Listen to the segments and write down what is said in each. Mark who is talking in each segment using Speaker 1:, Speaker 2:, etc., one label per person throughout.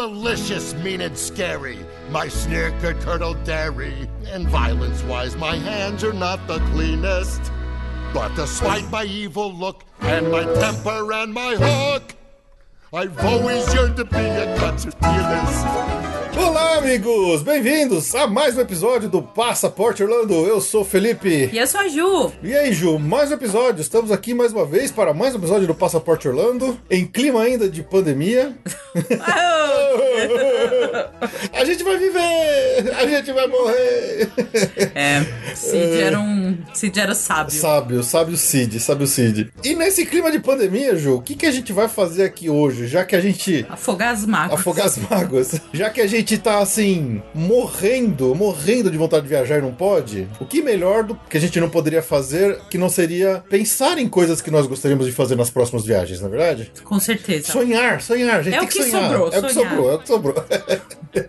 Speaker 1: Malicious, mean, and scary. My snicker turtle dairy. And violence wise, my hands are not the cleanest. But despite my evil look and my temper and my hook, I've always yearned to be a concert pianist.
Speaker 2: Olá, amigos! Bem-vindos a mais um episódio do Passaporte Orlando. Eu sou o Felipe.
Speaker 3: E eu sou a Ju.
Speaker 2: E aí, Ju, mais um episódio. Estamos aqui mais uma vez para mais um episódio do Passaporte Orlando, em clima ainda de pandemia. a gente vai viver! A gente vai morrer!
Speaker 3: É, Cid era um. Cid era sábio.
Speaker 2: Sábio, sábio Cid, sábio Cid. E nesse clima de pandemia, Ju, o que, que a gente vai fazer aqui hoje? Já que a gente.
Speaker 3: Afogar as mágoas.
Speaker 2: Afogar as mágoas. Já que a gente tá assim, morrendo, morrendo de vontade de viajar e não pode, o que melhor do que a gente não poderia fazer que não seria pensar em coisas que nós gostaríamos de fazer nas próximas viagens, na é verdade?
Speaker 3: Com certeza.
Speaker 2: Sonhar, sonhar, a gente
Speaker 3: É
Speaker 2: tem
Speaker 3: o
Speaker 2: que,
Speaker 3: que sobrou,
Speaker 2: é o que sobrou, é o que sobrou.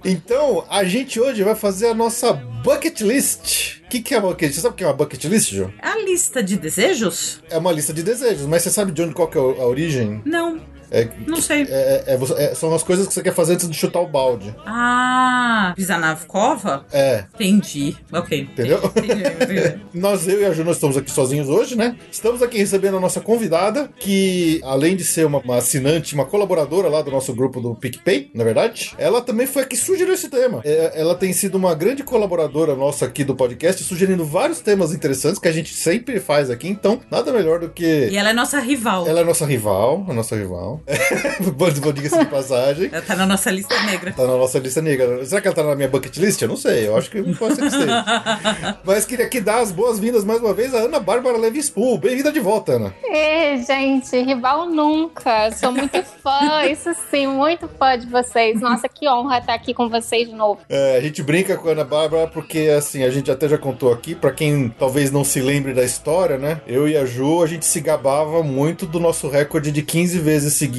Speaker 2: então, a gente hoje vai fazer a nossa bucket list. O que, que é a bucket list? Você sabe o que é uma bucket list, Ju?
Speaker 3: A lista de desejos?
Speaker 2: É uma lista de desejos, mas você sabe de onde qual que é a origem?
Speaker 3: Não,
Speaker 2: É,
Speaker 3: não sei.
Speaker 2: é- é- você- é- são as coisas que você quer fazer antes de chutar o balde.
Speaker 3: Ah, pisar na cova?
Speaker 2: É,
Speaker 3: Entendi. Ok.
Speaker 2: Entendeu?
Speaker 3: Entendi, entendi.
Speaker 2: Nós, eu e a Ju, nós estamos aqui sozinhos hoje, né? Estamos aqui recebendo a nossa convidada, que além de ser uma, uma assinante, uma colaboradora lá do nosso grupo do PicPay, na verdade, ela também foi a que sugeriu esse tema. É, ela tem sido uma grande colaboradora nossa aqui do podcast, sugerindo vários temas interessantes que a gente sempre faz aqui, então nada melhor do que.
Speaker 3: E ela é nossa rival.
Speaker 2: Ela é nossa rival, a nossa rival. Bom, diga-se de passagem.
Speaker 3: Ela tá na nossa lista negra.
Speaker 2: Tá na nossa lista negra. Será que ela tá na minha bucket list? Eu não sei. Eu acho que pode ser que esteja. Mas queria aqui dar as boas-vindas mais uma vez a Ana Bárbara Levi Spool. Bem-vinda de volta, Ana.
Speaker 4: Ê, gente, rival nunca. Sou muito fã, isso sim, muito fã de vocês. Nossa, que honra estar aqui com vocês de novo.
Speaker 2: É, a gente brinca com a Ana Bárbara porque, assim, a gente até já contou aqui, pra quem talvez não se lembre da história, né? Eu e a Ju, a gente se gabava muito do nosso recorde de 15 vezes seguidas.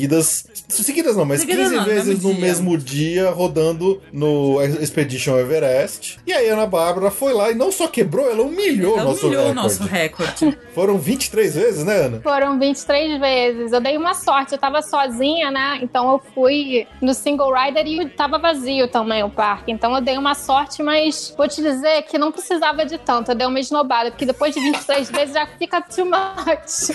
Speaker 2: Seguidas não, mas
Speaker 3: Seguidas
Speaker 2: 15
Speaker 3: não,
Speaker 2: vezes no
Speaker 3: dia.
Speaker 2: mesmo dia rodando no Expedition Everest. E aí a Ana Bárbara foi lá e não só quebrou, ela humilhou o
Speaker 3: Ela
Speaker 2: nosso
Speaker 3: humilhou o
Speaker 2: recorde.
Speaker 3: nosso recorde.
Speaker 2: Foram 23 vezes, né, Ana?
Speaker 4: Foram 23 vezes. Eu dei uma sorte, eu tava sozinha, né? Então eu fui no single rider e tava vazio também o parque. Então eu dei uma sorte, mas vou te dizer que não precisava de tanto. Eu dei uma esnobada, porque depois de 23 vezes já fica too much.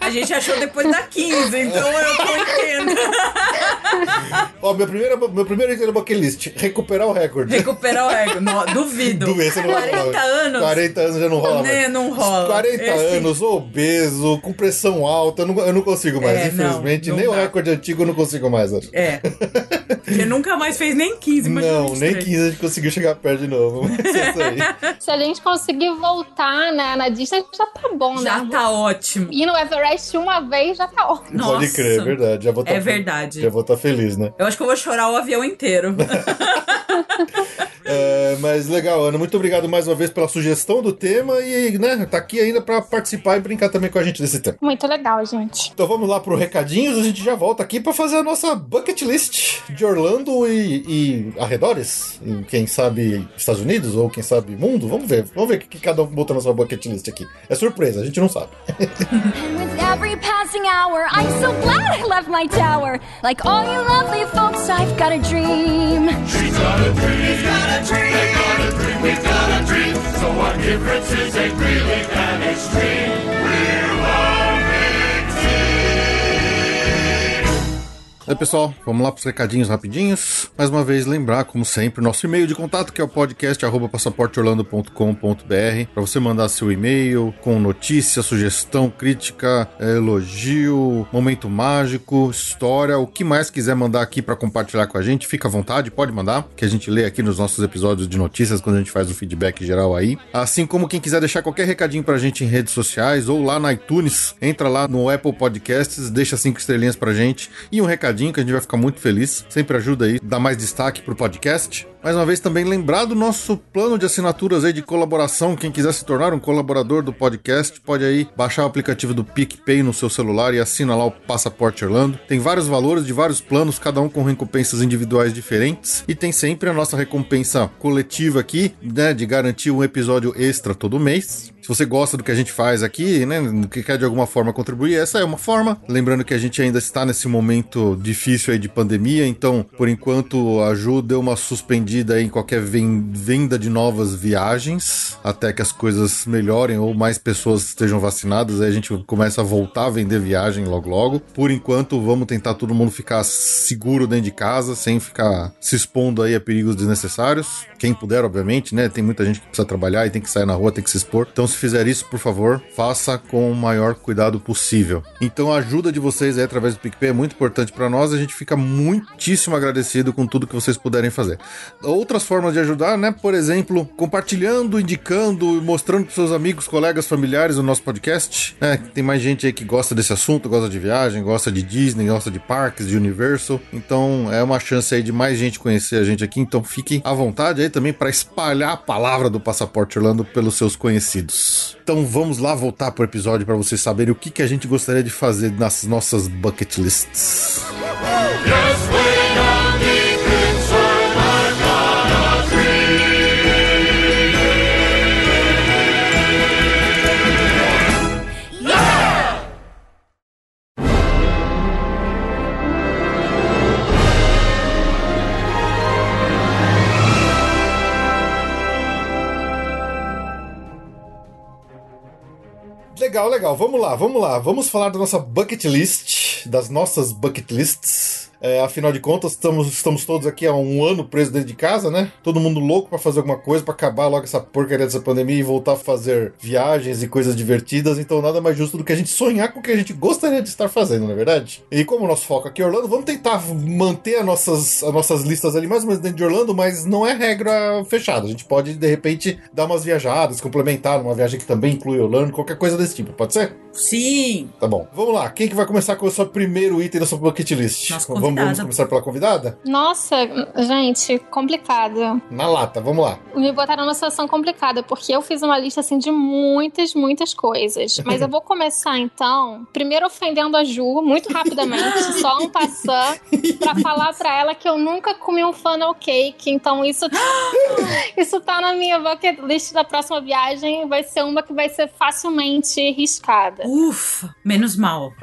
Speaker 3: A gente achou depois da 15, então eu tô entendendo.
Speaker 2: Ó, meu primeiro, meu primeiro item no bucket list, recuperar o recorde.
Speaker 3: Recuperar o recorde. Não, duvido.
Speaker 2: Do esse não vai
Speaker 3: 40
Speaker 2: rolar.
Speaker 3: anos.
Speaker 2: 40 anos já não rola
Speaker 3: Né,
Speaker 2: mais.
Speaker 3: não rola.
Speaker 2: 40
Speaker 3: Esse-
Speaker 2: anos, obeso, com pressão alta, eu não, eu não consigo mais.
Speaker 3: É,
Speaker 2: Infelizmente,
Speaker 3: não, não
Speaker 2: nem o
Speaker 3: dá.
Speaker 2: recorde antigo eu não consigo mais. Ana.
Speaker 3: É. Você nunca mais fez nem 15, imagina
Speaker 2: Não, nem
Speaker 3: 23.
Speaker 2: 15 a gente conseguiu chegar perto de novo. Mas é isso aí.
Speaker 4: Se a gente conseguir voltar né, na distância, já tá bom,
Speaker 3: Já
Speaker 4: né?
Speaker 3: tá ótimo.
Speaker 4: Ir no Everest uma vez já tá ótimo.
Speaker 3: Nossa.
Speaker 2: Pode crer, verdade. Já vou tá
Speaker 3: É verdade.
Speaker 2: Já vou estar feliz, né?
Speaker 3: Eu acho que eu vou chorar o avião inteiro.
Speaker 2: É, mas legal, Ana. Muito obrigado mais uma vez pela sugestão do tema e, né, tá aqui ainda pra participar e brincar também com a gente desse tema.
Speaker 4: Muito legal, gente.
Speaker 2: Então vamos lá pro recadinhos, a gente já volta aqui pra fazer a nossa bucket list de Orlando e, e arredores, em quem sabe Estados Unidos ou quem sabe mundo. Vamos ver, vamos ver o que, que cada um botou na sua bucket list aqui. É surpresa, a gente não sabe.
Speaker 5: And with every passing hour, I'm so glad I left my tower. Like all you lovely folks, I've got a dream.
Speaker 1: She's got a dream. He's got a dream. They got a dream. We've got a dream. So our differences ain't really that extreme. We'll
Speaker 2: Aí, pessoal, vamos lá para os recadinhos rapidinhos. Mais uma vez, lembrar, como sempre, nosso e-mail de contato, que é o podcast passaporteorlando.com.br, para você mandar seu e-mail com notícia, sugestão, crítica, eh, elogio, momento mágico, história, o que mais quiser mandar aqui para compartilhar com a gente, fica à vontade, pode mandar, que a gente lê aqui nos nossos episódios de notícias quando a gente faz o feedback geral aí. Assim como quem quiser deixar qualquer recadinho pra gente em redes sociais ou lá na iTunes, entra lá no Apple Podcasts, deixa cinco estrelinhas pra gente e um recadinho que a gente vai ficar muito feliz. Sempre ajuda aí, dá mais destaque pro podcast. Mais uma vez também lembrar do nosso plano de assinaturas aí de colaboração. Quem quiser se tornar um colaborador do podcast, pode aí baixar o aplicativo do PicPay no seu celular e assina lá o Passaporte Orlando. Tem vários valores de vários planos, cada um com recompensas individuais diferentes. E tem sempre a nossa recompensa coletiva aqui, né? De garantir um episódio extra todo mês. Se você gosta do que a gente faz aqui, né, que quer de alguma forma contribuir, essa é uma forma. Lembrando que a gente ainda está nesse momento difícil aí de pandemia, então, por enquanto, a Ju deu uma suspendida aí em qualquer ven- venda de novas viagens, até que as coisas melhorem ou mais pessoas estejam vacinadas, aí a gente começa a voltar a vender viagem logo logo. Por enquanto, vamos tentar todo mundo ficar seguro dentro de casa, sem ficar se expondo aí a perigos desnecessários. Quem puder, obviamente, né? Tem muita gente que precisa trabalhar e tem que sair na rua, tem que se expor. Então, se fizer isso, por favor, faça com o maior cuidado possível. Então, a ajuda de vocês aí através do PicPay é muito importante para nós. A gente fica muitíssimo agradecido com tudo que vocês puderem fazer. Outras formas de ajudar, né? Por exemplo, compartilhando, indicando, mostrando para seus amigos, colegas, familiares o nosso podcast. É, tem mais gente aí que gosta desse assunto, gosta de viagem, gosta de Disney, gosta de parques, de Universal. Então, é uma chance aí de mais gente conhecer a gente aqui. Então, fiquem à vontade aí também para espalhar a palavra do Passaporte Orlando pelos seus conhecidos. Então, vamos lá voltar pro episódio para vocês saberem o que, que a gente gostaria de fazer nas nossas bucket lists. Legal, legal. Vamos lá, vamos lá. Vamos falar da nossa bucket list, das nossas bucket lists. É, afinal de contas, estamos, estamos todos aqui há um ano presos dentro de casa, né? Todo mundo louco pra fazer alguma coisa, pra acabar logo essa porcaria dessa pandemia e voltar a fazer viagens e coisas divertidas. Então, nada mais justo do que a gente sonhar com o que a gente gostaria de estar fazendo, não é verdade? E como o nosso foco aqui é Orlando, vamos tentar manter as nossas, as nossas listas ali mais ou menos dentro de Orlando, mas não é regra fechada. A gente pode, de repente, dar umas viajadas, complementar uma viagem que também inclui Orlando, qualquer coisa desse tipo. Pode ser?
Speaker 3: Sim.
Speaker 2: Tá bom. Vamos lá. Quem que vai começar com o seu primeiro item da sua bucket list?
Speaker 3: Nossa,
Speaker 2: vamos, vamos começar pela convidada?
Speaker 4: Nossa, gente, complicado.
Speaker 2: Na lata, vamos lá.
Speaker 4: Me botaram numa situação complicada, porque eu fiz uma lista assim de muitas, muitas coisas. Mas eu vou começar então, primeiro ofendendo a Ju, muito rapidamente, só um passar, pra falar pra ela que eu nunca comi um funnel cake. Então isso, isso tá na minha bucket list da próxima viagem. Vai ser uma que vai ser facilmente riscada.
Speaker 3: Ufa, menos mal.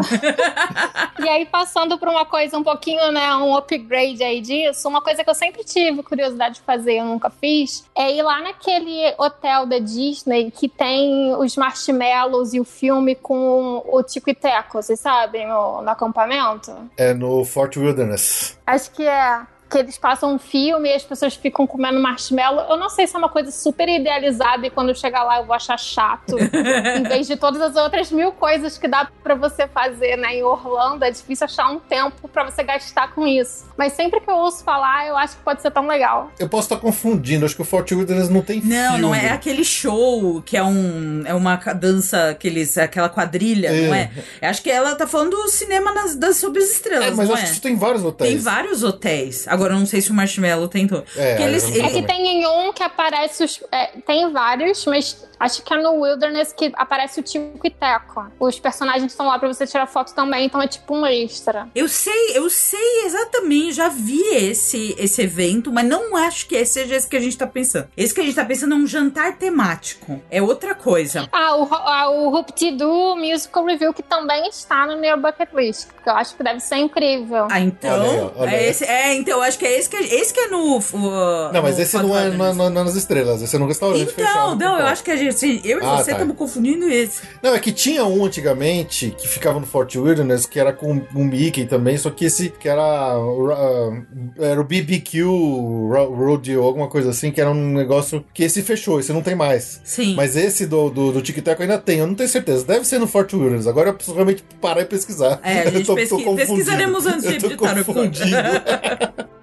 Speaker 4: E aí, passando por uma coisa um pouquinho, né, um upgrade aí disso, uma coisa que eu sempre tive curiosidade de fazer, eu nunca fiz, é ir lá naquele hotel da Disney que tem os marshmallows e o filme com o Tico e Teco, vocês sabem, no, no acampamento?
Speaker 2: É no Fort Wilderness.
Speaker 4: Acho que é. Que eles passam um filme e as pessoas ficam comendo marshmallow. Eu não sei se é uma coisa super idealizada e quando eu chegar lá eu vou achar chato. em vez de todas as outras mil coisas que dá pra você fazer né, em Orlando, é difícil achar um tempo pra você gastar com isso. Mas sempre que eu ouço falar, eu acho que pode ser tão legal.
Speaker 2: Eu posso estar confundindo, acho que o Fort Wilderness não tem
Speaker 3: Não,
Speaker 2: filme.
Speaker 3: não é aquele show que é um é uma dança, aqueles, aquela quadrilha,
Speaker 2: É.
Speaker 3: não é? Eu acho que ela tá falando do cinema nas, das sob as estrelas,
Speaker 2: É, mas
Speaker 3: não
Speaker 2: acho
Speaker 3: é?
Speaker 2: que isso tem vários hotéis.
Speaker 3: Tem vários hotéis. Agora eu não sei se o Marshmallow tem todo.
Speaker 2: É,
Speaker 3: eles,
Speaker 2: não
Speaker 4: É
Speaker 3: eles-
Speaker 4: que tem em um que aparece os. é, tem vários, mas acho que é no Wilderness que aparece o Tico e Teco. Os personagens estão lá pra você tirar foto também, então é tipo um extra.
Speaker 3: Eu sei, eu sei exatamente, já vi esse, esse evento, mas não acho que esse seja esse que a gente tá pensando. Esse que a gente tá pensando é um jantar temático. É outra coisa.
Speaker 4: Ah, o, ah, o Ruptido Musical Review, que também está no meu bucket list, que eu acho que deve ser incrível.
Speaker 3: Ah, então.
Speaker 2: Olha aí, olha
Speaker 3: é,
Speaker 2: aí.
Speaker 3: esse, é, então, eu acho que é esse que, esse que é no. o-
Speaker 2: Não, mas
Speaker 3: no
Speaker 2: esse não é na- na- nas estrelas, esse é no restaurante
Speaker 3: Então,
Speaker 2: fechado.
Speaker 3: não, eu acho que a assim, eu e
Speaker 2: Ah,
Speaker 3: você
Speaker 2: tá.
Speaker 3: estamos confundindo esse.
Speaker 2: Não, é que tinha um antigamente que ficava no Fort Wilderness, que era com o Mickey também, só que esse que era, uh, era o BBQ Ro- Rodeo, alguma coisa assim, que era um negócio que esse fechou, esse não tem mais.
Speaker 3: Sim.
Speaker 2: Mas esse do, do, do Tic Tac ainda tenho, eu não tenho certeza. Deve ser no Fort Wilderness. Agora eu preciso realmente parar e pesquisar.
Speaker 3: É, a
Speaker 2: Eu
Speaker 3: gente
Speaker 2: tô- tô
Speaker 3: pesqui-
Speaker 2: confundido.
Speaker 3: pesquisaremos antes de
Speaker 2: tô
Speaker 3: editar o
Speaker 2: confundido.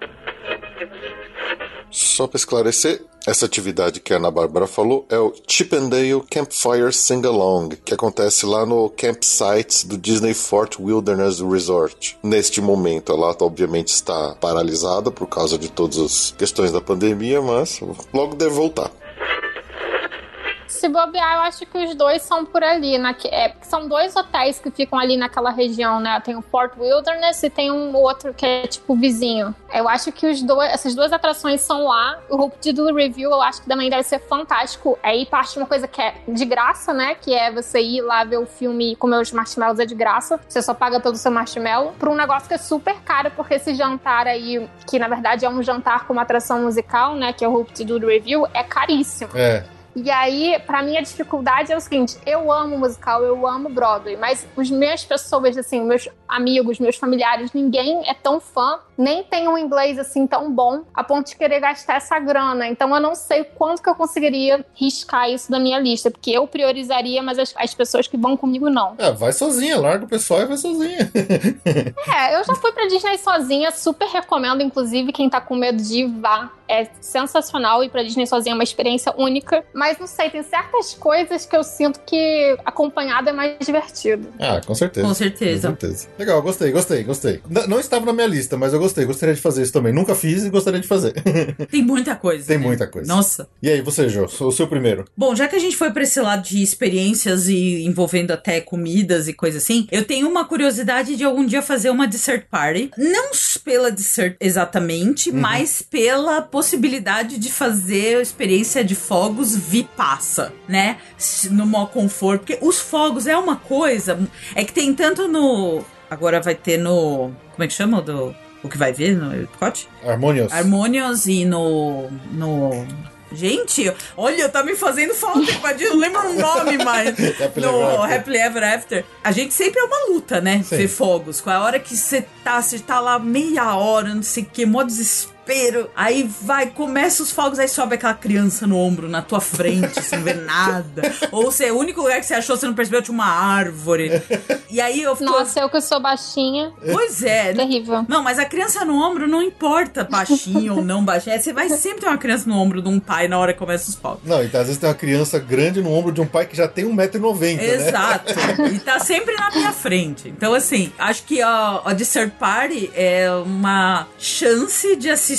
Speaker 6: Só para esclarecer, essa atividade que a Ana Bárbara falou é o Chippendale Campfire Sing-Along, que acontece lá no campsite do Disney Fort Wilderness Resort. Neste momento, ela obviamente está paralisada por causa de todas as questões da pandemia, mas logo deve voltar.
Speaker 4: Se bobear, eu acho que os dois são por ali. naque- é, são dois hotéis que ficam ali naquela região, né? Tem o Fort Wilderness e tem um outro que é tipo vizinho. Eu acho que os dois, essas duas atrações são lá. O do Review eu acho que também deve ser fantástico. Aí parte de uma coisa que é de graça, né? Que é você ir lá ver o filme e comer os marshmallows é de graça. Você só paga pelo seu marshmallow. Pra um negócio que é super caro, porque esse jantar aí, que na verdade é um jantar com uma atração musical, né? Que é o do Review, é caríssimo.
Speaker 2: É.
Speaker 4: E aí, pra mim, a dificuldade é o seguinte: eu amo musical, eu amo Broadway, mas os minhas pessoas, assim, meus amigos, meus familiares, ninguém é tão fã, nem tem um inglês assim tão bom a ponto de querer gastar essa grana. Então eu não sei quanto que eu conseguiria riscar isso da minha lista, porque eu priorizaria, mas as, as pessoas que vão comigo não.
Speaker 2: É, vai sozinha, larga o pessoal e vai sozinha.
Speaker 4: É, eu já fui pra Disney sozinha, super recomendo, inclusive, quem tá com medo de ir, vá. É sensacional ir pra Disney sozinha, é uma experiência única. Mas não sei, tem certas coisas que eu sinto que acompanhado é mais divertido.
Speaker 2: ah, com certeza.
Speaker 3: Com certeza.
Speaker 2: Com certeza. Legal, gostei, gostei, gostei. N- não estava na minha lista, mas eu gostei. Gostaria de fazer isso também. Nunca fiz e gostaria de fazer.
Speaker 3: Tem muita coisa.
Speaker 2: Tem
Speaker 3: né?
Speaker 2: muita coisa.
Speaker 3: Nossa.
Speaker 2: e aí, você, Jô? O seu primeiro.
Speaker 3: Bom, já que a gente foi pra esse lado de experiências e envolvendo até comidas e coisa assim, eu tenho uma curiosidade de algum dia fazer uma dessert party. Não pela dessert exatamente, mas pela possibilidade de fazer a experiência de fogos vipaça, né? S- No maior conforto. Porque os fogos é uma coisa. É que tem tanto no. Agora vai ter no. Como é que chama? Do, o que vai ver no Epcot?
Speaker 2: Harmonious.
Speaker 3: Harmonious e no. no. Gente, olha, tá me fazendo falta, Padinho, não lembro o nome mais.
Speaker 2: Happily
Speaker 3: no. Happily Ever After. A gente sempre é uma luta, né?
Speaker 2: Sim.
Speaker 3: Ver fogos. Com a hora que você tá, você tá lá meia hora, não sei o que, mó desespero. Aí vai, começa os fogos, aí sobe aquela criança no ombro, na tua frente, você não vê nada. Ou se é o único lugar que você achou, você não percebeu, tinha uma árvore. E aí eu fico.
Speaker 4: Nossa, eu que sou baixinha,
Speaker 3: Pois é,
Speaker 4: terrível.
Speaker 3: não, mas a criança no ombro não importa baixinho ou não baixinho. É, Você vai sempre ter uma criança no ombro de um pai na hora que começa os fogos.
Speaker 2: Não, então às vezes tem uma criança grande no ombro de um pai que já tem 1,90m, né?
Speaker 3: Exato. E tá sempre na minha frente. Então, assim, acho que a, a Dessert Party é uma chance de assistir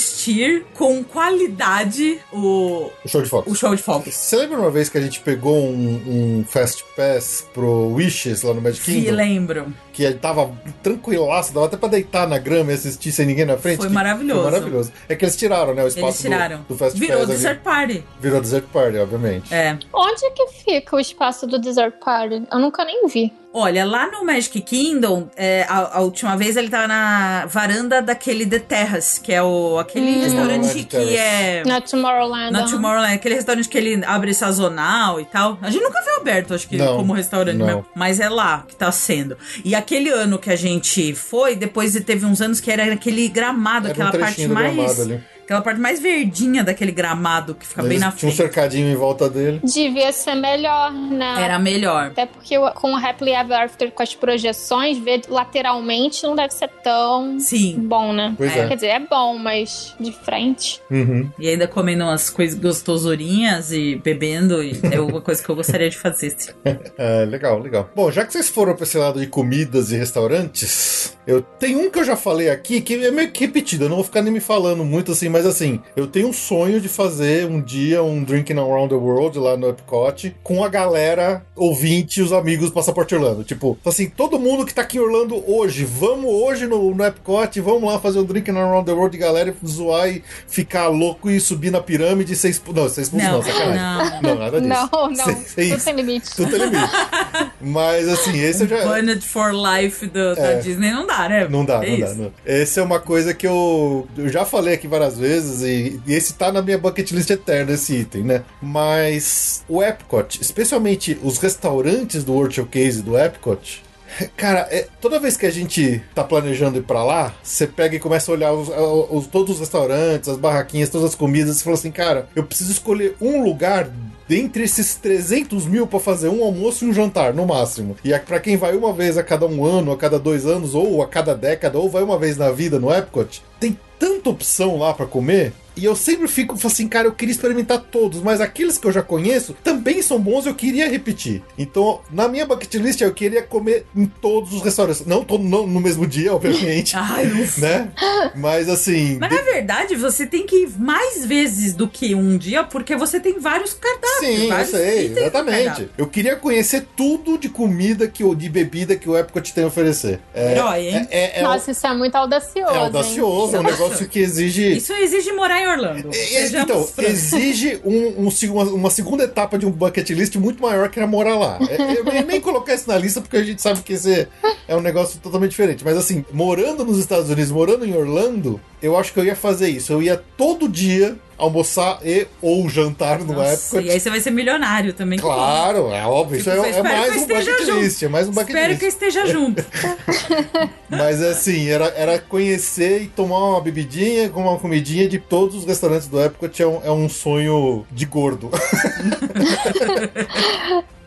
Speaker 3: com qualidade o,
Speaker 2: O show de fogos.
Speaker 3: o show de fogos.
Speaker 2: Você lembra uma vez que a gente pegou um, um Fast Pass pro Wishes lá no Magic
Speaker 3: Se
Speaker 2: Kingdom?
Speaker 3: lembro.
Speaker 2: Que ele tava tranquilaço, dava até pra deitar na grama e assistir sem ninguém na frente.
Speaker 3: Foi maravilhoso.
Speaker 2: Foi maravilhoso. É que eles tiraram, né, o espaço
Speaker 3: Eles tiraram.
Speaker 2: do, do Fast
Speaker 3: Virou
Speaker 2: Pass. ali.
Speaker 3: Dessert Party.
Speaker 2: Virou Desert Party, obviamente.
Speaker 3: É.
Speaker 4: Onde que fica o espaço do Dessert Party? Eu nunca nem vi.
Speaker 3: Olha, lá no Magic Kingdom, é, a, a última vez ele tava na varanda daquele The Terrace, que é o, aquele
Speaker 4: Hum.
Speaker 3: restaurante
Speaker 2: Tomorrowland
Speaker 3: que é.
Speaker 4: Na Tomorrowland.
Speaker 3: Na. Tomorrowland, aquele restaurante que ele abre sazonal e tal. A gente nunca viu aberto, acho que,
Speaker 2: Não,
Speaker 3: como restaurante
Speaker 2: não.
Speaker 3: mesmo. Mas é lá que tá sendo. E aquele ano que a gente foi, depois teve uns anos que era aquele gramado,
Speaker 2: Era um
Speaker 3: aquela parte
Speaker 2: trechinho do
Speaker 3: mais.
Speaker 2: gramado ali.
Speaker 3: Aquela parte mais verdinha daquele gramado que fica bem
Speaker 2: Eles
Speaker 3: na
Speaker 2: tinha um
Speaker 3: frente.
Speaker 2: cercadinho em volta dele.
Speaker 4: Devia ser melhor, né?
Speaker 3: Era melhor.
Speaker 4: Até porque com o Happily Ever After, com as projeções, ver lateralmente não deve ser tão
Speaker 3: Sim.
Speaker 4: bom, né?
Speaker 2: Pois é.
Speaker 4: Quer dizer, é bom, mas de frente.
Speaker 2: Uhum.
Speaker 3: E ainda comendo umas coisas gostosurinhas e bebendo. E é uma coisa que eu gostaria de fazer. assim.
Speaker 2: É, legal, legal. Bom, já que vocês foram pra esse lado de comidas e restaurantes, eu tenho um que eu já falei aqui que é meio que repetido, eu não vou ficar nem me falando muito assim, mas assim, eu tenho um sonho de fazer um dia um Drinking Around the World lá no Epcot com a galera ouvinte e os amigos do Passaporte Orlando. Tipo, assim, todo mundo que tá aqui em Orlando hoje, vamos hoje no, no Epcot, vamos lá fazer um Drinking Around the World, galera, e zoar e ficar louco e subir na pirâmide e ser expulso. Não, ser expulso não,
Speaker 3: Não,
Speaker 2: sacanagem. Não, nada disso.
Speaker 4: Não, não. Tudo
Speaker 2: isso.
Speaker 4: tem limite.
Speaker 2: Tudo tem limite. Mas assim, esse eu já.
Speaker 3: Banned for life do- da
Speaker 2: É.
Speaker 3: Disney não dá, né?
Speaker 2: Não dá,
Speaker 3: É
Speaker 2: não dá,
Speaker 3: isso.
Speaker 2: não. Essa é uma coisa que eu, eu já falei aqui várias vezes e, e esse tá na minha bucket list eterna, esse item, né? Mas o Epcot, especialmente os restaurantes do World Showcase do Epcot, Cara, é, toda vez que a gente tá planejando ir pra lá, você pega e começa a olhar os, os- todos os restaurantes, as barraquinhas, todas as comidas, e fala assim, cara, eu preciso escolher um lugar dentre esses 300 mil pra fazer um almoço e um jantar, no máximo. E é pra quem vai uma vez a cada um ano, a cada dois anos, ou a cada década, ou vai uma vez na vida no Epcot, tem tanta opção lá pra comer. E eu sempre fico assim, cara, eu queria experimentar todos, mas aqueles que eu já conheço também são bons, eu queria repetir. Então, na minha bucket list, eu queria comer em todos os restaurantes. Não, todo, não no mesmo dia, obviamente,
Speaker 3: Ai,
Speaker 2: né? Mas assim.
Speaker 3: Mas na verdade, você tem que ir mais vezes do que um dia, porque você tem vários cardápios.
Speaker 2: Sim, eu
Speaker 3: vários
Speaker 2: sei,
Speaker 3: itens no
Speaker 2: exatamente. Eu queria conhecer tudo de comida que, o- de bebida que o Epcot tem a oferecer. É,
Speaker 3: Herói, hein?
Speaker 2: é, é, é,
Speaker 4: Nossa, isso é muito audacioso.
Speaker 2: é
Speaker 4: hein?
Speaker 2: audacioso, é um negócio que exige.
Speaker 3: Isso exige morar em Orlando.
Speaker 2: É,
Speaker 3: Sejamos
Speaker 2: Então,
Speaker 3: francos.
Speaker 2: exige um, um uma, uma segunda etapa de um bucket list muito maior que era morar lá. É, Eu nem- nem colocar isso na lista porque a gente sabe que esse é um negócio totalmente diferente. Mas assim, morando nos Estados Unidos, morando em Orlando, eu acho que eu ia fazer isso. Eu ia todo dia almoçar e ou jantar no Epcot.
Speaker 3: e aí você vai ser milionário também.
Speaker 2: Claro, é óbvio. Isso
Speaker 3: Tipo,
Speaker 2: é, é
Speaker 3: espero que
Speaker 2: mais um bucket list. É mais um bucket
Speaker 3: Espero
Speaker 2: list.
Speaker 3: que esteja junto.
Speaker 2: Mas assim, era, era conhecer e tomar uma bebidinha com uma comidinha de todos os restaurantes do Epcot é um, é um sonho de gordo.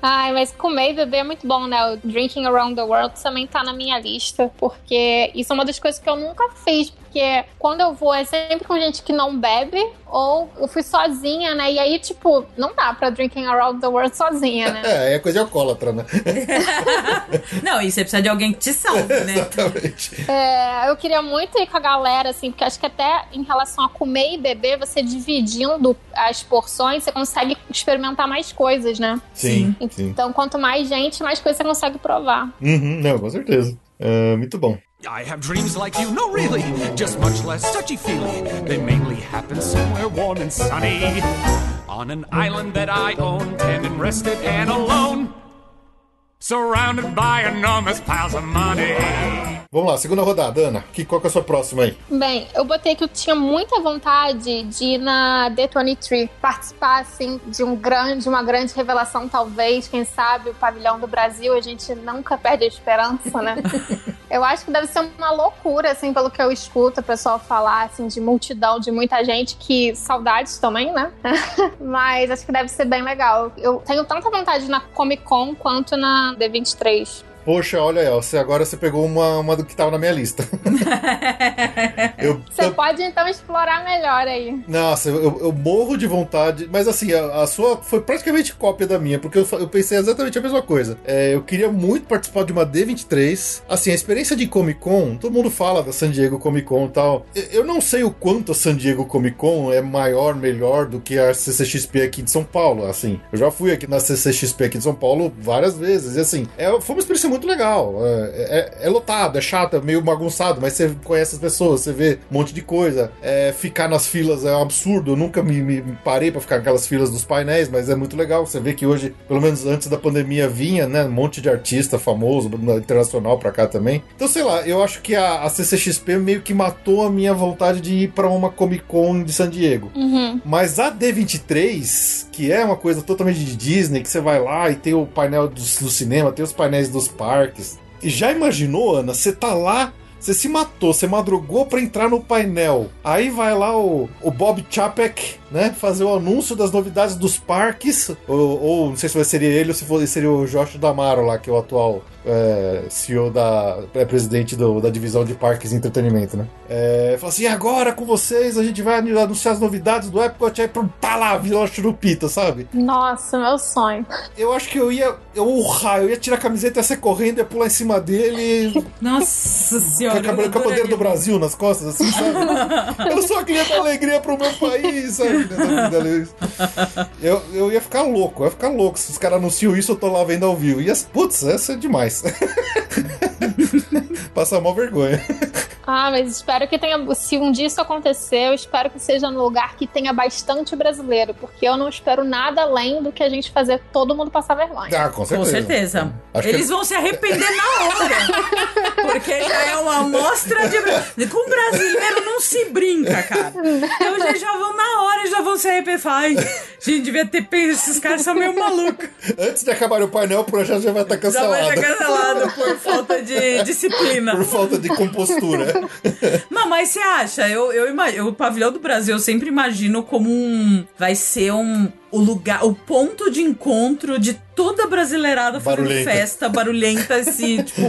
Speaker 4: Ai, mas comer e beber é muito bom, né? O Drinking Around the World também tá na minha lista, porque isso é uma das coisas que eu nunca fiz, porque quando eu vou é sempre com gente que não bebe, ou eu fui sozinha, né? E aí, tipo, não dá pra Drinking Around the World sozinha, né?
Speaker 2: É, é coisa de alcoólatra, né?
Speaker 3: Não, e você precisa de alguém que te salve, né?
Speaker 2: Exatamente.
Speaker 4: É, eu queria muito ir com a galera, assim, porque acho que até em relação a comer e beber, você dividindo as porções, você consegue experimentar mais coisas, né?
Speaker 2: Sim, sim.
Speaker 4: Então, quanto mais gente, mais coisa você consegue provar.
Speaker 2: Uhum, não, com certeza. É, muito bom.
Speaker 7: I have dreams like you, no really, just much less touchy-feely. They mainly happen somewhere warm and sunny. On an island that I own, tended, rested, and alone. Surrounded by enormous piles of money.
Speaker 2: Vamos lá, segunda rodada, Ana. Que, qual que é a sua próxima aí?
Speaker 4: Bem, eu botei que eu tinha muita vontade de ir na D23, participar, assim, de um grande, uma grande revelação, talvez, quem sabe, o pavilhão do Brasil, a gente nunca perde a esperança, né? eu acho que deve ser uma loucura, assim, pelo que eu escuto o pessoal falar, assim, de multidão, de muita gente, que saudades também, né? Mas acho que deve ser bem legal. Eu tenho tanta vontade de ir na Comic Con quanto na D23.
Speaker 2: Poxa, olha aí, você, agora você pegou uma, uma do que tava na minha lista. eu,
Speaker 4: Você
Speaker 2: eu-
Speaker 4: pode, então, explorar melhor aí.
Speaker 2: Nossa, eu, eu morro de vontade, mas assim, a, a sua foi praticamente cópia da minha, porque eu, eu pensei exatamente a mesma coisa. É, eu queria muito participar de uma D23. Assim, a experiência de Comic Con, todo mundo fala da San Diego Comic Con e tal. Eu, eu não sei o quanto a San Diego Comic Con é maior, melhor do que a CCXP aqui de São Paulo. Assim, eu já fui aqui na CCXP aqui de São Paulo várias vezes, e assim, é, foi uma experiência muito legal. É, é- é lotado, é chato, é meio bagunçado, mas você conhece as pessoas, você vê um monte de coisa. É, ficar nas filas é um absurdo. Eu nunca me, me parei pra ficar naquelas filas dos painéis, mas é muito legal. Você vê que hoje, pelo menos antes da pandemia, vinha, né? Um monte de artista famoso, na- internacional pra cá também. Então, sei lá, eu acho que a, a CCXP meio que matou a minha vontade de ir pra uma Comic Con de San Diego. Mas a D23, que é uma coisa totalmente de Disney, que você vai lá e tem o painel do, do cinema, tem os painéis dos parques. E já imaginou, Ana? Você tá lá, você se matou, você madrugou pra entrar no painel. Aí vai lá o, o Bob Chapek, né? Fazer o anúncio das novidades dos parques. Ou, ou não sei se vai ser ele ou se for, seria o Josh Damaro lá, que é o atual é, CEO da. É presidente do- da divisão de parques e entretenimento, né? É, fala assim: agora com vocês a gente vai anunciar as novidades do Epcot. Aí pronto, tá lá, Vila Churupita, sabe?
Speaker 4: Nossa, meu sonho.
Speaker 2: Eu acho que eu ia. Eu urrar, eu ia tirar a camiseta, ia ser correndo, ia pular em cima dele.
Speaker 3: Nossa
Speaker 2: Com
Speaker 3: senhora.
Speaker 2: com a bandeira do Brasil nas costas, assim, sabe? eu só queria dar alegria pro meu país, sabe? Eu, eu ia ficar louco, eu ia ficar louco. Se os caras anunciam isso, eu tô lá vendo ao vivo. Ia, putz, essa é demais. Passar mal vergonha.
Speaker 4: Ah, mas espero que tenha. Se um dia isso acontecer, eu espero que seja num lugar que tenha bastante brasileiro, porque eu não espero nada além do que a gente fazer todo mundo passar vergonha.
Speaker 2: Ah, com certeza.
Speaker 3: Com certeza.
Speaker 2: Acho que-
Speaker 3: Eles vão se arrepender na hora. Porque já é uma amostra de. Com brasileiro não se brinca, cara. Então já, já vão na hora, já vão se arrepender. Ai, gente, devia ter pensado, esses caras são meio malucos.
Speaker 2: Antes de acabar o painel, o projeto já vai estar
Speaker 3: Já
Speaker 2: cancelado.
Speaker 3: vai ser cancelado por falta de disciplina.
Speaker 2: Por falta de compostura.
Speaker 3: Não, mas você acha? Eu, eu imagino. O pavilhão do Brasil eu sempre imagino como um. Vai ser um. O lugar, o ponto de encontro de toda brasileirada fazendo
Speaker 2: Barulhenta.
Speaker 3: festa, barulhenta, assim, tipo,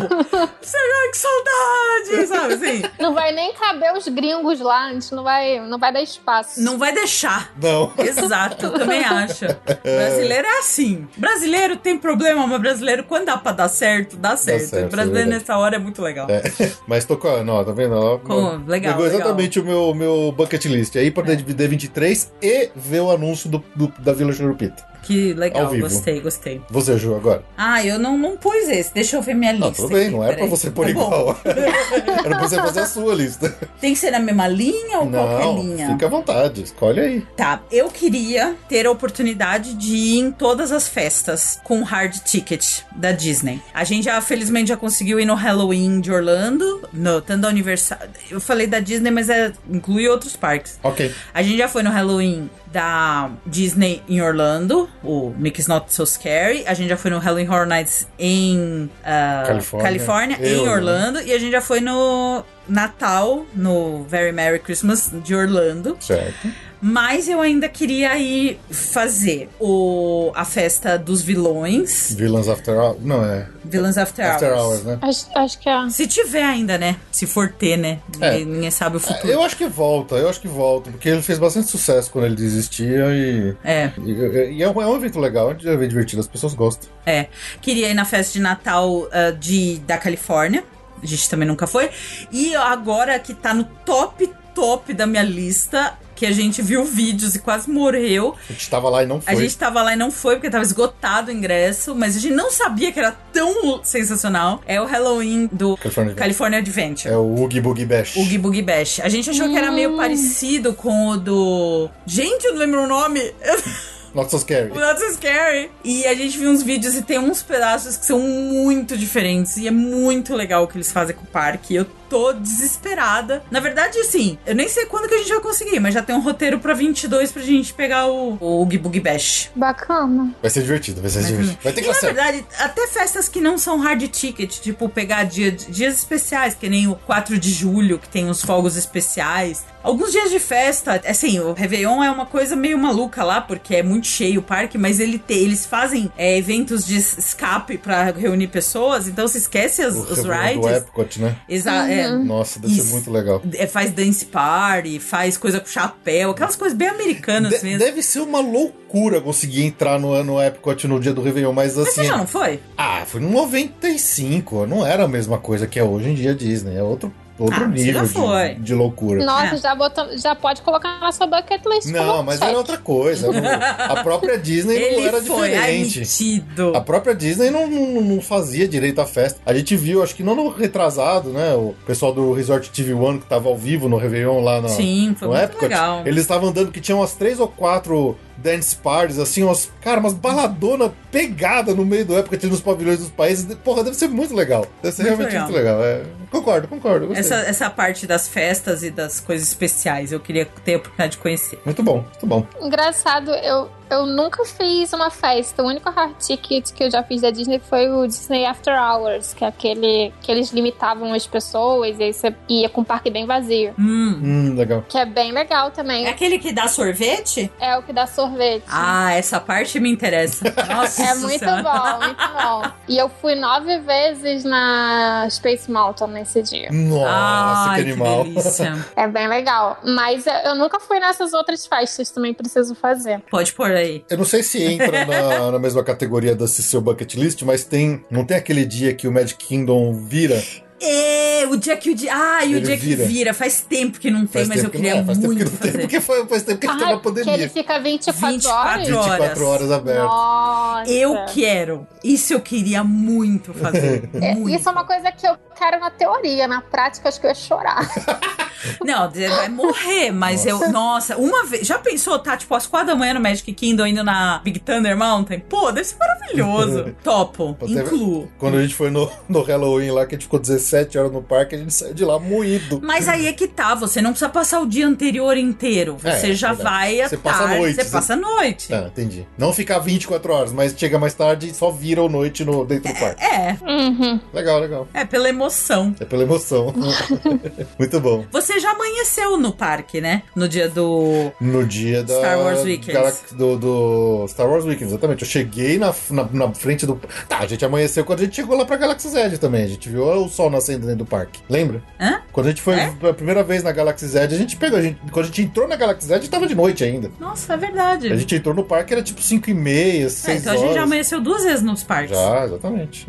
Speaker 3: será que saudade, sabe assim?
Speaker 4: Não vai nem caber os gringos lá, a gente não vai, não vai dar espaço.
Speaker 3: Não vai deixar.
Speaker 2: Não.
Speaker 3: Exato, eu também acho. Brasileiro é assim. Brasileiro tem problema, mas brasileiro, quando dá pra dar certo, dá certo.
Speaker 2: certo, é
Speaker 3: brasileiro
Speaker 2: verdade.
Speaker 3: nessa hora é muito legal.
Speaker 2: É, mas tô com a. Não, tá vendo? Ó,
Speaker 3: Com- legal,
Speaker 2: Pegou
Speaker 3: legal.
Speaker 2: exatamente o meu, meu bucket list. Aí pra D23 e ver o anúncio do, do- da Vila Churupita.
Speaker 3: Que legal, gostei, gostei.
Speaker 2: Você, Ju, agora.
Speaker 3: Ah, eu não, não pus esse, deixa eu ver minha lista.
Speaker 2: Não, tudo bem,
Speaker 3: aqui,
Speaker 2: não é pra você pôr
Speaker 3: Tá
Speaker 2: igual. Era pra você fazer a sua lista.
Speaker 3: Tem que ser na mesma linha ou qualquer
Speaker 2: Não,
Speaker 3: linha?
Speaker 2: fica à vontade, escolhe aí.
Speaker 3: Tá, eu queria ter a oportunidade de ir em todas as festas com hard ticket da Disney. A gente já, felizmente, já conseguiu ir no Halloween de Orlando, no, tanto da Universal. Eu falei da Disney, mas é, inclui outros parques.
Speaker 2: Ok.
Speaker 3: A gente já foi no Halloween da Disney em Orlando, o Mickey's Not So Scary. A gente já foi no Halloween Horror Nights em ah,
Speaker 2: Califórnia.
Speaker 3: Califórnia, em
Speaker 2: Orlando.
Speaker 3: Orlando. E a gente já foi no Natal, no Very Merry Christmas de Orlando.
Speaker 2: Certo.
Speaker 3: Mas eu ainda queria ir fazer o, a festa dos vilões.
Speaker 2: Villains After Hours. Não, é.
Speaker 3: Villains After,
Speaker 2: After
Speaker 3: Hours.
Speaker 2: Hours, né?
Speaker 4: Acho, acho que é.
Speaker 3: Se tiver ainda, né? Se for ter, né?
Speaker 2: É.
Speaker 3: Ninguém, ninguém sabe o futuro.
Speaker 2: Eu acho que volta, eu acho que volta, porque ele fez bastante sucesso quando ele desistia e.
Speaker 3: É.
Speaker 2: E, e é, um, é um evento legal, é um divertido, as pessoas gostam.
Speaker 3: É, queria ir na festa de Natal ah, de, da Califórnia. A gente também nunca foi. E agora que tá no top, top da minha lista, que a gente viu vídeos e quase morreu.
Speaker 2: A gente tava lá e não foi.
Speaker 3: A gente tava lá e não foi porque tava esgotado o ingresso, mas a gente não sabia que era tão sensacional. É o Halloween do
Speaker 2: California Adventure.
Speaker 3: California Adventure.
Speaker 2: É o Oogie Boogie Bash.
Speaker 3: O Oogie Boogie Bash. A gente achou que era meio parecido com o do. Gente, eu não lembro o nome.
Speaker 2: Not so scary.
Speaker 3: Not so scary. E a gente viu uns vídeos e tem uns pedaços que são muito diferentes. E é muito legal o que eles fazem com o parque. Eu tô desesperada. Na verdade, assim, eu nem sei quando que a gente vai conseguir, mas já tem um roteiro pra 22 pra gente pegar o, o Oogie Boogie Bash.
Speaker 4: Bacana.
Speaker 2: Vai ser divertido, vai ser divertido. Vai ter
Speaker 3: E na verdade, até festas que não são hard ticket, tipo pegar dia, dias especiais, que nem o 4 de julho, que tem os fogos especiais. Alguns dias de festa, assim, o Réveillon é uma coisa meio maluca lá, porque é muito cheio o parque, mas ele te- eles fazem é, eventos de escape pra reunir pessoas, então se esquece as-
Speaker 2: O
Speaker 3: os
Speaker 2: Réveillon do
Speaker 3: rides.
Speaker 2: Epcot, né?
Speaker 3: Exa é,
Speaker 2: Nossa, deve ser muito legal.
Speaker 3: é, faz dance party, faz coisa com chapéu, aquelas coisas bem americanas
Speaker 2: De-
Speaker 3: mesmo.
Speaker 2: deve ser uma loucura conseguir entrar no, no Epcot no dia do Réveillon, mas
Speaker 3: Mas
Speaker 2: assim.
Speaker 3: você já não foi?
Speaker 2: Ah, foi no 95. Não era a mesma coisa que é hoje em dia Disney. É outro, outro
Speaker 3: Ah,
Speaker 2: nível
Speaker 3: já foi.
Speaker 2: de, de loucura.
Speaker 4: Nossa,
Speaker 3: É.
Speaker 4: já, botamos, já pode colocar na sua bucket list.
Speaker 2: Não, mas era outra coisa. Não- a própria Disney não
Speaker 3: Ele
Speaker 2: era
Speaker 3: foi,
Speaker 2: diferente.
Speaker 3: metido.
Speaker 2: A própria Disney não, não, não fazia direito à festa. A gente viu, acho que não no retrasado, né? O pessoal do Resort TV One que tava ao vivo no Réveillon lá no,
Speaker 3: Sim, foi muito
Speaker 2: Epcot.
Speaker 3: legal.
Speaker 2: Eles estavam andando que tinha umas três ou quatro dance parties, assim, umas, cara, umas baladona pegada no meio do Epcot nos pavilhões dos países. Porra, deve ser muito legal. Deve ser
Speaker 3: Muito
Speaker 2: realmente
Speaker 3: legal.
Speaker 2: muito legal. É, concordo, concordo. gostei.
Speaker 3: Essa, essa parte das festas e das coisas especiais, eu queria ter a oportunidade de conhecer.
Speaker 2: Muito bom, muito bom.
Speaker 4: Engraçado, eu, eu nunca fiz uma festa. O único hard ticket que eu já fiz da Disney foi o Disney After Hours, que é aquele que eles limitavam as pessoas e aí você ia com o parque bem vazio.
Speaker 3: Hum.
Speaker 2: Hum, legal.
Speaker 4: Que é bem legal também.
Speaker 3: É aquele que dá sorvete?
Speaker 4: É o que dá sorvete.
Speaker 3: Ah, essa parte me interessa. Nossa
Speaker 4: É muito bom, muito bom. E eu fui nove vezes na Space Mountain nesse dia.
Speaker 2: Nossa,
Speaker 3: Ai,
Speaker 2: que animal.
Speaker 3: delícia.
Speaker 4: É bem legal. Mas eu eu nunca fui nessas outras festas, também preciso fazer.
Speaker 3: Pode pôr aí.
Speaker 2: Eu não sei se entra na, na mesma categoria desse seu bucket list, mas tem. Não tem aquele dia que o Magic Kingdom vira?
Speaker 3: É, o dia que o dia. Ah, e o dia que
Speaker 2: vira.
Speaker 3: vira. Faz tempo que não tem, mas eu
Speaker 2: tempo que
Speaker 3: queria
Speaker 2: não é, faz tempo
Speaker 3: muito
Speaker 2: que não tem,
Speaker 3: fazer.
Speaker 2: porque foi, faz tempo que a gente teve
Speaker 4: Ah,
Speaker 2: a
Speaker 4: que ele
Speaker 2: pandemia.
Speaker 4: fica 24,
Speaker 3: 24
Speaker 4: horas.
Speaker 2: 24 horas aberto.
Speaker 4: Nossa.
Speaker 3: Eu quero. Isso eu queria muito fazer.
Speaker 4: É,
Speaker 3: muito.
Speaker 4: Isso é uma coisa que eu quero na teoria, na prática acho que eu ia chorar.
Speaker 3: Não, vai morrer, mas eu. Nossa, uma vez. Já pensou, tá? Tipo, às quatro da manhã no Magic Kingdom indo na Big Thunder Mountain? Pô, deve ser maravilhoso. Topo. Incluo.
Speaker 2: Quando a gente foi no, no Halloween lá, que a gente ficou 17 horas no parque, a gente saiu de lá moído.
Speaker 3: Mas aí é que tá, você não precisa passar o dia anterior inteiro. Você
Speaker 2: É,
Speaker 3: já
Speaker 2: verdade.
Speaker 3: vai à
Speaker 2: Você passa a
Speaker 3: tarde,
Speaker 2: noite,
Speaker 3: Você
Speaker 2: você-
Speaker 3: passa a noite.
Speaker 2: Ah, entendi. Não ficar 24 horas, mas chega mais tarde e só vira o noite no, dentro do parque.
Speaker 3: É,
Speaker 4: Uhum.
Speaker 2: Legal, legal.
Speaker 3: é pela emoção.
Speaker 2: É pela emoção. Muito bom.
Speaker 3: Você já amanheceu no parque, né? No dia do.
Speaker 2: No dia da.
Speaker 3: Star Wars Weekends.
Speaker 2: Galax- do, do Star Wars Weekends, exatamente. Eu cheguei na, na, na frente do. Tá, a gente amanheceu quando a gente chegou lá pra Galaxy Z também. A gente viu o sol nascendo dentro do parque. Lembra?
Speaker 3: Hã?
Speaker 2: Quando a gente foi
Speaker 3: É?
Speaker 2: pela primeira vez na Galaxy Z, a gente pegou. A gente, quando a gente entrou na Galaxy Z, tava de noite ainda.
Speaker 3: Nossa, é verdade.
Speaker 2: A gente entrou no parque, era tipo 5 e meia, 6
Speaker 3: É, então a
Speaker 2: horas.
Speaker 3: gente já amanheceu duas vezes nos parques.
Speaker 2: Já, exatamente.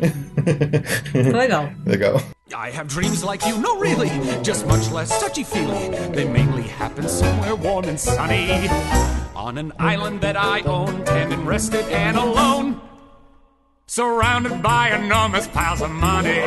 Speaker 3: Legal.
Speaker 2: Legal.
Speaker 7: I have dreams like you, no really, just much less touchy feely. They mainly happen somewhere warm and sunny. On an island that I own, tending rested and alone. Surrounded by enormous piles of money.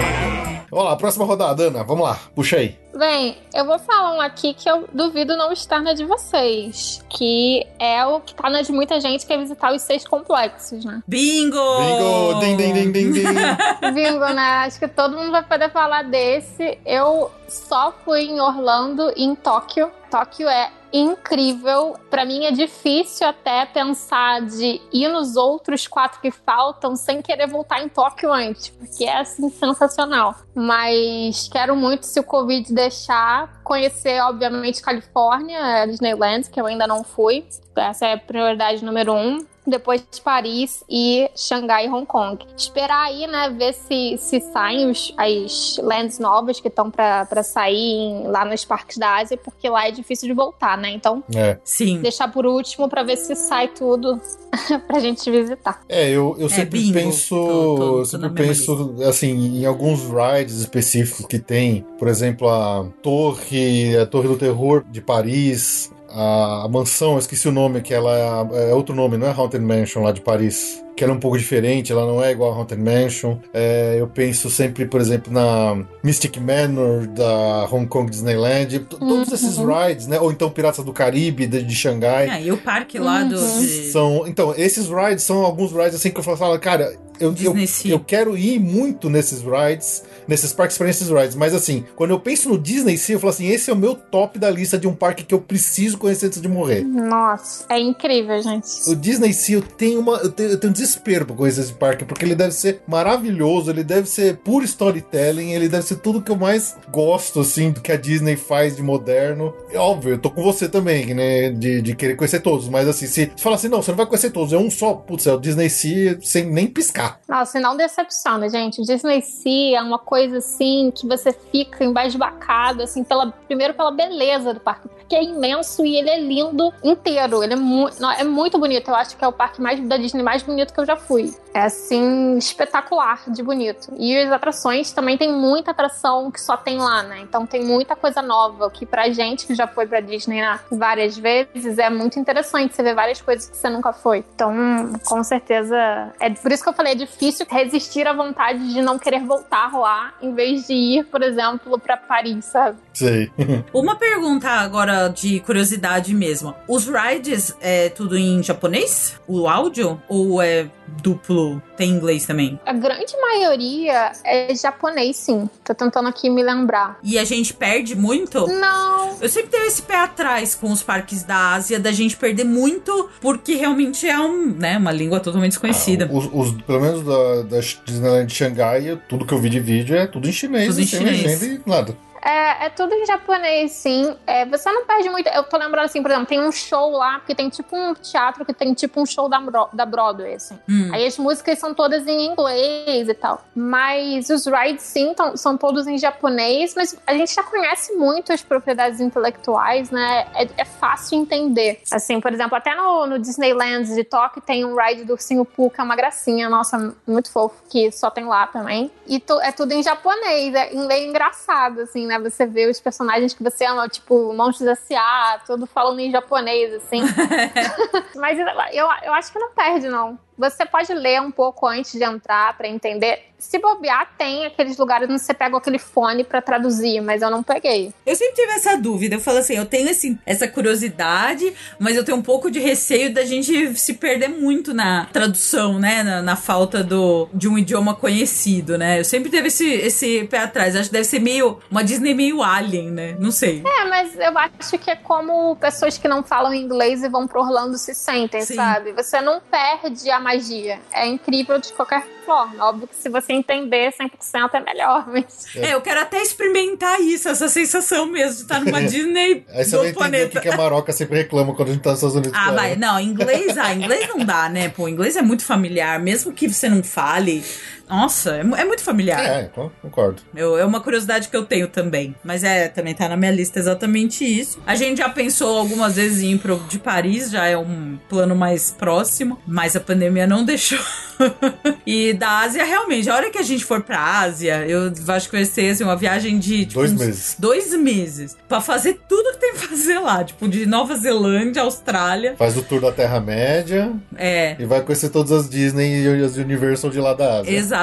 Speaker 2: Vamos lá, próxima rodada, Ana. Vamos lá, puxa aí.
Speaker 4: Bem, eu vou falar um aqui que eu duvido não estar na de vocês. Que é o que tá na de muita gente, que é visitar os seis complexos, né?
Speaker 3: Bingo!
Speaker 2: Bingo! Din, din, din, din, din.
Speaker 4: Bingo, né? Acho que todo mundo vai poder falar desse. Eu só fui em Orlando e em Tóquio. Tóquio é incrível. Pra mim é difícil até pensar de ir nos outros quatro que faltam sem querer voltar em Tóquio antes, porque é assim sensacional. Mas quero muito, se o Covid deixar, conhecer, obviamente, Califórnia, Disneyland, que eu ainda não fui. Essa é a prioridade número um depois Paris e Xangai e Hong Kong. Esperar aí, né, ver se, se saem os, as lands novas que estão pra pra sair em- lá nos parques da Ásia, porque lá é difícil de voltar, né? Então,
Speaker 2: É.
Speaker 3: Sim.
Speaker 4: deixar por último pra ver se sai tudo pra gente visitar.
Speaker 2: É, eu, eu sempre
Speaker 3: bingo.
Speaker 2: penso.
Speaker 3: Tô- tô-
Speaker 2: eu sempre penso, assim, em alguns rides específicos que tem. Por exemplo, a Torre, a Torre do Terror de Paris. A, mansão, eu esqueci o nome, que ela é, é outro nome, não é Haunted Mansion lá de Paris. Que ela é um pouco diferente, ela não é igual a Haunted Mansion. É, eu penso sempre, por exemplo, na Mystic Manor da Hong Kong Disneyland. T- Todos esses rides, né? Ou então Piratas do Caribe de, de Xangai.
Speaker 3: É, e o parque lá do.
Speaker 4: Uhum.
Speaker 3: de-
Speaker 2: São, então, esses rides são alguns rides assim que eu falo, cara, eu, eu, eu quero ir muito nesses rides, nesses parques para esses rides, mas assim, quando eu penso no Disney Sea, eu falo assim, esse é o meu top da lista de um parque que eu preciso conhecer antes de morrer.
Speaker 4: Nossa, é incrível, gente.
Speaker 2: O Disney Sea, eu tenho, uma, eu tenho, eu tenho desespero pra conhecer esse parque, porque ele deve ser maravilhoso, ele deve ser puro storytelling, ele deve ser tudo que eu mais gosto, assim, do que a Disney faz de moderno. E, óbvio, eu tô com você também, né, de, de querer conhecer todos, mas assim, se você falar assim, não, você não vai conhecer todos, é um só, putz, é o Disney Sea sem nem piscar.
Speaker 4: Nossa, não decepciona, gente. O Disney Sea é uma coisa assim que você fica embasbacado, assim, pela, primeiro pela beleza do parque, porque é imenso e ele é lindo inteiro. Ele é, mu é muito bonito. Eu acho que é o parque mais da Disney mais bonito que eu já fui. É assim, espetacular de bonito. E as atrações também tem muita atração que só tem lá, né? Então tem muita coisa nova, que pra gente que já foi pra Disney né, várias vezes, é muito interessante você ver várias coisas que você nunca foi. Então, com certeza, é por isso que eu falei, é difícil resistir à vontade de não querer voltar lá, em vez de ir, por exemplo, pra Paris, sabe?
Speaker 2: Sei.
Speaker 3: Uma pergunta agora de curiosidade mesmo. Os rides é tudo em japonês? O áudio? Ou é duplo? Tem inglês também?
Speaker 4: A grande maioria é japonês, sim. Tô tentando aqui me lembrar.
Speaker 3: E a gente perde muito?
Speaker 4: Não,
Speaker 3: Eu sempre tenho esse pé atrás com os parques da Ásia, da gente perder muito, porque realmente é um, né, uma língua totalmente desconhecida.
Speaker 2: Os, os- pelo menos da, da Disneyland de Xangai, tudo que eu vi de vídeo é tudo em chinês,
Speaker 3: Tudo em
Speaker 2: sem
Speaker 3: chinês.
Speaker 2: legenda e nada.
Speaker 4: É, é tudo em japonês, sim. É, você não perde muito. Eu tô lembrando assim, por exemplo, tem um show lá, porque tem tipo um teatro que tem tipo um show da, Bro- da Broadway, assim.
Speaker 3: Hum.
Speaker 4: Aí as músicas são todas em inglês e tal. Mas os rides, sim, tão- são todos em japonês. Mas a gente já conhece muito as propriedades intelectuais, né? É, é fácil entender. Assim, por exemplo, até no, no Disneyland de Tóquio tem um ride do Ursinho Pooh, que é uma gracinha, nossa, muito fofo, que só tem lá também. E é tudo em japonês, é meio engraçado, assim, né? Você vê os personagens que você ama, tipo, Monstros S.A., tudo falando em japonês, assim. Mas eu, eu, eu acho que não perde, não. Você pode ler um pouco antes de entrar pra entender. Se bobear, tem aqueles lugares onde você pega aquele fone pra traduzir, mas eu não peguei.
Speaker 3: Eu sempre tive essa dúvida. Eu falo assim, eu tenho esse, essa curiosidade, mas eu tenho um pouco de receio da gente se perder muito na tradução, né? Na, na falta do, de um idioma conhecido, né? Eu sempre teve esse, esse pé atrás. Acho que deve ser meio. Uma Disney meio alien, né? Não sei.
Speaker 4: É, mas eu acho que é como pessoas que não falam inglês e vão pro Orlando se sentem,
Speaker 3: Sim.
Speaker 4: sabe? Você não perde a magia. É incrível de qualquer forma. Óbvio que se você entender 100% é melhor, mas...
Speaker 3: É, eu quero até experimentar isso, essa sensação mesmo de estar numa Disney
Speaker 2: Aí você
Speaker 3: do
Speaker 2: vai entender o
Speaker 3: planeta.
Speaker 2: que, que a Maroca sempre reclama quando a gente tá nos Estados Unidos.
Speaker 3: Ah, vai. Não, inglês, ah, inglês não dá, né? Pô, inglês é muito familiar. Mesmo que você não fale. Nossa, é, é muito familiar.
Speaker 2: É, então, concordo.
Speaker 3: Eu- é uma curiosidade que eu tenho também. Mas é, também tá na minha lista exatamente isso. A gente já pensou algumas vezes em ir pro de Paris, já é um plano mais próximo, mas a pandemia não deixou. e da Ásia, realmente, a hora que a gente for pra Ásia, eu acho que vai ser assim, uma viagem de tipo,
Speaker 2: Dois meses.
Speaker 3: Dois meses. Pra fazer tudo que tem que fazer lá. Tipo, de Nova Zelândia, Austrália.
Speaker 2: Faz o tour da Terra-média
Speaker 3: É.
Speaker 2: e vai conhecer todas as Disney e as Universal de lá da Ásia.
Speaker 3: Exatamente.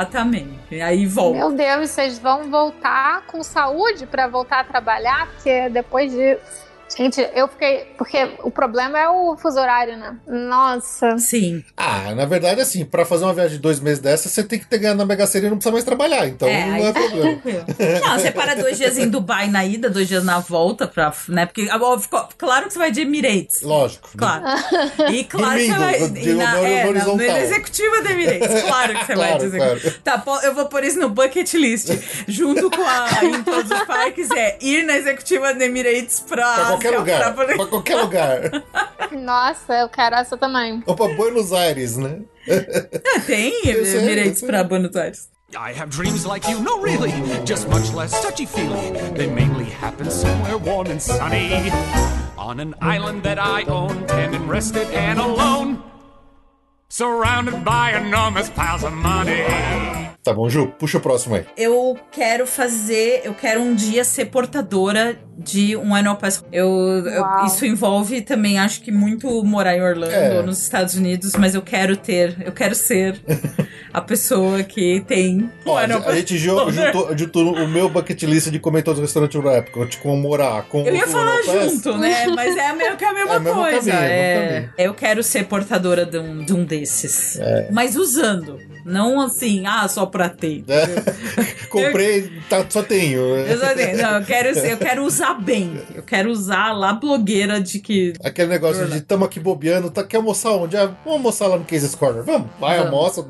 Speaker 3: E aí volta.
Speaker 4: Meu Deus, vocês vão voltar com saúde pra voltar a trabalhar? Porque depois de... Gente, eu fiquei... Porque o problema é o fuso horário, né? Nossa...
Speaker 3: Sim.
Speaker 2: Ah, na verdade, assim, pra fazer uma viagem de dois meses dessa, você tem que ter ganhado na Mega Sena e não precisa mais trabalhar. Então
Speaker 3: É,
Speaker 2: não
Speaker 3: aí
Speaker 2: é problema.
Speaker 3: Não, você para dois dias em Dubai na ida, dois dias na volta, pra, né? Porque, ah, ó, ficou- claro que você vai de Emirates.
Speaker 2: Lógico.
Speaker 3: Claro. E claro que você vai.
Speaker 2: de-
Speaker 3: na, é, na, na executiva da Emirates. Claro que você vai
Speaker 2: Claro,
Speaker 3: dizer.
Speaker 2: claro.
Speaker 3: Tá, eu vou pôr isso no bucket list. Junto com a. Em todos os parques, é ir na executiva da Emirates pra.
Speaker 2: Pra qualquer lugar.
Speaker 3: pra-
Speaker 2: Pra qualquer lugar.
Speaker 4: Nossa, eu quero essa também.
Speaker 2: Ou pra Buenos Aires, né?
Speaker 3: Ah, Tem
Speaker 2: sei,
Speaker 3: Emirates
Speaker 2: eu sei.
Speaker 3: pra Buenos Aires.
Speaker 7: I have dreams like you, no really, just much less touchy feely. They mainly happen somewhere warm and sunny. On an island that I own, tending rested and alone. Surrounded by enormous piles of money.
Speaker 2: Tá bom, Ju, puxa o próximo aí.
Speaker 3: eu quero fazer, eu quero um dia ser portadora de um annual pass. Eu, eu- isso envolve também, acho que muito morar em Orlando,
Speaker 2: É.
Speaker 3: nos Estados Unidos, mas eu quero ter, eu quero ser a pessoa que tem
Speaker 2: Ó, a, a gente ju- juntou, juntou o meu bucket list de comer todos os restaurantes da época, de como morar com
Speaker 3: Eu ia falar junto, né? Mas é a mesma, que é a mesma
Speaker 2: É
Speaker 3: coisa.
Speaker 2: caminho, é
Speaker 3: é. Eu quero ser portadora de um, de um desses.
Speaker 2: É.
Speaker 3: Mas usando. Não assim, ah, só pra ter.
Speaker 2: É. Comprei, tá, só tenho.
Speaker 3: Eu, só tenho. Não, eu quero, eu quero usar bem. Eu quero usar lá blogueira de que.
Speaker 2: Aquele negócio de tamo aqui bobeando, tá, quer almoçar onde? Ah, vamos almoçar lá no Cases Corner. Vamos, vai,
Speaker 3: Vamos.
Speaker 2: almoça,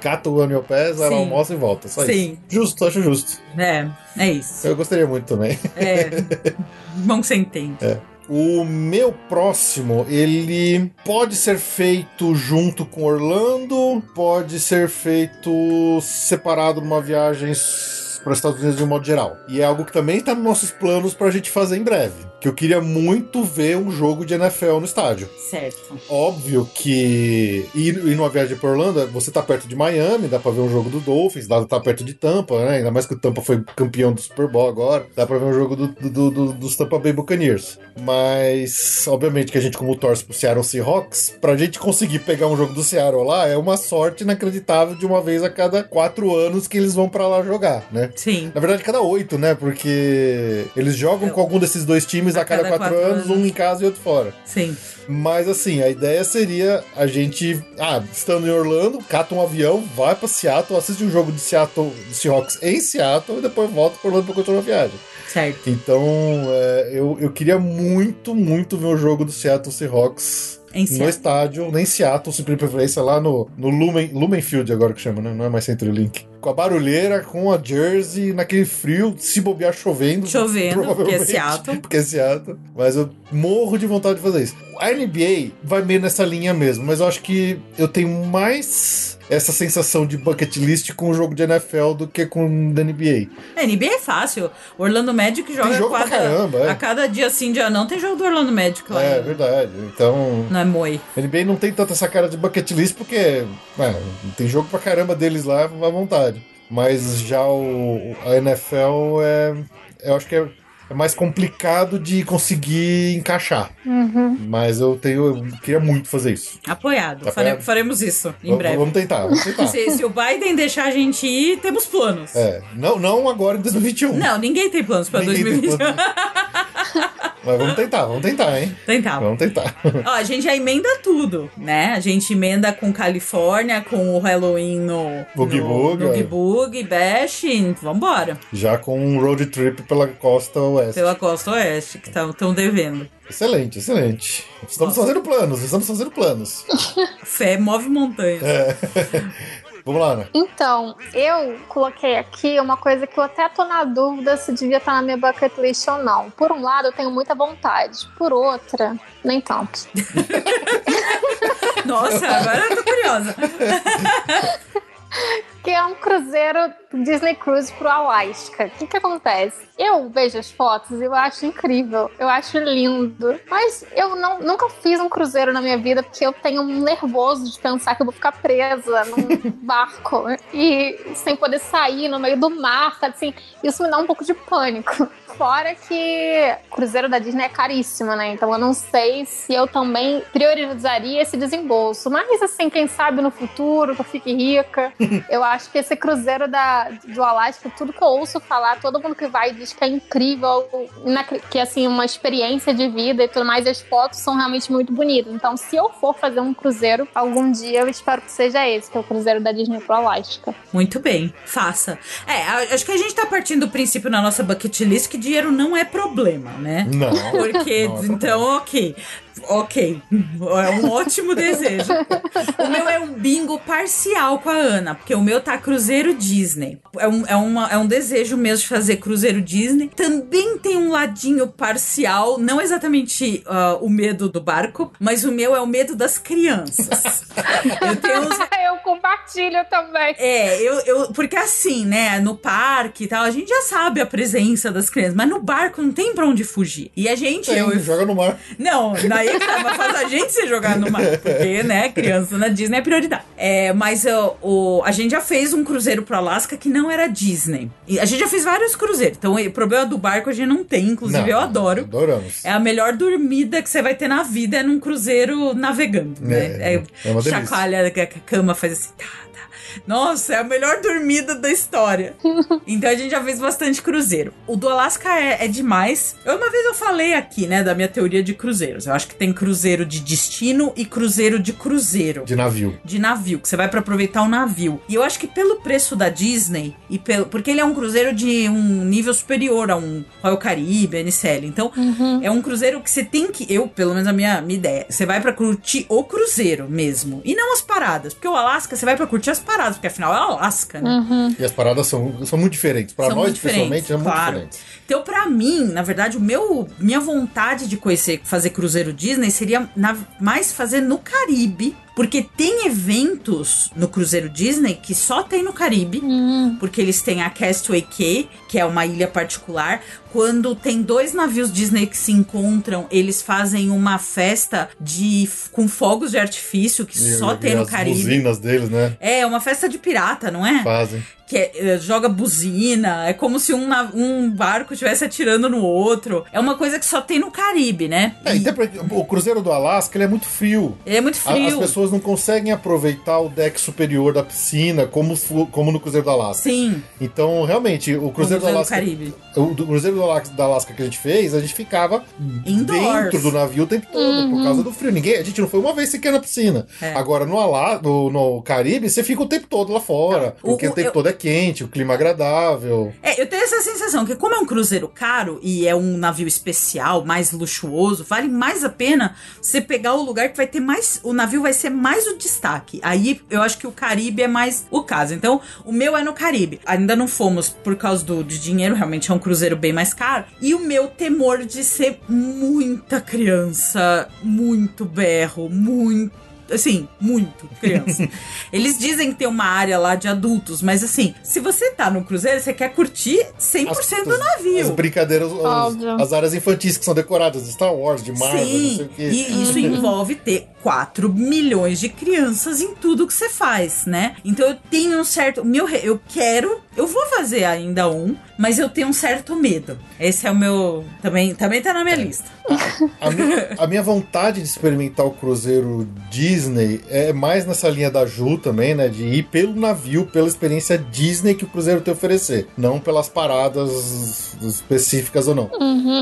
Speaker 2: cata o Annual Pass, vai lá, almoça e volta. Só
Speaker 3: Sim.
Speaker 2: isso. Justo, acho justo.
Speaker 3: É, é isso.
Speaker 2: Eu gostaria muito também.
Speaker 3: É. Bom que você entende.
Speaker 2: O meu próximo, ele pode ser feito junto com Orlando, pode ser feito separado numa viagem para os Estados Unidos de um modo geral. E é algo que também está nos nossos planos para a gente fazer em breve. Que eu queria muito ver um jogo de NFL no estádio.
Speaker 3: Certo.
Speaker 2: Óbvio que ir, ir numa viagem para Orlando, você tá perto de Miami, dá pra ver um jogo do Dolphins, dá tá perto de Tampa, né? Ainda mais que o Tampa foi campeão do Super Bowl agora, dá pra ver um jogo do, do- do- dos Tampa Bay Buccaneers. Mas, obviamente, que a gente, como torce pro Seattle Seahawks, pra gente conseguir pegar um jogo do Seattle lá, é uma sorte inacreditável de uma vez a cada quatro anos que eles vão pra lá jogar, né?
Speaker 3: Sim.
Speaker 2: Na verdade, cada oito, né? Porque eles jogam com algum desses dois times a,
Speaker 3: A
Speaker 2: cada,
Speaker 3: cada
Speaker 2: quatro,
Speaker 3: quatro
Speaker 2: anos,
Speaker 3: anos.
Speaker 2: um em casa e outro fora.
Speaker 3: Sim.
Speaker 2: Mas assim, a ideia seria a gente, ah, estando em Orlando, cata um avião, vai pra Seattle, assiste um jogo de Seattle, do Seahawks em Seattle e depois volta pra Orlando pra continuar a viagem.
Speaker 3: Certo.
Speaker 2: Então, é, eu, eu queria muito, muito ver o jogo do Seattle Seahawks
Speaker 3: Em
Speaker 2: no
Speaker 3: Seattle.
Speaker 2: estádio, nem Seattle, se preferência lá no, no Lumen, Lumen Field agora que chama, né? Não é mais CenturyLink. Com a barulheira, com a jersey, naquele frio, se bobear chovendo.
Speaker 3: Chovendo, porque é Seattle.
Speaker 2: Porque é Seattle. Mas eu morro de vontade de fazer isso. A NBA vai meio nessa linha mesmo, mas eu acho que eu tenho mais essa sensação de bucket list com o jogo de NFL do que com o da NBA.
Speaker 3: A NBA é fácil. O Orlando Magic joga
Speaker 2: jogo pra
Speaker 3: cada-
Speaker 2: caramba, é.
Speaker 3: a cada dia sim, dia não. Tem jogo do Orlando Magic lá.
Speaker 2: É, verdade. Então,
Speaker 3: Não é moi.
Speaker 2: a NBA não tem tanta essa cara de bucket list porque é, tem jogo pra caramba deles lá à vontade. Mas já o, a NFL é. Eu acho que é, é mais complicado de conseguir encaixar. Mas eu tenho. Eu queria muito fazer isso.
Speaker 3: Apoiado.
Speaker 2: Tá apoiado?
Speaker 3: faremos isso em
Speaker 2: V-
Speaker 3: breve.
Speaker 2: Vamos tentar, vamos tentar.
Speaker 3: Se, se o Biden deixar a gente ir, temos planos.
Speaker 2: É, não, não agora em 2021.
Speaker 3: Não, ninguém tem planos
Speaker 2: tem
Speaker 3: 2021.
Speaker 2: Mas vamos tentar, vamos tentar, hein?
Speaker 3: Tentar.
Speaker 2: Vamos tentar.
Speaker 3: Ó, a gente já emenda tudo, né? A gente emenda com Califórnia, com o Halloween no
Speaker 2: Boogie
Speaker 3: no,
Speaker 2: Boogie,
Speaker 3: no
Speaker 2: é.
Speaker 3: Boogie Boogie, Bash, vambora.
Speaker 2: Já com um road trip pela costa oeste.
Speaker 3: Pela costa oeste, que estão devendo.
Speaker 2: Excelente, excelente. Estamos
Speaker 3: Nossa.
Speaker 2: fazendo planos, estamos fazendo planos.
Speaker 3: Fé move montanhas.
Speaker 2: É. Vamos lá, Ana.
Speaker 4: Então, eu coloquei aqui uma coisa que eu até tô na dúvida se devia estar na minha bucket list ou não. Por um lado, eu tenho muita vontade. Por outra, nem tanto.
Speaker 3: Nossa, agora eu tô curiosa.
Speaker 4: Que é um cruzeiro Disney Cruise pro Alasca. O que que acontece? Eu vejo as fotos e eu acho incrível. Eu acho lindo. Mas eu não, nunca fiz um cruzeiro na minha vida porque eu tenho um nervoso de pensar que eu vou ficar presa num barco e sem poder sair no meio do mar, assim. Isso me dá um pouco de pânico. Fora que o cruzeiro da Disney é caríssimo, né? Então eu não sei se eu também priorizaria esse desembolso. Mas assim, quem sabe no futuro que eu fique rica. eu acho que esse cruzeiro da, do Alasca, tudo que eu ouço falar, todo mundo que vai diz que é incrível, que é assim, uma experiência de vida e tudo mais, e as fotos são realmente muito bonitas. Então, se eu for fazer um cruzeiro, algum dia eu espero que seja esse, que é o cruzeiro da Disney pro Alasca.
Speaker 3: Muito bem, faça. É, acho que a gente tá partindo do princípio na nossa bucket list que dinheiro não é problema, né?
Speaker 2: Não.
Speaker 3: Porque,
Speaker 2: Não, é
Speaker 3: então, ok. Ok. É um ótimo desejo. O meu é um bingo parcial com a Ana, porque o meu tá Cruzeiro Disney. É um, é uma, é um desejo mesmo de fazer Cruzeiro Disney. Também tem um ladinho parcial, não exatamente ah, o medo do barco, mas o meu é o medo das crianças. Eu tenho uns
Speaker 4: eu compartilho também.
Speaker 3: é, eu, eu. Porque assim, né? No parque e tal, a gente já sabe a presença das crianças, mas no barco não tem pra onde fugir. E a gente.
Speaker 2: Tem,
Speaker 3: eu,
Speaker 2: joga no mar.
Speaker 3: não, daí tá, mas faz a gente se jogar no mar. Porque, né, criança na Disney é prioridade. É, mas ó, o, a gente já fez um cruzeiro pro Alasca que não era Disney. E a gente já fez vários cruzeiros. Então, o problema do barco a gente não tem, inclusive
Speaker 2: Não,
Speaker 3: eu adoro.
Speaker 2: Adoramos.
Speaker 3: É a melhor dormida que você vai ter na vida é num cruzeiro navegando, né?
Speaker 2: É, é uma delícia.
Speaker 3: chacoalha, a cama faz assim, tá. Nossa, é a melhor dormida da história. então a gente já fez bastante cruzeiro. O do Alasca é, é demais. Eu, uma vez eu falei aqui, né, da minha teoria de cruzeiros. Eu acho que tem cruzeiro de destino e cruzeiro de cruzeiro
Speaker 2: De navio.
Speaker 3: de navio, que você vai pra aproveitar o navio. E eu acho que pelo preço da Disney e pelo porque ele é um cruzeiro de um nível superior a um Royal Caribe, NCL. Então, é um cruzeiro que você tem que eu, pelo menos a minha, minha ideia, você vai pra curtir o cruzeiro mesmo, e não as paradas, porque o Alasca você vai pra curtir as paradas, porque afinal é Alasca, né?
Speaker 2: E as paradas são, são muito diferentes. Para nós, pessoalmente, é muito
Speaker 3: claro.
Speaker 2: diferentes.
Speaker 3: Então, pra mim, na verdade, o meu minha vontade de conhecer, fazer cruzeiro Disney seria na- mais fazer no Caribe, porque tem eventos no cruzeiro Disney que só tem no Caribe, porque eles têm a Castaway Cay, que é uma ilha particular. Quando tem dois navios Disney que se encontram, eles fazem uma festa de com fogos de artifício que
Speaker 2: E-
Speaker 3: só
Speaker 2: e
Speaker 3: tem no
Speaker 2: as
Speaker 3: Caribe.
Speaker 2: buzinas deles, né?
Speaker 3: É, uma festa de pirata, não é?
Speaker 2: Fazem.
Speaker 3: Que é, é, joga buzina, é como se um, um barco estivesse atirando no outro. É uma coisa que só tem no Caribe, né?
Speaker 2: É, até porque o cruzeiro do Alasca ele é muito frio.
Speaker 3: Ele é muito
Speaker 2: A- As
Speaker 3: frio.
Speaker 2: pessoas não conseguem aproveitar o deck superior da piscina como, como no Cruzeiro do Alasca.
Speaker 3: Sim,
Speaker 2: Então, realmente, o Cruzeiro do
Speaker 3: Cruzeiro do
Speaker 2: Alasca.
Speaker 3: Caribe.
Speaker 2: O Cruzeiro do Alasca, da Alasca que a gente fez, a gente ficava
Speaker 3: Indoors.
Speaker 2: dentro do navio o tempo todo, por causa do frio. Ninguém, a gente não foi uma vez sequer na piscina.
Speaker 3: É.
Speaker 2: Agora, no, Ala, no, no Caribe, você fica o tempo todo lá fora.
Speaker 3: Não, o-
Speaker 2: porque o,
Speaker 3: o-
Speaker 2: tempo
Speaker 3: eu-
Speaker 2: todo é quente, o clima agradável.
Speaker 3: É, eu tenho essa sensação que como é um cruzeiro caro e é um navio especial, mais luxuoso, vale mais a pena você pegar o lugar que vai ter mais, o navio vai ser mais o destaque. Aí eu acho que o Caribe é mais o caso. Então, o meu é no Caribe. Ainda não fomos por causa do de dinheiro, realmente é um cruzeiro bem mais caro. E o meu temor de ser muita criança, muito berro, muito assim, muito criança. Eles dizem que tem uma área lá de adultos, mas assim, se você tá no cruzeiro, você quer curtir 100% do
Speaker 2: As
Speaker 3: navio.
Speaker 2: brincadeiras, as, as áreas infantis que são decoradas de Star Wars, de Marvel, não sei
Speaker 3: Sim,
Speaker 2: o quê.
Speaker 3: e isso envolve ter 4 milhões de crianças em tudo que você faz, né? Então eu tenho um certo. Meu, eu quero. Eu vou fazer ainda um, mas eu tenho um certo medo. Esse é o meu. Também, também tá na minha lista.
Speaker 2: A minha, a minha vontade de experimentar o cruzeiro Disney é mais nessa linha da Ju também, né? De ir pelo navio, pela experiência Disney que o cruzeiro tem a oferecer. Não pelas paradas específicas ou não.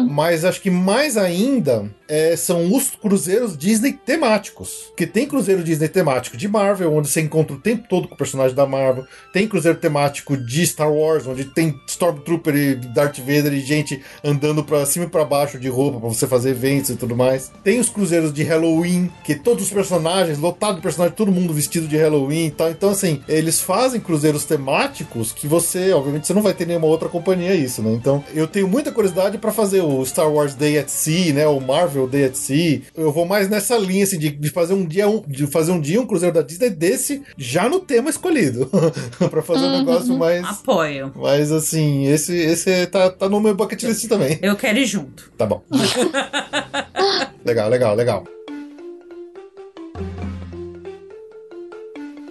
Speaker 2: Mas acho que mais ainda é, são os cruzeiros Disney temáticos. Porque tem cruzeiro Disney temático de Marvel, onde você encontra o tempo todo com o personagem da Marvel. Tem cruzeiro temático de Star Wars, onde tem Stormtrooper e Darth Vader e gente andando pra cima e pra baixo de roupa pra você fazer eventos e tudo mais. Tem os cruzeiros de Halloween, que todos os personagens, lotado de personagens, todo mundo vestido de Halloween e tal. Então, assim, eles fazem cruzeiros temáticos que você, obviamente, você não vai ter nenhuma outra companhia isso, né? Então, eu tenho muita curiosidade pra fazer o Star Wars Day at Sea, né? O Marvel Day at Sea. Eu vou mais nessa linha, assim, de, de fazer um dia um, de fazer um dia um cruzeiro da Disney desse já no tema escolhido. pra fazer um negócio mais.
Speaker 3: Apoio.
Speaker 2: Mas assim, esse, esse tá, tá no meu bucket list também.
Speaker 3: Eu quero ir junto.
Speaker 2: Tá bom. legal, legal, legal.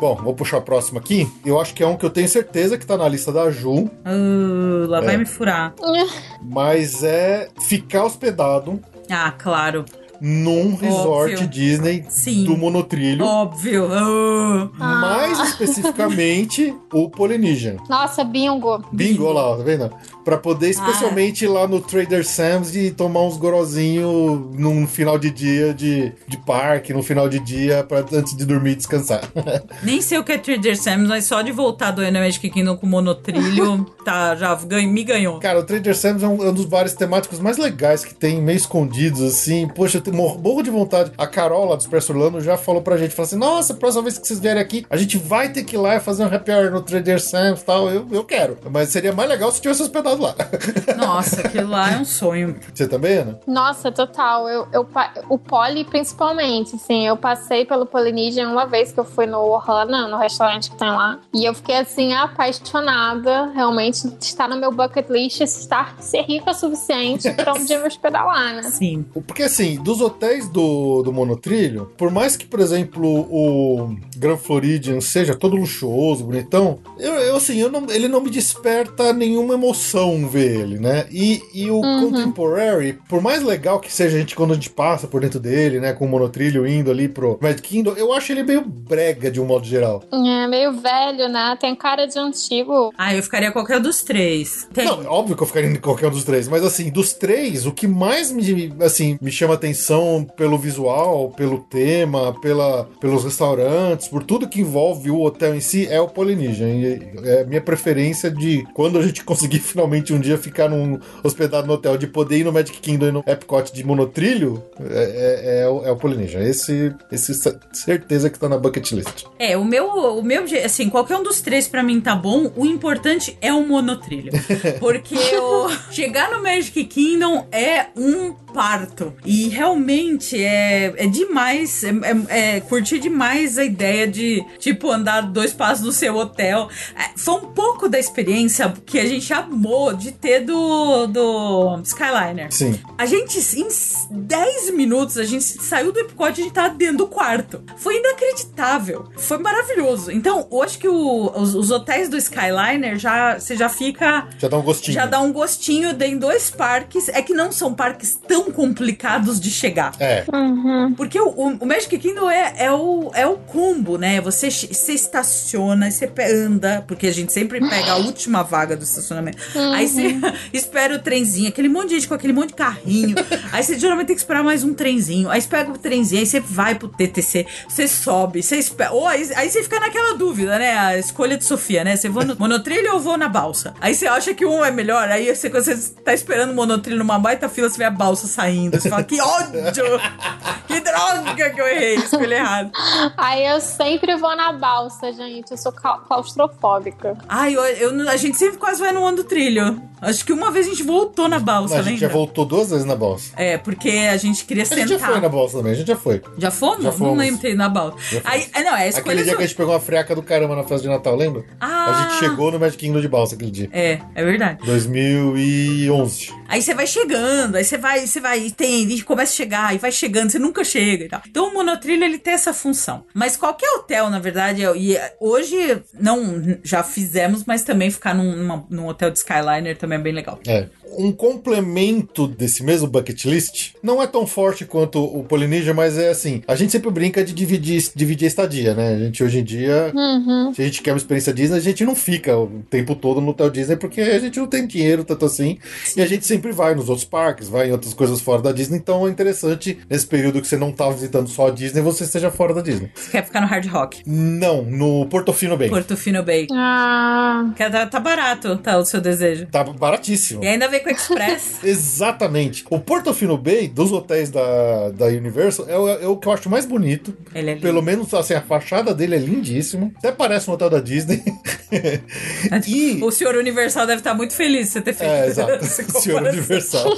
Speaker 2: Bom, vou puxar a próxima aqui. Eu acho que é um que eu tenho certeza que tá na lista da Ju,
Speaker 3: Uh, lá
Speaker 2: É.
Speaker 3: vai me furar.
Speaker 2: mas é ficar hospedado
Speaker 3: Ah, claro.
Speaker 2: num resort
Speaker 3: Óbvio.
Speaker 2: Disney
Speaker 3: Sim.
Speaker 2: do monotrilho.
Speaker 3: Óbvio. Uh.
Speaker 2: Mais especificamente o Polynesian.
Speaker 4: Nossa, bingo.
Speaker 2: Bingo, olha lá, tá vendo? Pra poder especialmente ir lá no Trader Sam's e tomar uns gorozinhos num final de dia de, de parque, no final de dia, pra, antes de dormir e descansar.
Speaker 3: Nem sei o que é Trader Sam's, mas só de voltar do Magic Kingdom com monotrilho, tá, já ganho, me ganhou.
Speaker 2: Cara, o Trader Sam's é um, é um dos bares temáticos mais legais que tem, meio escondidos, assim. Poxa, eu tenho mor- morro de vontade. A Carol, lá do Expresso Orlando, já falou pra gente, falou assim, nossa, próxima vez que vocês vierem aqui, a gente vai ter que ir lá e fazer um happy hour no Trader Sam's e tal. Eu, eu quero. Mas seria mais legal se tivesse hospedado lá.
Speaker 3: Nossa, aquilo lá é um sonho.
Speaker 2: Você também, Ana?
Speaker 4: Nossa, total. Eu, eu, o Poli, principalmente, assim, eu passei pelo Polynesian uma vez que eu fui no Ohana, no restaurante que tem lá. E eu fiquei, assim, apaixonada. Realmente, está no meu bucket list estar, ser rica o suficiente pra um dia me hospedar lá, né?
Speaker 3: Sim.
Speaker 2: Porque assim, dos hotéis do, do monotrilho, por mais que, por exemplo, o Grand Floridian seja todo luxuoso, bonitão, eu, eu, assim, eu não, ele não me desperta nenhuma emoção ver ele, né? E, e o Contemporary, por mais legal que seja a gente quando a gente passa por dentro dele, né, com o monotrilho indo ali pro Magic Kingdom, eu acho ele meio brega de um modo geral.
Speaker 4: É meio velho, né? Tem cara de antigo.
Speaker 3: Ah, eu ficaria qualquer dos três. Tem.
Speaker 2: Não, óbvio que eu ficaria em qualquer um dos três, mas assim, dos três, o que mais me, assim, me chama atenção pelo visual, pelo tema, pela, pelos restaurantes, por tudo que envolve o hotel em si, é o Polynesian. E é a minha preferência de quando a gente conseguir finalmente um dia ficar num hospedado no hotel, de poder ir no Magic Kingdom e no Epcot de monotrilho, é, é, é o, é o Polynesian. Esse, esse certeza que tá na bucket list.
Speaker 3: É, o meu, o meu, assim, qualquer um dos três pra mim tá bom. O importante é o monotrilho. Porque o chegar no Magic Kingdom é um parto. E realmente é, é demais, é, é- é curtir demais a ideia de, tipo, andar dois passos no seu hotel. É, foi um pouco da experiência que a gente amou de ter do, do Skyliner.
Speaker 2: Sim.
Speaker 3: A gente, em 10 minutos, a gente saiu do Epcot e a gente tava dentro do quarto. Foi inacreditável. Foi maravilhoso. Então, eu acho que o- os, os hotéis do Skyliner já, você já fica
Speaker 2: Já dá um gostinho.
Speaker 3: já dá um gostinho em dois parques. É que não são parques tão complicados de chegar.
Speaker 2: É.
Speaker 3: Porque o, o, o Magic Kingdom é, é, o, é o combo, né? Você, você estaciona, você anda, porque a gente sempre pega a última vaga do estacionamento. Aí você espera o trenzinho, aquele monte de gente com aquele monte de carrinho. aí você geralmente tem que esperar mais um trenzinho. Aí você pega o trenzinho, aí você vai pro TTC, você sobe, você espera. Ou aí, aí você fica naquela dúvida, né? A escolha de Sofia, né? Você vou no monotrilho ou vou na balsa? Aí você acha que um é melhor, aí você, quando você tá esperando o monotrilho numa baita fila, você vê a balsa saindo. Você fala, que ódio! Que droga que eu errei, escolhi errado.
Speaker 4: Aí eu sempre vou na balsa, gente. Eu sou clau- claustrofóbica.
Speaker 3: Ai, eu, eu- a gente sempre quase vai no ano do trilho. Acho que uma vez a gente voltou na balsa,
Speaker 2: a gente já voltou duas vezes na balsa.
Speaker 3: É, porque a gente queria
Speaker 2: A
Speaker 3: sentar.
Speaker 2: gente já foi na balsa também, a gente já foi.
Speaker 3: Já fomos?
Speaker 2: Já
Speaker 3: Não
Speaker 2: fomos.
Speaker 3: lembro de ter na balsa. Aí, é, não, é a escolha
Speaker 2: Aquele dia que a gente pegou uma freca do caramba na festa de Natal, lembra?
Speaker 3: Ah.
Speaker 2: A gente chegou no Magic Kingdom de balsa aquele dia.
Speaker 3: É, é verdade.
Speaker 2: 2011.
Speaker 3: Aí você vai chegando, aí você vai, você vai, tem, e começa a chegar, e vai chegando, você nunca chega e tal. Então o monotrilho ele tem essa função. Mas qualquer hotel, na verdade, é- e é- hoje não já fizemos, mas também ficar num, numa- num hotel de Skyliner também é bem legal.
Speaker 2: É. Um complemento desse mesmo bucket list não é tão forte quanto o Polynesia, mas é assim: a gente sempre brinca de dividir, dividir a estadia, né? A gente hoje em dia, se a gente quer uma experiência Disney, a gente não fica o tempo todo no hotel Disney porque a gente não tem dinheiro tanto assim. E a gente sempre vai nos outros parques, vai em outras coisas fora da Disney. Então é interessante, nesse período que você não tá visitando só a Disney, você esteja fora da Disney.
Speaker 3: Você quer ficar no Hard Rock?
Speaker 2: Não, no Portofino Bay.
Speaker 3: Portofino Bay.
Speaker 4: Ah,
Speaker 3: Que tá, tá barato, tá o seu desejo.
Speaker 2: Tá baratíssimo.
Speaker 3: E ainda vem com o Express.
Speaker 2: Exatamente. O Portofino Bay, dos hotéis da, da Universal, é o, é o que eu acho mais bonito.
Speaker 3: Ele é lindo.
Speaker 2: Pelo menos, assim, a fachada dele é lindíssimo. Até parece um hotel da Disney. e...
Speaker 3: O senhor Universal deve estar muito feliz de você ter feito
Speaker 2: É, exato. Senhor. Universal.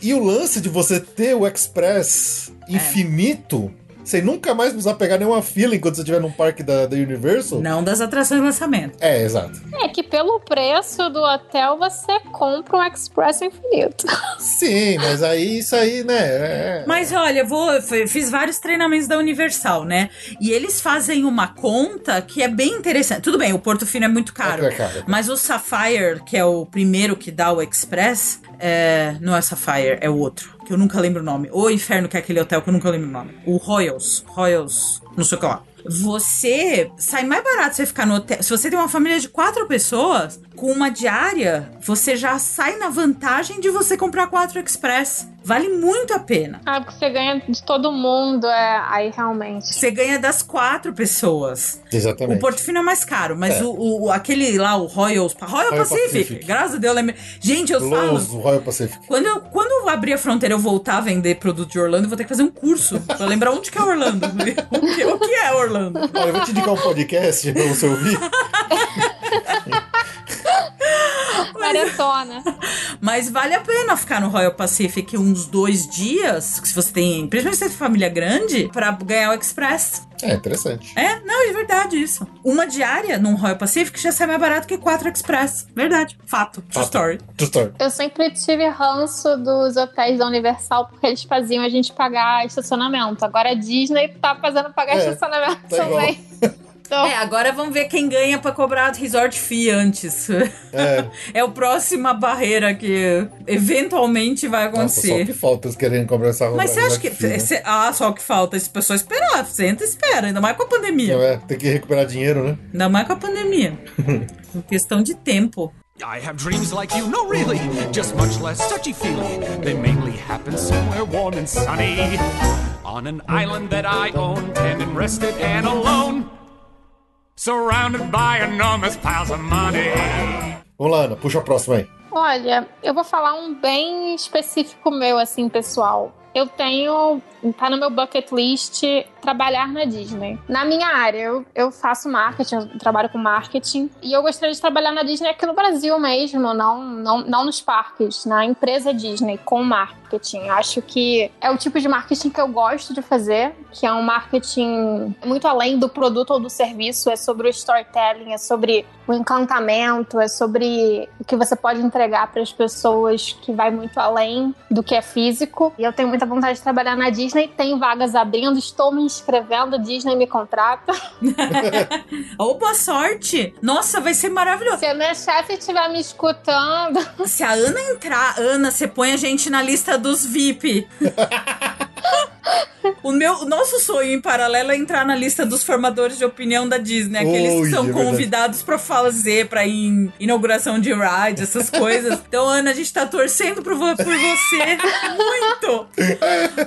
Speaker 2: e o lance de você ter o Express infinito, sem nunca mais precisar pegar nenhuma fila enquanto você estiver num parque da, da Universal.
Speaker 3: Não das atrações de lançamento.
Speaker 2: É, exato.
Speaker 4: é que pelo preço do hotel você compra um Express infinito.
Speaker 2: Sim, mas aí isso aí, né? é-
Speaker 3: Mas olha, eu vou, f- fiz vários treinamentos da Universal, né? E eles fazem uma conta que é bem interessante. Tudo bem, o Porto Fino é muito caro.
Speaker 2: É que é caro.
Speaker 3: Mas o Sapphire, que é o primeiro que dá o Express, é... não é Sapphire, é o outro. Que eu nunca lembro o nome. O Inferno, que é aquele hotel que eu nunca lembro o nome. O Royals. Royals. Não sei o que lá. Você sai mais barato você ficar no hotel. Se você tem uma família de quatro pessoas, com uma diária, você já sai na vantagem de você comprar quatro Express. Vale muito a pena.
Speaker 4: Ah, porque você ganha de todo mundo, é. Aí realmente.
Speaker 3: Você ganha das quatro pessoas.
Speaker 2: Exatamente.
Speaker 3: O Portofino é mais caro, mas
Speaker 2: É.
Speaker 3: o, o- aquele lá, o Royal, Royal,
Speaker 2: Royal
Speaker 3: Pacific,
Speaker 2: Pacific.
Speaker 3: graças a Deus. lembra- Gente, eu falo.
Speaker 2: Los Royal Pacific.
Speaker 3: Quando eu, quando eu abrir a fronteira e eu voltar a vender produto de Orlando, eu vou ter que fazer um curso pra lembrar onde que é Orlando. o, que, o que é Orlando?
Speaker 2: Olha, eu vou te indicar um podcast pra você ouvir.
Speaker 4: Maratona.
Speaker 3: Mas vale a pena ficar no Royal Pacific uns dois dias, se você tem, principalmente se você tem família grande, pra ganhar o Express.
Speaker 2: É, interessante.
Speaker 3: É, não, é verdade isso. Uma diária num Royal Pacific já sai mais barato que quatro Express. Verdade. Fato. True
Speaker 2: Fato.
Speaker 3: story.
Speaker 2: True story.
Speaker 4: Eu sempre tive ranço dos hotéis da Universal porque eles faziam a gente pagar estacionamento. Agora a Disney tá fazendo pagar
Speaker 2: É,
Speaker 4: estacionamento
Speaker 2: tá igual.
Speaker 4: também. Então,
Speaker 3: É, agora vamos ver quem ganha pra cobrar resort fee antes.
Speaker 2: É.
Speaker 3: É a próxima barreira que eventualmente vai
Speaker 2: Nossa, só o
Speaker 3: acontecer.
Speaker 2: que falta eles querem cobrar essa
Speaker 3: Mas você acha que.
Speaker 2: Né?
Speaker 3: cê- ah, só o que falta. Esse pessoal esperar. Senta e espera. Ainda mais com a pandemia.
Speaker 2: Não, é, tem que recuperar dinheiro, né?
Speaker 3: Ainda mais com a pandemia. Em questão de tempo.
Speaker 7: I have dreams like you, no really, just much less touchy-feely. They mainly happen somewhere warm and sunny. On an island that I own, tended, rested, and alone. Surrounded by enormous piles of money.
Speaker 2: Vamos lá, Ana, puxa a próxima aí.
Speaker 4: olha, eu vou falar um bem específico meu, assim, pessoal. Eu tenho. Tá no meu bucket list trabalhar na Disney. Na minha área, eu, eu faço marketing, eu trabalho com marketing. E eu gostaria de trabalhar na Disney aqui no Brasil mesmo, não, não, não nos parques, na empresa Disney, com marketing. Acho que é o tipo de marketing que eu gosto de fazer, que é um marketing muito além do produto ou do serviço, é sobre o storytelling, é sobre o encantamento, é sobre o que você pode entregar para as pessoas que vai muito além do que é físico. E eu tenho muita vontade de trabalhar na Disney, tem vagas abrindo, estou me inscrevendo, Disney me contrata.
Speaker 3: Ô, boa sorte! Nossa, vai ser maravilhoso.
Speaker 4: Se a minha chefe estiver me escutando,
Speaker 3: Se a Ana entrar, Ana, você põe a gente na lista dos VIP. O meu, o nosso sonho em paralelo é entrar na lista dos formadores de opinião da Disney, aqueles que são
Speaker 2: é
Speaker 3: convidados pra fazer, pra ir em inauguração de ride, essas coisas. Então, Ana, a gente tá torcendo por, vo- por você muito.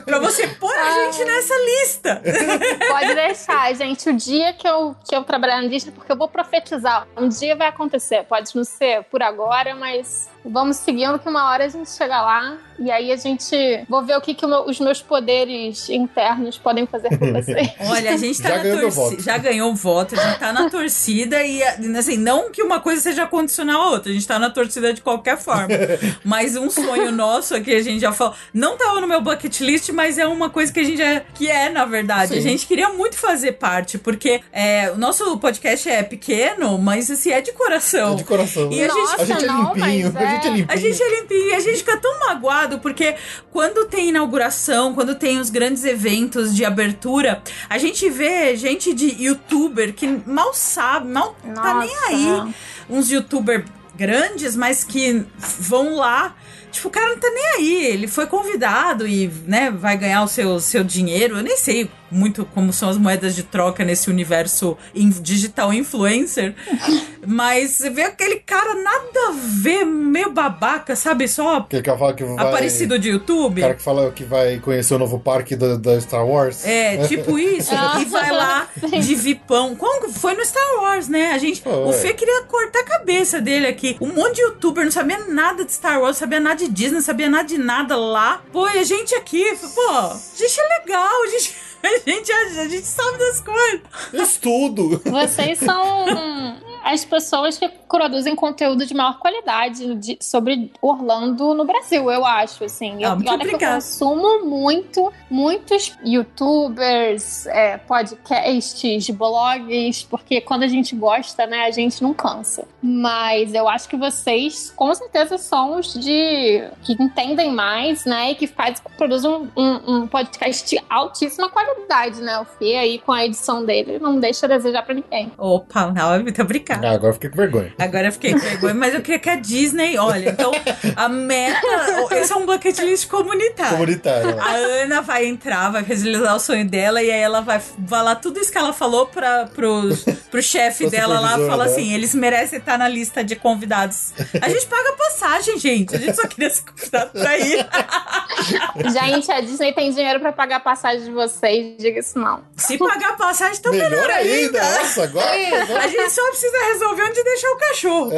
Speaker 3: Pra você pôr a gente nessa lista.
Speaker 4: pode deixar, gente. O dia que eu, que eu trabalhar na Disney, porque eu vou profetizar. Um dia vai acontecer. Pode não ser por agora, mas vamos seguindo que uma hora a gente chega lá e aí a gente. Vou ver o que, que o meu- os meus poderes internos podem fazer por vocês.
Speaker 3: Olha, a gente tá
Speaker 2: Já
Speaker 3: na
Speaker 2: ganhou
Speaker 3: torcida. Já ganhou o voto, a gente tá na torcida e, assim, não que uma coisa seja condicional à outra, a gente tá na torcida de qualquer forma. Mas um sonho nosso aqui, a gente já falou, não tava no meu bucket list, mas é uma coisa que a gente é, que é, na verdade.
Speaker 2: Sim.
Speaker 3: A gente queria muito fazer parte, porque é, o nosso podcast é pequeno, mas, assim, é de coração.
Speaker 2: É de coração.
Speaker 3: E a gente-
Speaker 2: a gente é
Speaker 4: não,
Speaker 2: limpinho.
Speaker 4: mas
Speaker 2: A gente é
Speaker 4: é-
Speaker 2: limpinho.
Speaker 3: A gente é limpinho, a gente fica tão magoado, porque quando tem inauguração, quando tem os grandes eventos de abertura, a gente vê gente de youtuber que mal sabe, mal tá nem
Speaker 4: Nossa.
Speaker 3: aí. Uns youtuber grandes, mas que vão lá. Tipo, o cara não tá nem aí. Ele foi convidado e, né, vai ganhar o seu, seu dinheiro. Eu nem sei muito como são as moedas de troca nesse universo in- digital influencer. mas você vê aquele cara nada a ver, meio babaca, sabe? Só
Speaker 2: fala que vai...
Speaker 3: aparecido de YouTube.
Speaker 2: O cara que fala que vai conhecer o novo parque da, Star Wars.
Speaker 3: É, tipo isso. e vai lá de vipão. Como que foi no Star Wars, né? A gente,
Speaker 2: Foi.
Speaker 3: o Fê queria cortar a cabeça dele aqui. Um monte de youtuber não sabia nada de Star Wars, não sabia nada de Disney, não sabia nada de nada lá. Pô, e a gente aqui, pô, a gente é legal, a gente, a gente, a gente sabe das coisas.
Speaker 2: Estudo.
Speaker 4: Vocês são as pessoas que produzem conteúdo de maior qualidade de- sobre Orlando no Brasil, eu acho, assim.
Speaker 3: Ah,
Speaker 4: Eu,
Speaker 3: muito
Speaker 4: olha que eu consumo muito, muitos youtubers, é, podcasts, blogs, porque quando a gente gosta, né, a gente não cansa. Mas eu acho que vocês, com certeza, são os de... que entendem mais, né, e que fazem, produzem um, um, um podcast de altíssima qualidade, né? O Fê aí, com a edição dele, não deixa a desejar pra ninguém.
Speaker 3: Opa, não, muito obrigada.
Speaker 2: Ah, agora eu fiquei com vergonha.
Speaker 3: Agora eu fiquei com vergonha, mas eu queria que a Disney, olha, então a meta, esse é um bucket list comunitário.
Speaker 2: Comunitário.
Speaker 3: A Ana vai entrar, vai realizar o sonho dela e aí ela vai falar tudo isso que ela falou para pros, pro chefe dela lá, fala
Speaker 2: né?
Speaker 3: assim, eles merecem estar na lista de convidados. A gente paga passagem, gente. A gente só queria ser convidado pra ir.
Speaker 4: Gente, a Disney tem dinheiro pra pagar a passagem de vocês, diga isso não.
Speaker 3: Se pagar passagem, então melhor,
Speaker 2: Melhor ainda.
Speaker 3: ainda.
Speaker 2: Nossa, agora... agora-
Speaker 3: A gente só precisa resolver onde deixar o cachorro.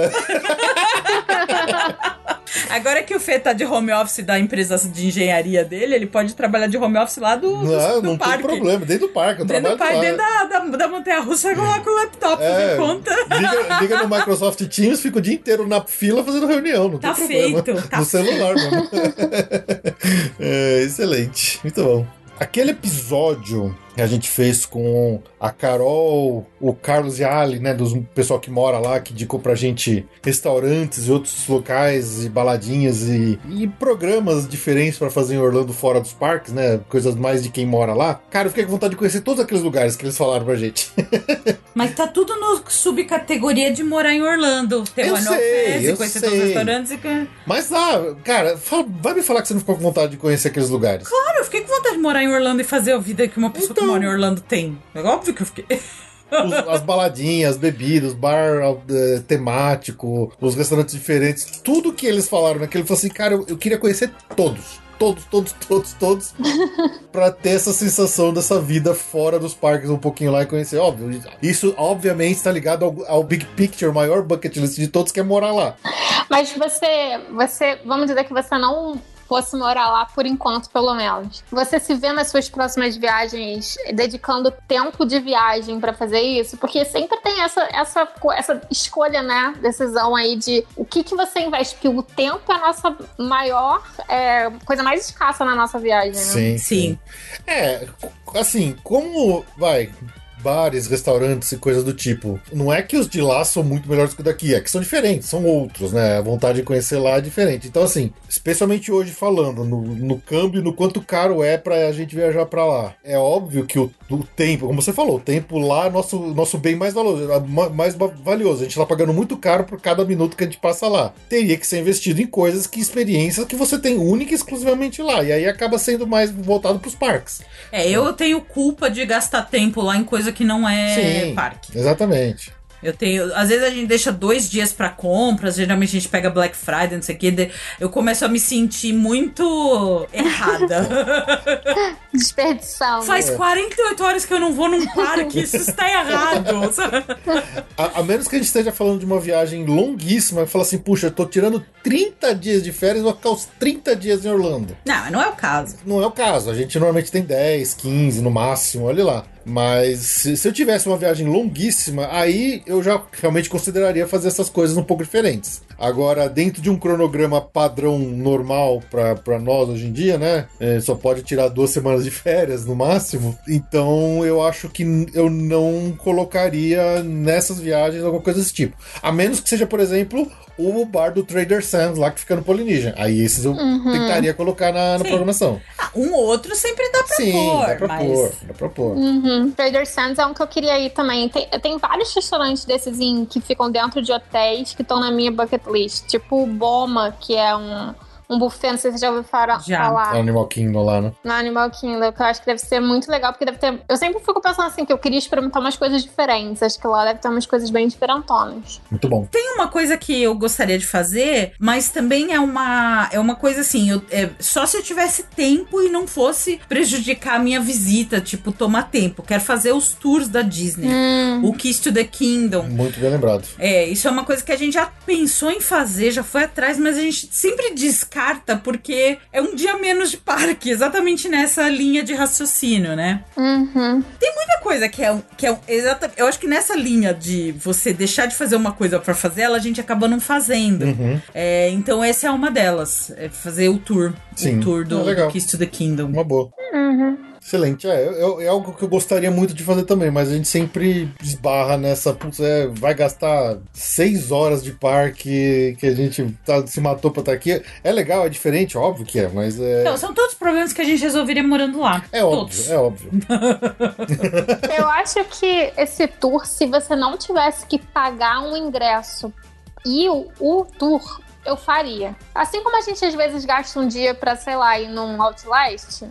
Speaker 3: Agora que o Fê tá de home office da empresa de engenharia dele, ele pode trabalhar de home office lá do, do,
Speaker 2: Não,
Speaker 3: do
Speaker 2: não tem
Speaker 3: parque.
Speaker 2: problema. Dentro do parque, eu
Speaker 3: Dentro do parque, dentro da, da, da montanha russa, lá com o laptop,
Speaker 2: É,
Speaker 3: conta.
Speaker 2: liga, liga no Microsoft Teams, fica o dia inteiro na fila fazendo reunião. Não
Speaker 3: Tá
Speaker 2: tem problema.
Speaker 3: feito, tá
Speaker 2: no celular mesmo. é, excelente. Muito bom. Aquele episódio a gente fez com a Carol, o Carlos e a Ali, né? Dos pessoal que mora lá, que indicou pra gente restaurantes e outros locais e baladinhas e, e programas diferentes pra fazer em Orlando fora dos parques, né? Coisas mais de quem mora lá. Cara, eu fiquei com vontade de conhecer todos aqueles lugares que eles falaram pra gente.
Speaker 3: Mas tá tudo no subcategoria de morar em Orlando. Tem
Speaker 2: Eu
Speaker 3: o Annual
Speaker 2: sei, eu
Speaker 3: conhecer
Speaker 2: sei.
Speaker 3: todos os restaurantes. E...
Speaker 2: Mas lá, cara, fala- vai me falar que você não ficou com vontade de conhecer aqueles lugares.
Speaker 3: Claro, eu fiquei com vontade de morar em Orlando e fazer a vida que uma pessoa
Speaker 2: Então.
Speaker 3: Que mora em Orlando tem. É óbvio que eu fiquei.
Speaker 2: Os- as baladinhas, as bebidas, bar eh, temático, os restaurantes diferentes, tudo que eles falaram naquele, eu falei assim, cara, eu, eu queria conhecer todos. Todos, todos, todos, todos. pra ter essa sensação dessa vida fora dos parques um pouquinho lá e conhecer. Óbvio, isso obviamente está ligado ao, ao Big Picture, o maior bucket list de todos, que é morar lá.
Speaker 4: Mas você, você, vamos dizer que você não fosse morar lá por enquanto, pelo menos. Você se vê nas suas próximas viagens dedicando tempo de viagem pra fazer isso? Porque sempre tem essa, essa, essa escolha, né? Decisão aí de o que, que você investe. Porque o tempo é a nossa maior, é, coisa mais escassa na nossa viagem, né?
Speaker 2: Sim,
Speaker 3: Sim.
Speaker 2: É, assim, como vai bares, restaurantes e coisas do tipo. Não é que os de lá são muito melhores que o daqui, é que são diferentes, são outros, né? A vontade de conhecer lá é diferente. Então, assim, especialmente hoje falando no, no câmbio, no quanto caro é pra gente viajar pra lá. É óbvio que o, o tempo, como você falou, o tempo lá é nosso, nosso bem mais valioso, ma- mais va- valioso. A gente tá pagando muito caro por cada minuto que a gente passa lá. Teria que ser investido em coisas que experiências que você tem única e exclusivamente lá. E aí acaba sendo mais voltado pros parques.
Speaker 3: É, eu tenho culpa de gastar tempo lá em coisa que não é
Speaker 2: Sim.
Speaker 3: parque.
Speaker 2: Exatamente.
Speaker 3: Eu tenho. Às vezes a gente deixa dois dias pra compras, geralmente a gente pega Black Friday, não sei o quê. Eu começo a me sentir muito errada.
Speaker 4: Desperdição.
Speaker 3: Faz 48 horas que eu não vou num parque, isso está errado.
Speaker 2: A, a menos que a gente esteja falando de uma viagem longuíssima, fala assim, puxa, eu tô tirando 30 dias de férias, vou ficar os 30 dias em Orlando.
Speaker 3: Não, mas não é o caso.
Speaker 2: Não é o caso, a gente normalmente tem 10, 15 no máximo, olha lá. Mas se, se eu tivesse uma viagem longuíssima, aí eu já realmente consideraria fazer essas coisas um pouco diferentes. Agora, dentro de um cronograma padrão normal pra pra nós hoje em dia, né? é, só pode tirar duas semanas de férias no máximo. Então eu acho que eu não colocaria nessas viagens alguma coisa desse tipo. A menos que seja, por exemplo, o bar do Trader Sam's lá que fica no Polynesia. Aí esses eu tentaria colocar na, na programação.
Speaker 3: Ah, um ou outro sempre dá pra
Speaker 2: Sim,
Speaker 3: pôr,
Speaker 2: dá pra
Speaker 3: mas.
Speaker 2: pôr, dá pra pôr.
Speaker 4: Uhum. Trader Sam's é um que eu queria ir também. Tem, tem vários restaurantes desses em- que ficam dentro de hotéis que estão na minha bucket list. Tipo o Boma, que é um, um buffet, não sei se você já ouviu fara-
Speaker 3: Já.
Speaker 4: falar.
Speaker 2: Animal Kingdom lá, né?
Speaker 4: No Animal Kingdom, que eu acho que deve ser muito legal, porque deve ter. Eu sempre fico pensando assim, que eu queria experimentar umas coisas diferentes. Acho que lá deve ter umas coisas bem diferentonas.
Speaker 2: Muito bom.
Speaker 3: Tem uma coisa que eu gostaria de fazer, mas também é uma, é uma coisa assim, eu, é, só se eu tivesse tempo e não fosse prejudicar a minha visita, tipo, tomar tempo. Quero fazer os tours da Disney. O Kiss to the Kingdom.
Speaker 2: Muito bem lembrado.
Speaker 3: É, isso é uma coisa que a gente já pensou em fazer, já foi atrás, mas a gente sempre descarta porque é um dia menos de parque, exatamente nessa linha de raciocínio, né?
Speaker 4: Uhum.
Speaker 3: Muita coisa que é, um- que é exata, eu acho que nessa linha de você deixar de fazer uma coisa pra fazer ela, a gente acaba não fazendo.
Speaker 2: Uhum.
Speaker 3: É, então essa é uma delas, é fazer o tour,
Speaker 2: Sim.
Speaker 3: o tour do,
Speaker 2: Ah,
Speaker 3: do Kiss to the Kingdom.
Speaker 2: Uma boa.
Speaker 4: Uhum.
Speaker 2: Excelente. É, é, é algo que eu gostaria muito de fazer também, mas a gente sempre esbarra nessa. Putz, é, vai gastar seis horas de parque que a gente tá- se matou pra estar aqui. É legal, é diferente, óbvio que é, mas é.
Speaker 3: Então, são todos problemas que a gente resolveria morando lá.
Speaker 2: É óbvio,
Speaker 3: todos.
Speaker 2: é óbvio.
Speaker 4: Eu acho que esse tour, se você não tivesse que pagar um ingresso e o, o tour, eu faria. Assim como a gente às vezes gasta um dia pra, sei lá, ir num Outlast.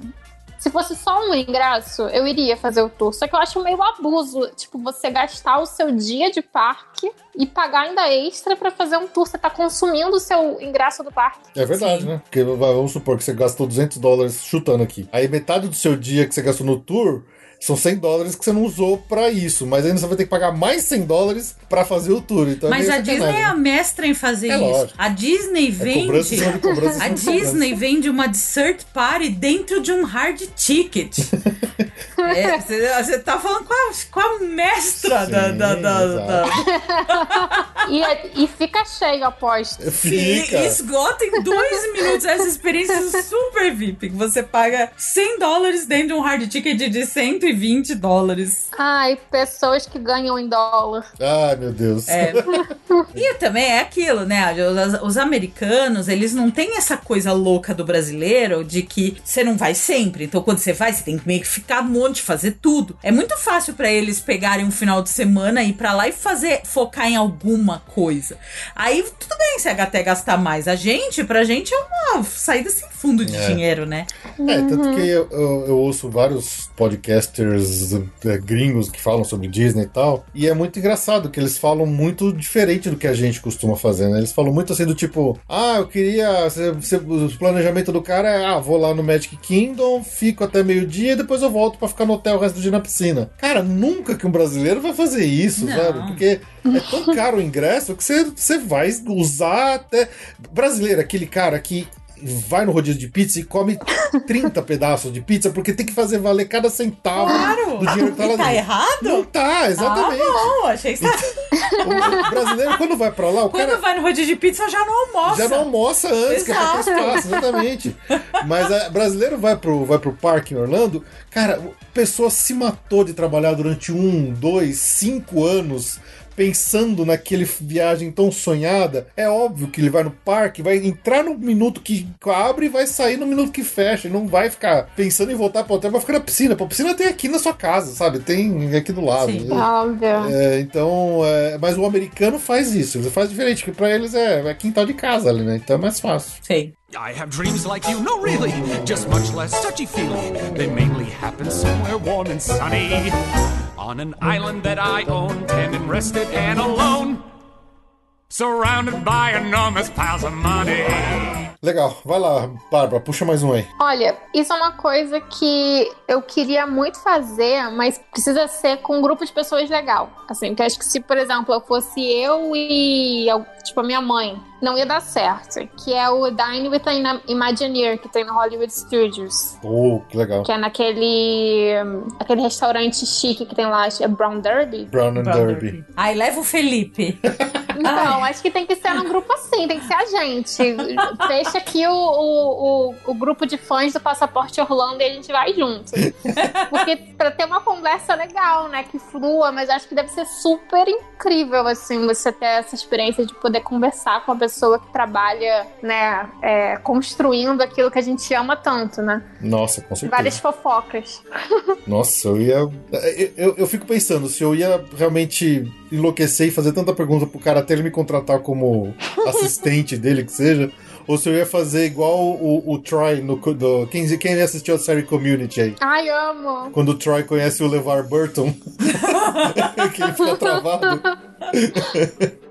Speaker 4: Se fosse só um ingresso, eu iria fazer o tour. Só que eu acho meio abuso, tipo, você gastar o seu dia de parque e pagar ainda extra pra fazer um tour. Você tá consumindo o seu ingresso do parque.
Speaker 2: É verdade,
Speaker 3: Sim.
Speaker 2: né? Porque vamos supor que você gastou 200 dólares chutando aqui. Aí metade do seu dia que você gastou no tour são 100 dólares que você não usou pra isso. Mas ainda você vai ter que pagar mais 100 dólares pra fazer o tour. Então é
Speaker 3: Mas
Speaker 2: meio
Speaker 3: a Disney é a mestra em fazer
Speaker 2: É
Speaker 3: isso.
Speaker 2: lógico.
Speaker 3: A Disney
Speaker 2: É cobrança
Speaker 3: vende.
Speaker 2: de cobrança. em
Speaker 3: A
Speaker 2: cobrança.
Speaker 3: Disney vende uma dessert party dentro de um hard ticket. É, Você tá falando com a, com a mestra
Speaker 2: Sim,
Speaker 3: da, da, da- da-
Speaker 4: E, e fica cheio, aposto.
Speaker 3: E
Speaker 2: Fica.
Speaker 3: esgota em dois minutos essa experiência super VIP. Que você paga 100 dólares dentro de um hard ticket de 120 dólares.
Speaker 4: Ai, pessoas que ganham em dólar.
Speaker 2: Ai, meu Deus.
Speaker 3: É. E também é aquilo, né? Os, os americanos, eles não têm essa coisa louca do brasileiro de que você não vai sempre. Então, quando você vai, você tem que meio que ficar um monte, fazer tudo. É muito fácil pra eles pegarem um final de semana, ir pra lá e fazer, focar em alguma coisa. Aí, tudo bem se até gastar mais. A gente, pra gente, é uma saída sem fundo de
Speaker 2: É.
Speaker 3: dinheiro, né?
Speaker 2: É, tanto que eu, eu- eu ouço vários podcasters é, gringos que falam sobre Disney e tal, e é muito engraçado que eles falam muito diferente do que a gente costuma fazer, né? Eles falam muito assim do tipo, ah, eu queria. se- se- o planejamento do cara é, ah, vou lá no Magic Kingdom, fico até meio-dia e depois eu volto pra ficar no hotel o resto do dia na piscina. Cara, nunca que um brasileiro vai fazer isso,
Speaker 3: Não.
Speaker 2: sabe? Porque é tão caro o ingresso que você, você vai usar até. Brasileiro, aquele cara que vai no rodízio de pizza e come 30 pedaços de pizza, porque tem que fazer valer cada centavo
Speaker 3: Claro!
Speaker 2: do dinheiro que tá lá
Speaker 3: tá errado?
Speaker 2: Não tá, exatamente.
Speaker 3: Ah, bom, achei que tá...
Speaker 2: O brasileiro, quando vai pra lá, o
Speaker 3: Quando
Speaker 2: cara
Speaker 3: vai no rodízio de pizza, já não almoça.
Speaker 2: já não almoça antes, que é pra
Speaker 3: Exato.
Speaker 2: espaço, exatamente. Mas o brasileiro vai pro, vai pro parque em Orlando, cara, a pessoa se matou de trabalhar durante um, dois, cinco anos pensando naquele viagem tão sonhada. É óbvio que ele vai no parque, vai entrar no minuto que abre e vai sair no minuto que fecha. Ele não vai ficar pensando em voltar pro hotel, vai ficar na piscina. Pô, a piscina tem aqui na sua casa, sabe? Tem aqui do lado.
Speaker 3: Sim.
Speaker 4: Óbvio.
Speaker 2: É, então, é, mas o americano faz isso, ele faz diferente, que pra eles é, é quintal de casa ali, né? Então é mais fácil.
Speaker 3: Sei.
Speaker 7: I have dreams like you, no really, just much less touchy feely. They mainly happen somewhere warm and sunny. On an island that I own, tending rested and alone. Surrounded by enormous piles of money.
Speaker 2: Legal, vai lá, Bárbara, puxa mais um aí.
Speaker 4: Olha, isso é uma coisa que eu queria muito fazer, mas precisa ser com um grupo de pessoas legal. Assim, porque acho que se, por exemplo, eu fosse eu e, tipo, a minha mãe, não ia dar certo. Que é o Dine with an Imagineer, que tem no Hollywood Studios.
Speaker 2: Oh, que legal.
Speaker 4: Que é naquele aquele restaurante chique que tem lá, acho que é Brown Derby.
Speaker 2: Brown and Derby.
Speaker 3: Aí leva o Felipe.
Speaker 4: Então, acho que tem que ser num grupo assim, tem que ser a gente. Fecha aqui o, o, o, o grupo de fãs do Passaporte Orlando e a gente vai junto. Porque pra ter uma conversa legal, né, que flua, mas acho que deve ser super incrível, assim, você ter essa experiência de poder conversar com a pessoa que trabalha, né, é, construindo aquilo que a gente ama tanto, né?
Speaker 2: Nossa, com certeza.
Speaker 4: Várias fofocas.
Speaker 2: Nossa, eu ia. Eu, eu, eu fico pensando, se eu ia realmente enlouquecer e fazer tanta pergunta pro cara até ele me contratar como assistente dele, que seja. Ou se eu ia fazer igual o, o Troy no. Do, quem, quem assistiu a série Community aí?
Speaker 4: Ai, amo.
Speaker 2: Quando o Troy conhece o LeVar Burton. que ele fica travado.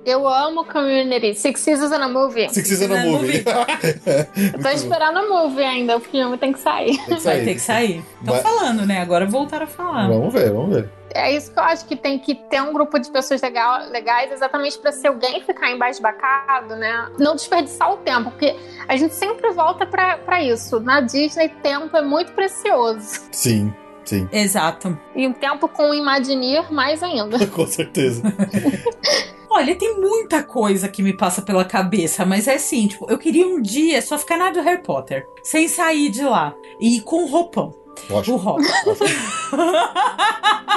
Speaker 4: Eu amo Community. Six Seasons and a Movie.
Speaker 2: Six Seasons na
Speaker 3: na
Speaker 2: movie.
Speaker 4: Tô esperando a movie ainda, o filme tem que sair.
Speaker 2: Tem que
Speaker 3: Vai ter que sair. Estão
Speaker 2: Vai-
Speaker 3: falando, né? Agora voltaram a falar.
Speaker 2: Vamos ver, vamos ver.
Speaker 4: É isso que eu acho que tem que ter um grupo de pessoas legal, legais, exatamente pra se alguém ficar embasbacado, né? Não desperdiçar o tempo, porque a gente sempre volta pra, pra isso. Na Disney, tempo é muito precioso.
Speaker 2: Sim, sim,
Speaker 3: Exato.
Speaker 4: E um tempo com o Imagineer, mais ainda.
Speaker 2: com certeza.
Speaker 3: Olha, tem muita coisa que me passa pela cabeça, mas é assim, tipo, eu queria um dia só ficar na área do Harry Potter, sem sair de lá, e com roupão. O
Speaker 2: Lógico.
Speaker 3: rock.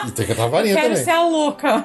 Speaker 2: E tem que estar varinha
Speaker 3: Quero
Speaker 2: também.
Speaker 3: ser a louca.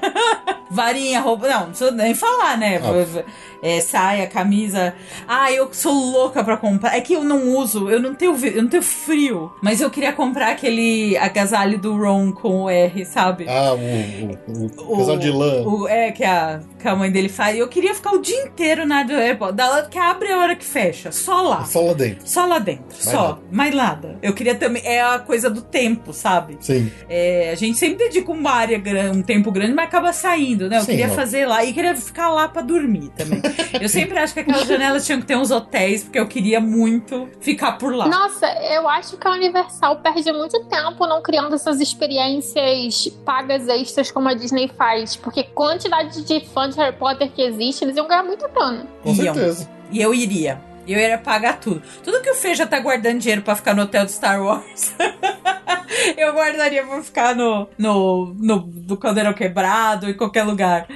Speaker 3: Varinha, roupa. Não, não precisa nem falar, né?
Speaker 2: Ah.
Speaker 3: É, saia, camisa. Ah, eu sou louca pra comprar. É que eu não uso, eu não tenho, eu não tenho frio. Mas eu queria comprar aquele agasalho do Ron com o R, sabe?
Speaker 2: Ah, o, o, o casal de lã.
Speaker 3: o- é, que a, que a mãe dele faz. Eu queria ficar o dia inteiro na aeroporto. Da hora que abre a hora que fecha. Só lá.
Speaker 2: Só lá dentro.
Speaker 3: Só lá dentro.
Speaker 2: Mais
Speaker 3: só.
Speaker 2: nada.
Speaker 3: Mais nada. Eu queria também. É a coisa do tempo, sabe?
Speaker 2: Sim.
Speaker 3: É, a gente sempre dedica uma área, um tempo grande, mas acaba saindo, né? Eu
Speaker 2: Sim,
Speaker 3: queria
Speaker 2: ó.
Speaker 3: fazer lá e queria ficar lá pra dormir também. eu sempre acho que aquelas janelas tinham que ter uns hotéis, porque eu queria muito ficar por lá.
Speaker 4: Nossa, eu acho que a Universal perde muito tempo não criando essas experiências pagas extras como a Disney faz. Porque quantidade de fãs de Harry Potter que existe, eles iam ganhar muita grana.
Speaker 2: Com certeza.
Speaker 3: E eu iria. Eu iria pagar tudo. Tudo que o Fê já tá guardando dinheiro pra ficar no hotel do Star Wars. eu guardaria pra ficar no, no, no, no Caldeirão Quebrado, em qualquer lugar.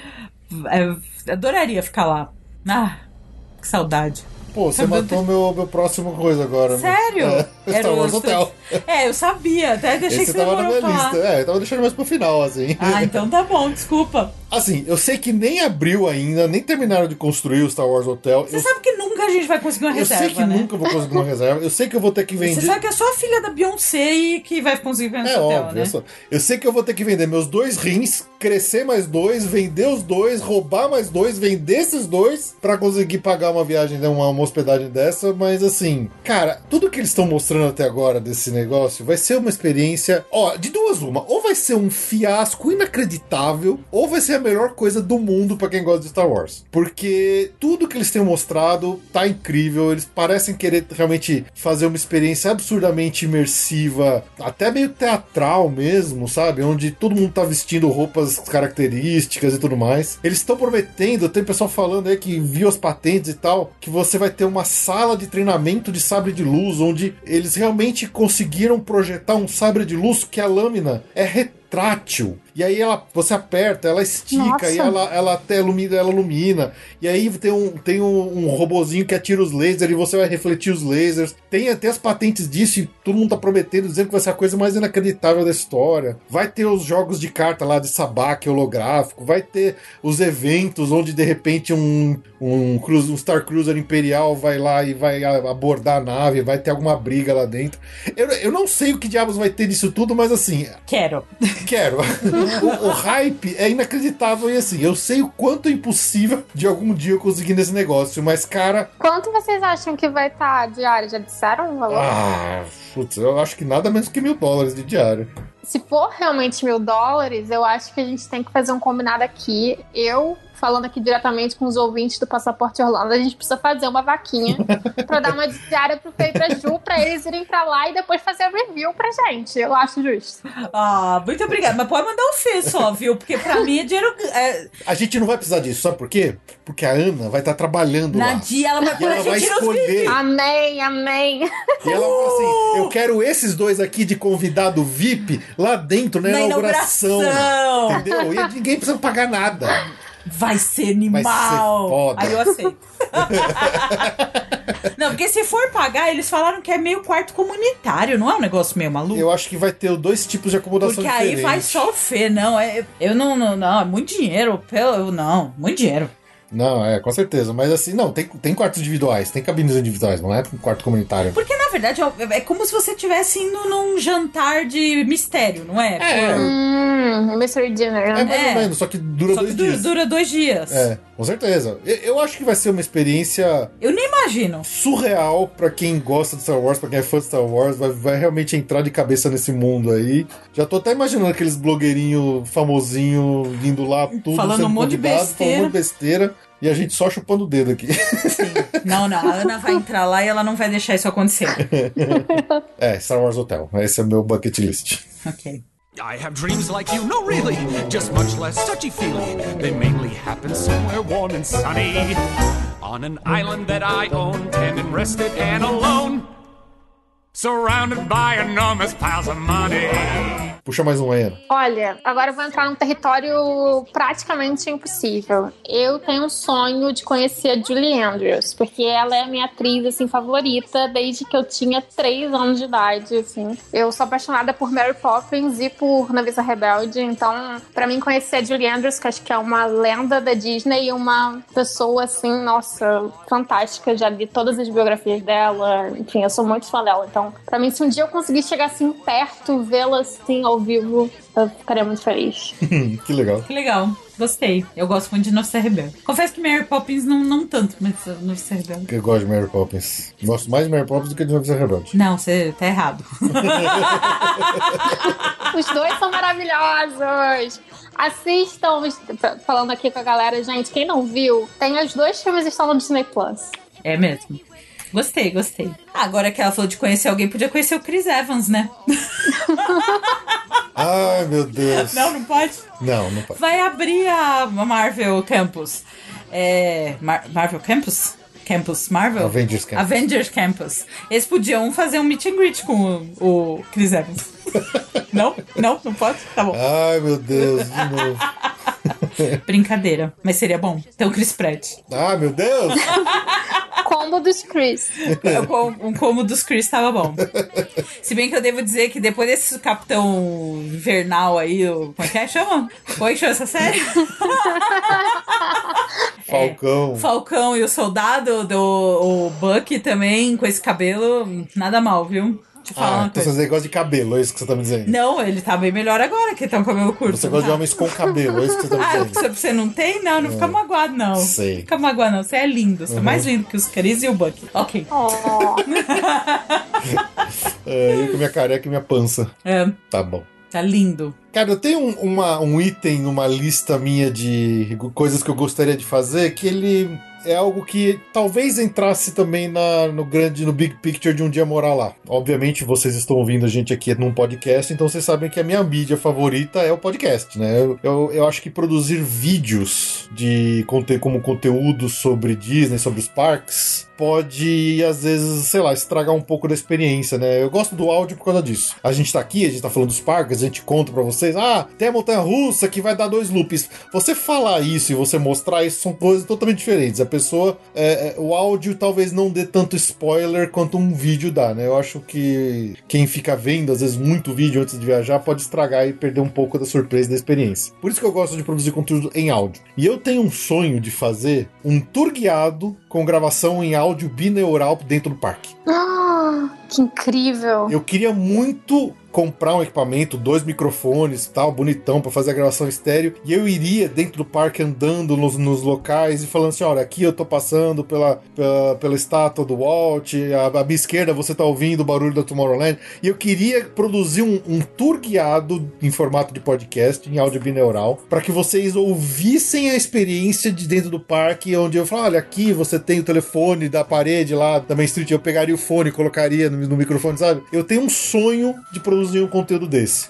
Speaker 3: É, adoraria ficar lá. Ah, que saudade.
Speaker 2: Pô, você matou meu, meu próximo coisa agora. né?
Speaker 3: Sério?
Speaker 2: É,
Speaker 3: Era
Speaker 2: Star Wars Hotel.
Speaker 3: É, eu sabia. Até deixei
Speaker 2: Esse
Speaker 3: que você
Speaker 2: tava na minha lista. É, eu tava deixando mais pro final, assim.
Speaker 3: Ah, então tá bom, desculpa.
Speaker 2: Assim, eu sei que nem abriu ainda, nem terminaram de construir o Star Wars Hotel.
Speaker 3: Você
Speaker 2: Eu,
Speaker 3: sabe que nunca a gente vai conseguir uma
Speaker 2: eu
Speaker 3: reserva,
Speaker 2: sei que
Speaker 3: né?
Speaker 2: nunca vou conseguir uma reserva. Eu sei que eu vou ter que
Speaker 3: Você
Speaker 2: vender.
Speaker 3: sabe que é só a filha da Beyoncé que vai conseguir no
Speaker 2: É
Speaker 3: hotel,
Speaker 2: óbvio.
Speaker 3: né?
Speaker 2: Eu, só- eu sei que eu vou ter que vender meus dois rins, crescer mais dois, vender os dois, roubar mais dois, vender esses dois pra conseguir pagar uma viagem, né, uma, uma hospedagem dessa. Mas assim, cara, tudo que eles estão mostrando até agora desse negócio vai ser uma experiência. Ó, de duas uma. Ou vai ser um fiasco inacreditável, ou vai ser a melhor coisa do mundo pra quem gosta de Star Wars. Porque tudo que eles têm mostrado tá incrível. Eles parecem querer realmente fazer uma experiência absurdamente imersiva, até meio teatral mesmo, sabe? Onde todo mundo tá vestindo roupas características e tudo mais. Eles estão prometendo, tem pessoal falando aí que viu as patentes e tal, que você vai ter uma sala de treinamento de sabre de luz, onde eles realmente conseguiram projetar um sabre de luz que a lâmina é retrátil. E aí ela, você aperta, ela estica
Speaker 4: Nossa.
Speaker 2: e ela, ela até ilumina, ela ilumina. E aí tem um, tem um, um robozinho que atira os lasers e você vai refletir os lasers. Tem até as patentes disso e todo mundo tá prometendo, dizendo que vai ser a coisa mais inacreditável da história. Vai ter os jogos de carta lá de sabaque holográfico, vai ter os eventos onde de repente um, um, um Star Cruiser Imperial vai lá e vai abordar a nave, vai ter alguma briga lá dentro. Eu, eu não sei o que diabos vai ter nisso tudo, mas assim,
Speaker 3: Quero.
Speaker 2: Quero. o, o hype é inacreditável e assim, eu sei o quanto é impossível de algum dia eu conseguir nesse negócio, mas cara,
Speaker 4: Quanto vocês acham que vai estar diário? Já disseram o valor?
Speaker 2: ah, putz, eu acho que nada menos que mil dólares de diário.
Speaker 4: Se for realmente mil dólares, eu acho que a gente tem que fazer um combinado aqui. Eu, falando aqui diretamente com os ouvintes do Passaporte Orlando, a gente precisa fazer uma vaquinha pra dar uma diária pro Fê e pra Ju, pra eles irem pra lá e depois fazer a review pra gente. Eu acho justo.
Speaker 3: Ah, muito obrigada. Mas pode mandar o Fê só, viu? Porque pra mim é dinheiro. É,
Speaker 2: A gente não vai precisar disso, sabe por quê? Porque a Ana vai estar trabalhando
Speaker 3: na
Speaker 2: lá.
Speaker 3: dia ela vai
Speaker 2: E
Speaker 3: a
Speaker 2: ela vai escolher.
Speaker 4: Amém, amém.
Speaker 2: E ela fala assim: eu quero esses dois aqui de convidado VIP lá dentro na,
Speaker 3: Na
Speaker 2: inauguração.
Speaker 3: inauguração.
Speaker 2: Entendeu? E ninguém precisa pagar nada.
Speaker 3: Vai ser animal.
Speaker 2: Vai ser.
Speaker 3: Aí eu aceito. não, porque se for pagar, eles falaram que é meio quarto comunitário, não é um negócio meio maluco?
Speaker 2: Eu acho que vai ter dois tipos de acomodação
Speaker 3: Porque aí vai só o Fê, não. É, eu não, não, não, é muito dinheiro. Pelo, não, muito dinheiro.
Speaker 2: Não, é, com certeza. Mas assim, não, tem, tem quartos individuais, tem cabines individuais, não é um quarto comunitário.
Speaker 3: Porque na verdade é, é como se você estivesse indo num jantar de mistério, não é?
Speaker 2: É,
Speaker 4: Hum, Mystery Dinner,
Speaker 2: é mais
Speaker 3: É.
Speaker 2: ou menos, só que dura
Speaker 3: Só que
Speaker 2: dois
Speaker 3: dura,
Speaker 2: dias.
Speaker 3: dura dois dias.
Speaker 2: É, com certeza. Eu, eu acho que vai ser uma experiência
Speaker 3: Eu nem imagino.
Speaker 2: surreal pra quem gosta de Star Wars, pra quem é fã de Star Wars, vai, vai realmente entrar de cabeça nesse mundo aí. Já tô até imaginando aqueles blogueirinhos famosinho indo lá, tudo
Speaker 3: Falando
Speaker 2: sendo
Speaker 3: um monte de besteira.
Speaker 2: falando um monte de besteira. E a gente só chupando o dedo aqui.
Speaker 3: Não, não. A Ana vai entrar lá e ela não vai deixar isso acontecer.
Speaker 2: é, Star Wars Hotel. Esse é o meu bucket list.
Speaker 3: Ok.
Speaker 7: I have dreams like you, no, really, just much less touchy feely. They mainly happen somewhere warm and sunny. On an island that I own, tended, rested, and alone. Surrounded by enormous piles of money.
Speaker 2: Puxa mais um aí.
Speaker 4: Olha, agora eu vou entrar num território praticamente impossível. Eu tenho um sonho de conhecer a Julie Andrews, porque ela é a minha atriz, assim, favorita desde que eu tinha 3 anos de idade, assim. Eu sou apaixonada por Mary Poppins e por Novisa Rebelde, então, pra mim, conhecer a Julie Andrews, que acho que é uma lenda da Disney e uma pessoa, assim, nossa, fantástica. Já li todas as biografias dela, enfim, eu sou muito fã dela. Então, pra mim, se um dia eu conseguir chegar assim perto, vê-la assim ao vivo, eu ficaria muito feliz.
Speaker 2: que legal.
Speaker 3: Que legal. Gostei. Eu gosto muito de Nossa Rebelde. Confesso que Mary Poppins não, não tanto, mas Nossa Rebelde.
Speaker 2: Eu gosto de Mary Poppins. Gosto mais de Mary Poppins do que de Noviça Rebelde.
Speaker 3: Não, você tá errado.
Speaker 4: Os dois são maravilhosos! Assistam, falando aqui com a galera, gente, quem não viu, tem os dois filmes que estão no Disney Plus.
Speaker 3: É mesmo. Gostei, gostei. Agora que ela falou de conhecer alguém, podia conhecer o Chris Evans, né?
Speaker 2: Ai, meu Deus.
Speaker 3: Não, não pode.
Speaker 2: Não, não pode.
Speaker 3: Vai abrir a Marvel Campus. É. Mar- Marvel Campus? Campus Marvel?
Speaker 2: Avengers Campus.
Speaker 3: Avengers Campus. Eles podiam fazer um meet and greet com o, o Chris Evans. não? Não? Não pode? Tá bom.
Speaker 2: Ai, meu Deus, de novo.
Speaker 3: Brincadeira. Mas seria bom. Ter o Chris Pratt.
Speaker 2: Ai, meu Deus.
Speaker 4: Combo dos Chris.
Speaker 3: Um como dos Chris tava bom. Se bem que eu devo dizer que depois desse Capitão Invernal aí, o, como é que é? Chama? É que chama essa série?
Speaker 2: Falcão.
Speaker 3: Falcão e o Soldado, do, o Buck também, com esse cabelo, nada mal, viu? Eu falar
Speaker 2: Ah,
Speaker 3: uma
Speaker 2: então
Speaker 3: coisa.
Speaker 2: você gosta de cabelo, é isso que você tá me dizendo.
Speaker 3: Não, ele tá bem melhor agora, que tá com o cabelo curto.
Speaker 2: Você gosta de
Speaker 3: tá?
Speaker 2: homens com cabelo, é isso que você tá me
Speaker 3: Ah,
Speaker 2: dizendo.
Speaker 3: você, você não tem? Não, não fica magoado, não.
Speaker 2: Sei. Uhum.
Speaker 3: Fica magoado, não. Você é lindo. Você é mais lindo que os Chris e o Buck. Ok.
Speaker 4: Oh.
Speaker 2: É, eu com minha careca e minha pança.
Speaker 3: É,
Speaker 2: Tá bom.
Speaker 3: tá lindo.
Speaker 2: Cara, eu tenho um, uma- um item numa lista minha de coisas que eu gostaria de fazer que ele é algo que talvez entrasse também na, no grande, no big picture de um dia morar lá. Obviamente, vocês estão ouvindo a gente aqui num podcast, então vocês sabem que a minha mídia favorita é o podcast, né? Eu, eu, eu acho que produzir vídeos de conte como conteúdo sobre Disney, sobre os parques, pode, às vezes, sei lá, estragar um pouco da experiência, né? Eu gosto do áudio por causa disso. A gente tá aqui, a gente tá falando dos parques, a gente conta pra vocês, ah, tem a montanha russa que vai dar dois loops. Você falar isso e você mostrar isso são coisas totalmente diferentes. A pessoa, é, é, o áudio talvez não dê tanto spoiler quanto um vídeo dá, né? Eu acho que quem fica vendo, às vezes, muito vídeo antes de viajar pode estragar e perder um pouco da surpresa da experiência. Por isso que eu gosto de produzir conteúdo em áudio. E eu tenho um sonho de fazer um tour guiado com gravação em áudio bineural dentro do parque.
Speaker 4: Ah, que incrível.
Speaker 2: Eu queria muito comprar um equipamento, dois microfones tal, bonitão, pra fazer a gravação estéreo. E eu iria dentro do parque andando nos, nos locais e falando assim: olha, aqui eu tô passando pela, pela, pela estátua do Walt, a, a minha esquerda você tá ouvindo o barulho da Tomorrowland. E eu queria produzir um, um tour guiado em formato de podcast, em áudio bineural, para que vocês ouvissem a experiência de dentro do parque, onde eu falo: olha, aqui você tem o telefone da parede lá da Main Street, eu pegaria o fone e colocaria no, no microfone, sabe? Eu tenho um sonho de produzir um conteúdo desse.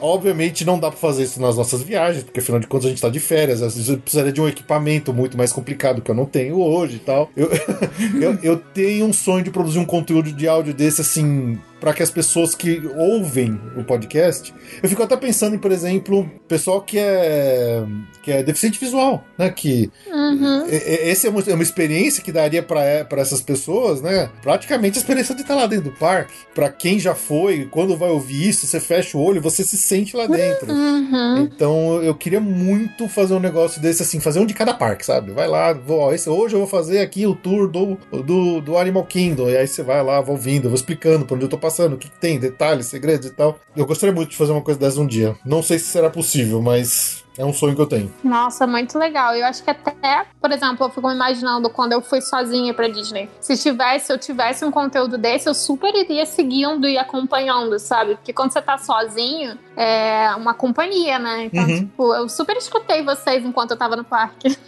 Speaker 2: Obviamente não dá pra fazer isso nas nossas viagens, porque afinal de contas a gente tá de férias, às vezes eu precisaria de um equipamento muito mais complicado que eu não tenho hoje e tal. Eu, eu, eu tenho um sonho de produzir um conteúdo de áudio desse assim. Para que as pessoas que ouvem o podcast, eu fico até pensando em, por exemplo, pessoal que é que é deficiente visual, né? Que
Speaker 4: Uhum.
Speaker 2: e- e- essa é uma, é uma experiência que daria para essas pessoas, né? Praticamente a experiência de estar lá dentro do parque. Para quem já foi, quando vai ouvir isso, você fecha o olho, você se sente lá dentro.
Speaker 4: Uhum.
Speaker 2: Então eu queria muito fazer um negócio desse assim, fazer um de cada parque, sabe? Vai lá, vou, ó, esse, hoje eu vou fazer aqui o tour do, do, do Animal Kingdom. E aí você vai lá, vai ouvindo, vou explicando por onde eu tô passando, o que, que tem, detalhes, segredos e tal. Eu gostaria muito de fazer uma coisa dessa um dia. Não sei se será possível, mas é um sonho que eu tenho.
Speaker 4: Nossa, muito legal. Eu acho que até, por exemplo, eu fico imaginando quando eu fui sozinha pra Disney. Se tivesse, eu tivesse um conteúdo desse, eu super iria seguindo e acompanhando, sabe? Porque quando você tá sozinho, é uma companhia, né? Então,
Speaker 2: Uhum.
Speaker 4: tipo, eu super escutei vocês enquanto eu tava no parque.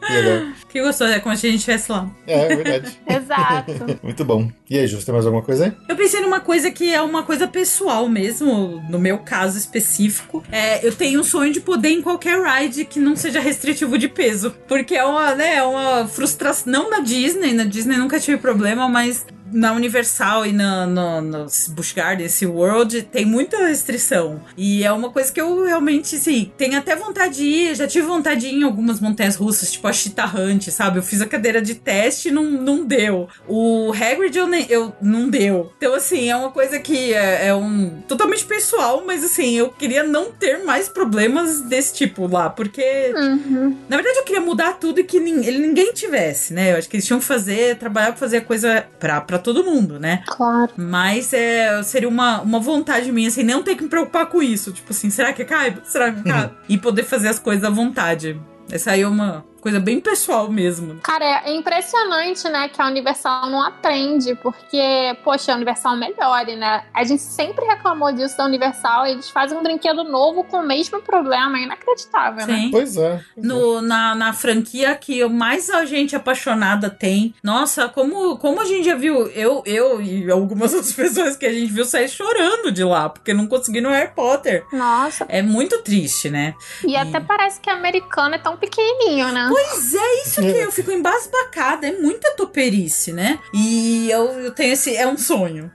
Speaker 2: Que legal.
Speaker 3: Que gostoso, é como se a gente estivesse lá.
Speaker 2: É, é verdade.
Speaker 4: Exato.
Speaker 2: Muito bom. E aí, Ju, tem mais alguma coisa aí?
Speaker 3: Eu pensei numa coisa que é uma coisa pessoal mesmo, no meu caso específico. É, eu tenho um sonho de poder em qualquer ride que não seja restritivo de peso. Porque é uma, né, é uma frustração. Não na Disney, na Disney nunca tive problema, mas na Universal e na, no, no Busch Garden, esse World, tem muita restrição. E é uma coisa que eu realmente, sim, tenho até vontade de ir. Já tive vontade de ir em algumas montanhas russas, tipo a Cheetah Hunt, sabe? Eu fiz a cadeira de teste e não, não deu. O Hagrid eu, eu não deu. Então, assim, é uma coisa que é, é um totalmente pessoal, mas assim, eu queria não ter mais problemas desse tipo lá, porque
Speaker 4: Uhum.
Speaker 3: na verdade, eu queria mudar tudo e que nin- ele, ninguém tivesse, né? Eu acho que eles tinham que fazer, trabalhar pra fazer a coisa pra, pra todo mundo, né?
Speaker 4: Claro.
Speaker 3: Mas é, seria uma, uma vontade minha, assim, não ter que me preocupar com isso. Tipo assim, será que cai? Será que cai? E poder fazer as coisas à vontade. Essa aí é uma coisa bem pessoal mesmo.
Speaker 4: Cara, é impressionante, né, que a Universal não aprende, porque, poxa, a Universal melhore, né? A gente sempre reclamou disso da Universal e eles fazem um brinquedo novo com o mesmo problema, é inacreditável, né?
Speaker 3: Sim.
Speaker 2: Pois é. pois é.
Speaker 3: No, na, na franquia que mais a gente apaixonada tem. Nossa, como, como a gente já viu, eu, eu e algumas outras pessoas que a gente viu sair chorando de lá, porque não conseguiram Harry Potter.
Speaker 4: Nossa.
Speaker 3: É muito triste, né?
Speaker 4: E até parece que a americana é tão pequenininho, né?
Speaker 3: Pois é, isso que eu fico embasbacada. É muita toperice, né? E eu, eu tenho esse. É um sonho.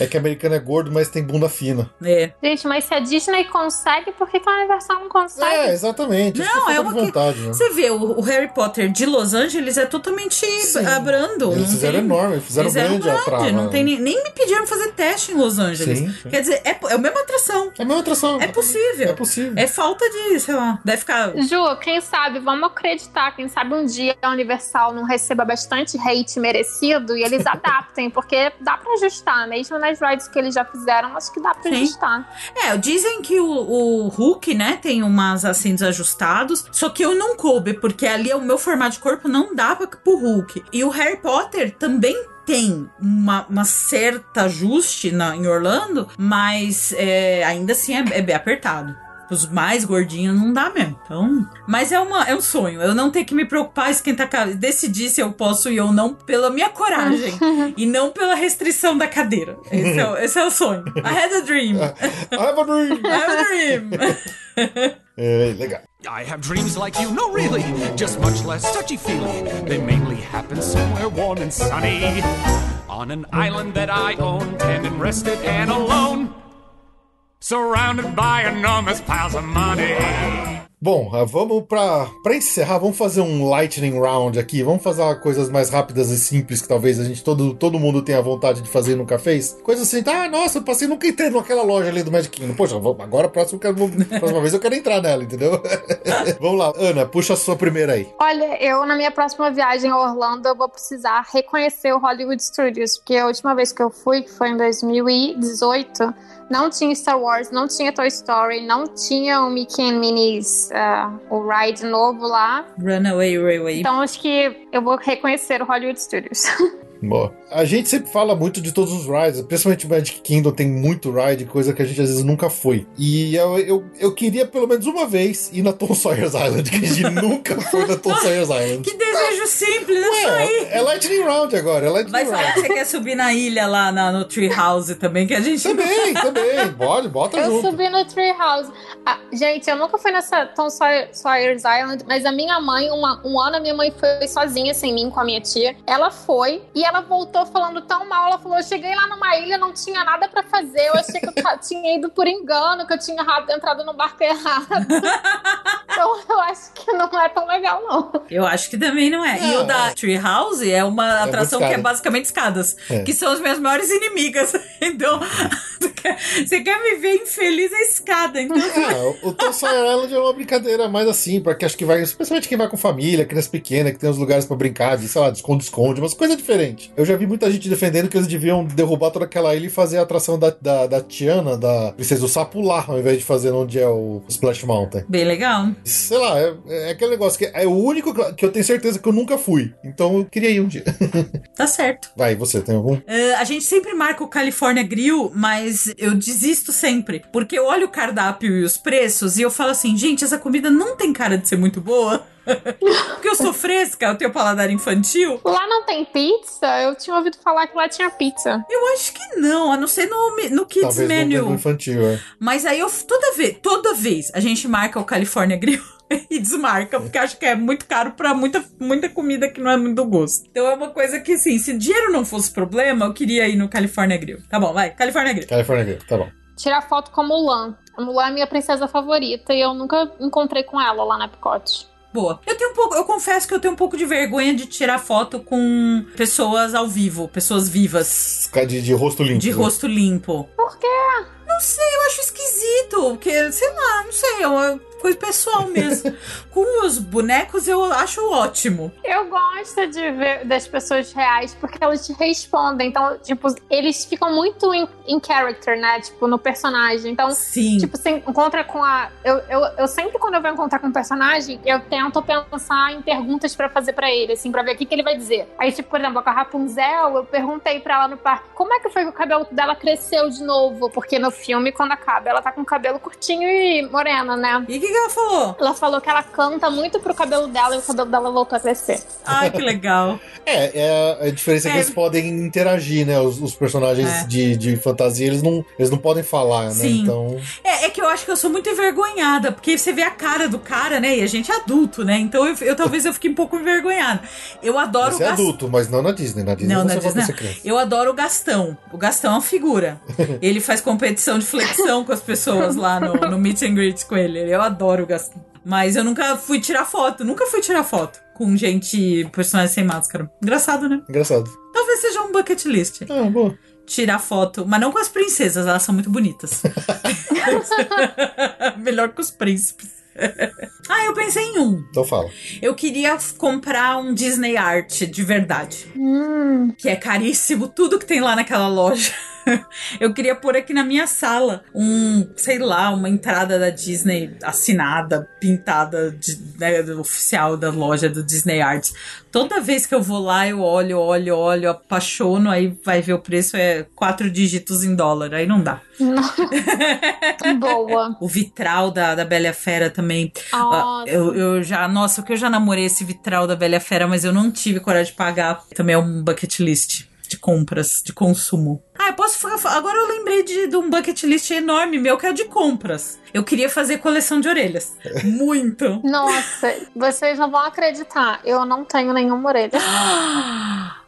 Speaker 2: É que americano é gordo, mas tem bunda fina.
Speaker 3: É.
Speaker 4: Gente, mas se a Disney consegue, por que, que a Universal não consegue?
Speaker 2: É, exatamente.
Speaker 3: Não,
Speaker 2: que
Speaker 3: é uma
Speaker 2: de vontade, né?
Speaker 3: Você vê, o, o Harry Potter de Los Angeles é totalmente
Speaker 2: Sim.
Speaker 3: ah, brando.
Speaker 2: Eles fizeram
Speaker 3: tem-
Speaker 2: enorme, fizeram
Speaker 3: Fizeram
Speaker 2: grande a trava.
Speaker 3: Não tem nem, nem me pediram fazer teste em Los Angeles.
Speaker 2: Sim, sim.
Speaker 3: Quer dizer, é, é a mesma atração.
Speaker 2: É a mesma atração.
Speaker 3: É possível.
Speaker 2: É possível.
Speaker 3: É falta de, sei lá, deve ficar.
Speaker 4: Ju, quem sabe, vamos acreditar, quem sabe um dia a Universal não receba bastante hate merecido e eles adaptem, porque dá pra ajustar, mesmo nas rides que eles já fizeram, acho que dá pra
Speaker 3: Sim.
Speaker 4: ajustar.
Speaker 3: É, dizem que o, o Hulk, né, tem umas assim desajustados, só que eu não coube, porque ali é o meu formato de corpo não dava pro Hulk. E o Harry Potter também tem uma, uma certa ajuste na, em Orlando, mas é, ainda assim é, é bem apertado. Os mais gordinhos não dá mesmo. Então, mas é, uma, é um sonho. Eu não ter que me preocupar, esquentar a cabeça, decidir se eu posso ir ou não pela minha coragem e não pela restrição da cadeira. Esse é, o- esse é o sonho. I had a dream.
Speaker 2: I have a dream.
Speaker 3: I have a dream.
Speaker 2: É, legal.
Speaker 7: I have dreams like you, no really, just much less touchy feely. They mainly happen somewhere warm and sunny. On an island that I own, tending rested and alone. Surrounded by enormous piles of money.
Speaker 2: Bom, ah, vamos pra, pra encerrar, vamos fazer um lightning round aqui. Vamos fazer coisas mais rápidas e simples que talvez a gente, todo, todo mundo tenha vontade de fazer e nunca fez. Coisas assim, ah, nossa, eu passei, nunca entrei naquela loja ali do Magic Kingdom. Poxa, vou- agora próximo, quero, próxima vez eu quero entrar nela, entendeu? vamos lá, Ana, puxa a sua primeira aí.
Speaker 4: Olha, eu na minha próxima viagem a Orlando, eu vou precisar reconhecer o Hollywood Studios, porque a última vez que eu fui, que foi em 2018, não tinha Star Wars, não tinha Toy Story, não tinha o Mickey and Minnie's, ah, o ride novo lá.
Speaker 3: Runaway Railway.
Speaker 4: Então acho que eu vou reconhecer o Hollywood Studios.
Speaker 2: Boa. A gente sempre fala muito de todos os rides, principalmente o Magic Kingdom tem muito ride, coisa que a gente às vezes nunca foi. E eu, eu, eu queria pelo menos uma vez ir na Tom Sawyer's Island, que a gente nunca foi na Tom Sawyer's Island.
Speaker 3: Que desejo simples, é só
Speaker 2: Ué,
Speaker 3: ir.
Speaker 2: é Lightning Round agora, é Lightning
Speaker 3: Vai
Speaker 2: Round.
Speaker 3: falar que você quer subir na ilha lá na- no Tree House também, que a gente.
Speaker 2: Também, também. Pode, bota
Speaker 4: Eu
Speaker 2: junto.
Speaker 4: subi no Treehouse. Ah, gente, eu nunca fui nessa Tom Sawyer- Sawyer's Island, mas a minha mãe, uma- um ano a minha mãe foi sozinha, sem mim, com a minha tia. Ela foi e ela voltou falando tão mal. Ela falou: Eu cheguei lá numa ilha, não tinha nada pra fazer. Eu achei que eu tinha ido por engano, que eu tinha errado- entrado no barco errado. então eu acho que não é tão legal, não.
Speaker 3: Eu acho que também não é. E
Speaker 2: Não,
Speaker 3: o da
Speaker 2: é.
Speaker 3: Tree House é uma atração que é basicamente escadas,
Speaker 2: É.
Speaker 3: que são as minhas maiores inimigas. Então, você quer- me ver infeliz a escada. Então,
Speaker 2: Ah, o Island é uma brincadeira mais assim, porque acho que vai, especialmente quem vai com família, criança pequena, que tem uns lugares pra brincar, de, sei lá, de esconde-esconde, umas coisas diferentes. Eu já vi muita gente defendendo que eles deviam derrubar toda aquela ilha e fazer a atração da, da, da Tiana, da Princesa do Sapo lá, ao invés de fazer onde é o Splash Mountain.
Speaker 3: bem legal.
Speaker 2: Sei lá, é, é aquele negócio que é o único que- eu tenho certeza que eu nunca fui. Então eu queria ir um dia.
Speaker 3: Tá certo.
Speaker 2: Vai, você tem algum?
Speaker 3: Eh, a gente sempre marca o California Grill, mas eu desisto sempre. Porque eu olho o cardápio e os preços e eu falo assim, gente, essa comida não tem cara de ser muito boa. Porque eu sou fresca, eu tenho paladar infantil.
Speaker 4: Lá não tem pizza? Eu tinha ouvido falar que lá tinha pizza.
Speaker 3: Eu acho que não, a não ser no, no Kids
Speaker 2: Talvez
Speaker 3: Menu.
Speaker 2: tenha infantil, é.
Speaker 3: Mas aí eu toda vez, toda vez a gente marca o California Grill e desmarca, porque acho que é muito caro pra muita, muita comida que não é muito do gosto. Então é uma coisa que, assim, se dinheiro não fosse problema, eu queria ir no California Grill. Tá bom, vai, California Grill.
Speaker 2: California Grill, tá bom.
Speaker 4: Tirar foto com a Mulan. A Mulan é minha princesa favorita e eu nunca encontrei com ela lá na Epcot.
Speaker 3: Boa. Eu tenho um pouco, eu confesso que eu tenho um pouco de vergonha de tirar foto com pessoas ao vivo, pessoas vivas,
Speaker 2: De, de rosto limpo.
Speaker 3: de
Speaker 2: né?
Speaker 3: rosto limpo.
Speaker 4: Por quê?
Speaker 3: Não sei, eu acho esquisito, porque, sei lá, não sei, é uma coisa pessoal mesmo. com os bonecos eu acho ótimo.
Speaker 4: Eu gosto de ver das pessoas reais porque elas te respondem. Então, tipo, eles ficam muito em, character, né? Tipo, no personagem. Então,
Speaker 3: Sim.
Speaker 4: Tipo, você encontra com a. Eu, eu, eu sempre, quando eu vou encontrar com um personagem, eu tento pensar em perguntas pra fazer pra ele, assim, pra ver o que, que ele vai dizer. Aí, tipo, por exemplo, com a Rapunzel, eu perguntei pra ela no parque como é que foi que o cabelo dela cresceu de novo. Porque no filme, quando acaba, ela tá com o cabelo curtinho e morena, né?
Speaker 3: E que, que ela falou?
Speaker 4: Ela falou que ela canta muito pro cabelo dela e o cabelo dela voltou a crescer.
Speaker 3: Ai, que legal.
Speaker 2: É, é a- diferença é, que
Speaker 3: É.
Speaker 2: eles podem interagir, né? Os, os personagens
Speaker 3: É.
Speaker 2: de, de fantasia, eles não, eles não podem falar, né?
Speaker 3: Sim.
Speaker 2: Então.
Speaker 3: É, é que eu acho que eu sou muito envergonhada, porque você vê a cara do cara, né? E a gente é adulto, né? Então eu, eu talvez eu fique um pouco envergonhada. Eu adoro
Speaker 2: Você é
Speaker 3: o Gas-
Speaker 2: adulto, mas não na Disney. Na Disney
Speaker 3: Não,
Speaker 2: você
Speaker 3: na
Speaker 2: pode
Speaker 3: Disney. Eu adoro o Gastão. O Gastão é uma figura. Ele faz competição de flexão com as pessoas lá no, no meet and greet com ele. Eu adoro o Gastão. Mas eu nunca fui tirar foto, nunca fui tirar foto com gente, personagem sem máscara. Engraçado, né?
Speaker 2: Engraçado.
Speaker 3: Talvez seja um bucket list.
Speaker 2: Ah, boa.
Speaker 3: Tirar foto, mas não com as princesas, elas são muito bonitas. Melhor que os príncipes. ah, eu pensei em um.
Speaker 2: Então fala.
Speaker 3: Eu queria comprar um Disney Art de verdade. Que é caríssimo, tudo que tem lá naquela loja. Eu queria pôr aqui na minha sala um, sei lá, uma entrada da Disney assinada, pintada, de, né, oficial da loja do Disney Arts. Toda vez que eu vou lá, eu olho, olho, olho, apaixono, aí vai ver o preço é quatro dígitos em dólar, aí não dá.
Speaker 4: Boa.
Speaker 3: O vitral da, da Bela Fera também.
Speaker 4: Nossa.
Speaker 3: Ah, Eu, eu já, nossa, o que eu já namorei esse vitral da Bela Fera, mas eu não tive coragem de pagar. Também é um bucket list de compras, de consumo. Ah, eu posso falar. Agora eu lembrei de, de um bucket list enorme meu que é o de compras. Eu queria fazer coleção de orelhas. Muito.
Speaker 4: Nossa, vocês não vão acreditar. Eu não tenho nenhuma orelha.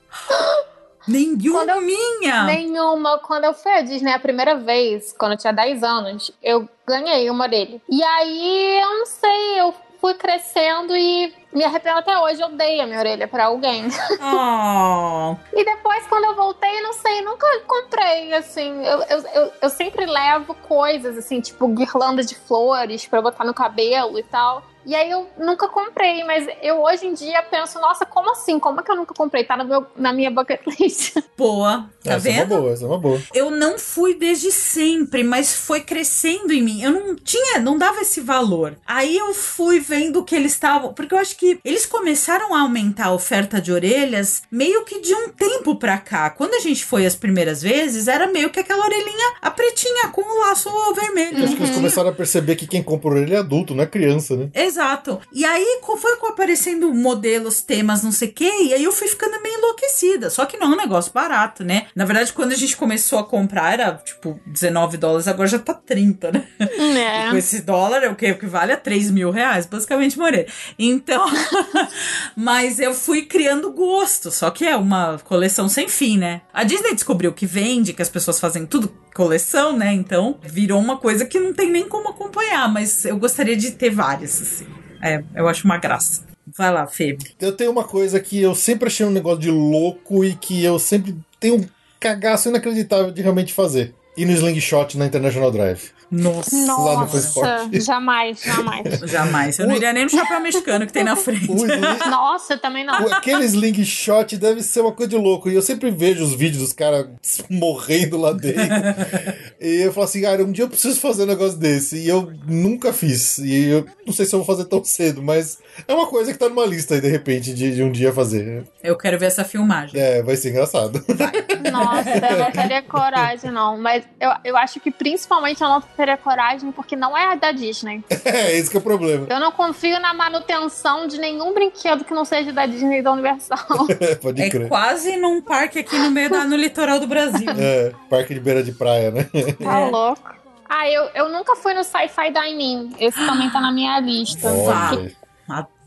Speaker 3: Nenhuma
Speaker 4: Quando eu-
Speaker 3: minha!
Speaker 4: Nenhuma. Quando eu fui à Disney a primeira vez, quando eu tinha 10 anos, eu ganhei uma orelha. E aí, eu não sei, eu fui crescendo e me arrependo até hoje. Eu dei a minha orelha pra alguém.
Speaker 3: Oh.
Speaker 4: E depois, quando eu voltei, não sei, nunca comprei, assim. Eu, eu, eu, eu sempre levo coisas, assim, tipo guirlanda de flores pra botar no cabelo e tal. E aí eu nunca comprei, mas eu hoje em dia penso, nossa, como assim? Como é que eu nunca comprei? Tá no meu, na minha bucket list.
Speaker 3: Boa. Tá
Speaker 2: essa é uma
Speaker 3: vendo?
Speaker 2: boa, essa é uma boa.
Speaker 3: eu não fui desde sempre, mas foi crescendo em mim. Eu não tinha, não dava esse valor. Aí eu fui vendo que eles estavam, porque eu acho que eles começaram a aumentar a oferta de orelhas meio que de um tempo pra cá. Quando a gente foi as primeiras vezes, era meio que aquela orelhinha a pretinha com o laço vermelho.
Speaker 2: Acho que eles começaram a perceber que quem compra orelha é adulto, não é criança, né?
Speaker 3: Exato. E aí foi aparecendo modelos, temas, não sei o quê, e aí eu fui ficando meio enlouquecida. Só que não é um negócio barato, né? Na verdade, quando a gente começou a comprar, era tipo 19 dólares, agora já tá 30, né? Com
Speaker 4: É.
Speaker 3: esse dólar é o que? O que vale a 3 mil reais, basicamente, morei. Então, mas eu fui criando gosto, só que é uma coleção sem fim, né? A Disney descobriu que vende, que as pessoas fazem tudo coleção, né? Então, virou uma coisa que não tem nem como acompanhar, mas eu gostaria de ter várias, assim. É, eu acho uma graça. Vai lá, Fê.
Speaker 2: Eu tenho uma coisa que eu sempre achei um negócio de louco e que eu sempre tenho um cagaço inacreditável de realmente fazer. Ir no Slingshot na International Drive.
Speaker 3: Nossa.
Speaker 2: Lá no
Speaker 4: Nossa, jamais, jamais.
Speaker 3: Jamais. Eu não iria nem no chapéu mexicano que tem na frente.
Speaker 2: O
Speaker 4: Nossa, também não.
Speaker 2: o- aquele slingshot deve ser uma coisa de louco. E eu sempre vejo os vídeos dos caras morrendo lá dentro. e eu falo assim, cara, um dia eu preciso fazer um negócio desse. E eu nunca fiz. E eu não sei se eu vou fazer tão cedo, mas é uma coisa que tá numa lista aí, de repente, de, de um dia fazer.
Speaker 3: Eu quero ver essa filmagem.
Speaker 2: É, vai ser engraçado.
Speaker 4: Nossa, eu não teria coragem, não. Mas eu, eu acho que principalmente eu não teria coragem porque não é a da Disney.
Speaker 2: é, esse que é o problema.
Speaker 4: Eu não confio na manutenção de nenhum brinquedo que não seja da Disney e da Universal.
Speaker 2: Pode
Speaker 3: É
Speaker 2: crer.
Speaker 3: quase num parque aqui no meio da, no litoral do Brasil.
Speaker 2: É, parque de beira de praia, né?
Speaker 4: Tá
Speaker 3: É.
Speaker 4: louco. Ah, eu, eu nunca fui no Sci-Fi Dining. Esse também tá na minha lista.
Speaker 2: Olha.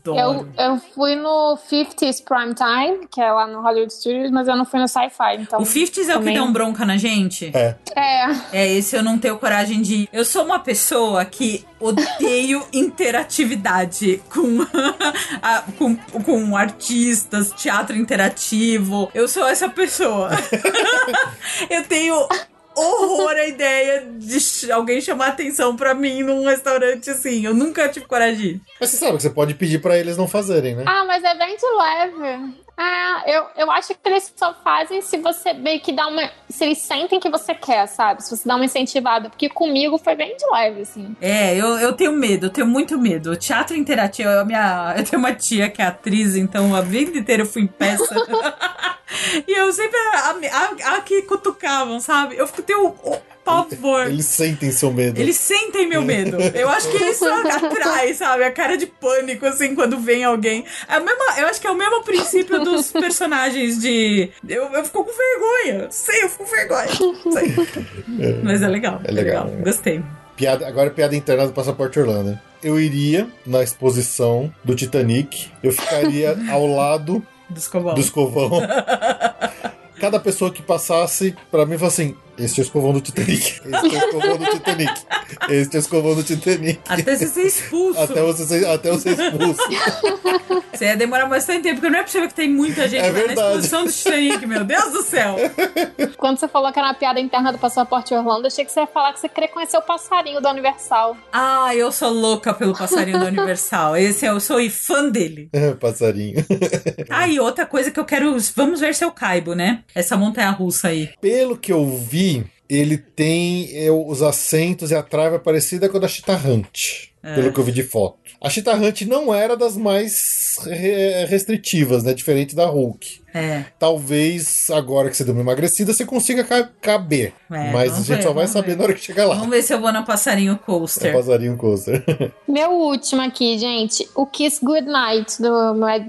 Speaker 4: Eu,
Speaker 3: Adoro.
Speaker 4: eu fui no 50s Prime Time, que é lá no Hollywood Studios, mas eu não fui no Sci-Fi, então...
Speaker 3: O 50s é o que um bronca na gente?
Speaker 2: É.
Speaker 4: É,
Speaker 3: É, esse eu não tenho coragem de ir. Eu sou uma pessoa que odeio interatividade com, a- com, com artistas, teatro interativo. Eu sou essa pessoa. eu tenho horror à ideia de alguém chamar atenção pra mim num restaurante assim. Eu nunca tive coragem de ir.
Speaker 2: Mas você sabe que você pode pedir pra eles não fazerem, né?
Speaker 4: Ah, mas é bem de leve. Ah, eu, eu acho que eles só fazem se você meio que dá uma. Se eles sentem que você quer, sabe? Se você dá uma incentivada. Porque comigo foi bem de leve, assim.
Speaker 3: É, eu, eu tenho medo, eu tenho muito medo. O teatro interativo, a minha, eu tenho uma tia que é atriz, então a vida inteira eu fui em peça. e eu sempre. A, a, a que cutucavam, sabe? Eu fico tenho o pavor.
Speaker 2: Eles sentem seu medo.
Speaker 3: Eles sentem meu medo. Eu acho que isso atrai, sabe? A cara de pânico, assim, quando vem alguém. É a mesma, eu acho que é o mesmo princípio dos personagens de. Eu, eu fico com vergonha. Sei, eu fico com vergonha. Sei. Mas é legal.
Speaker 2: É legal, é.
Speaker 3: Gostei.
Speaker 2: Piada, agora é piada interna do Passaporte Orlando. Eu iria na exposição do Titanic, eu ficaria ao lado
Speaker 3: Do escovão.
Speaker 2: do escovão. Cada pessoa que passasse, pra mim, falasse assim: Este é o escovão do Titanic. Este é o escovão do Titanic. Este é o escovão do Titanic.
Speaker 3: Até você ser expulso.
Speaker 2: Até você ser, até você ser expulso.
Speaker 3: Você ia demorar bastante tempo, porque não é possível que tem muita gente
Speaker 2: É
Speaker 3: lá na
Speaker 2: verdade.
Speaker 3: exposição do Titanic, meu Deus do céu.
Speaker 4: Quando você falou que era uma piada interna do Passaporte Orlando, eu achei que você ia falar que você queria conhecer o passarinho da Universal.
Speaker 3: Ah, eu sou louca pelo passarinho da Universal. Esse eu sou fã dele.
Speaker 2: Passarinho.
Speaker 3: Ah, e outra coisa que eu quero. Vamos ver se eu caibo, né? Essa montanha russa aí.
Speaker 2: Pelo que eu vi, ele tem é, os assentos e a trava parecida com a da Cheetah Hunt. Pelo que eu vi de foto. A Cheetah Hunt não era das mais re- restritivas, né? Diferente da Hulk.
Speaker 3: É.
Speaker 2: Talvez agora que você deu uma emagrecida, você consiga ca- caber.
Speaker 3: É,
Speaker 2: Mas a gente
Speaker 3: ver,
Speaker 2: só vai saber
Speaker 3: ver.
Speaker 2: na hora que chegar lá.
Speaker 3: Vamos ver se eu vou na passarinho
Speaker 2: É
Speaker 3: coaster.
Speaker 2: passarinho coaster.
Speaker 4: Meu último aqui, gente, o Kiss Goodnight do,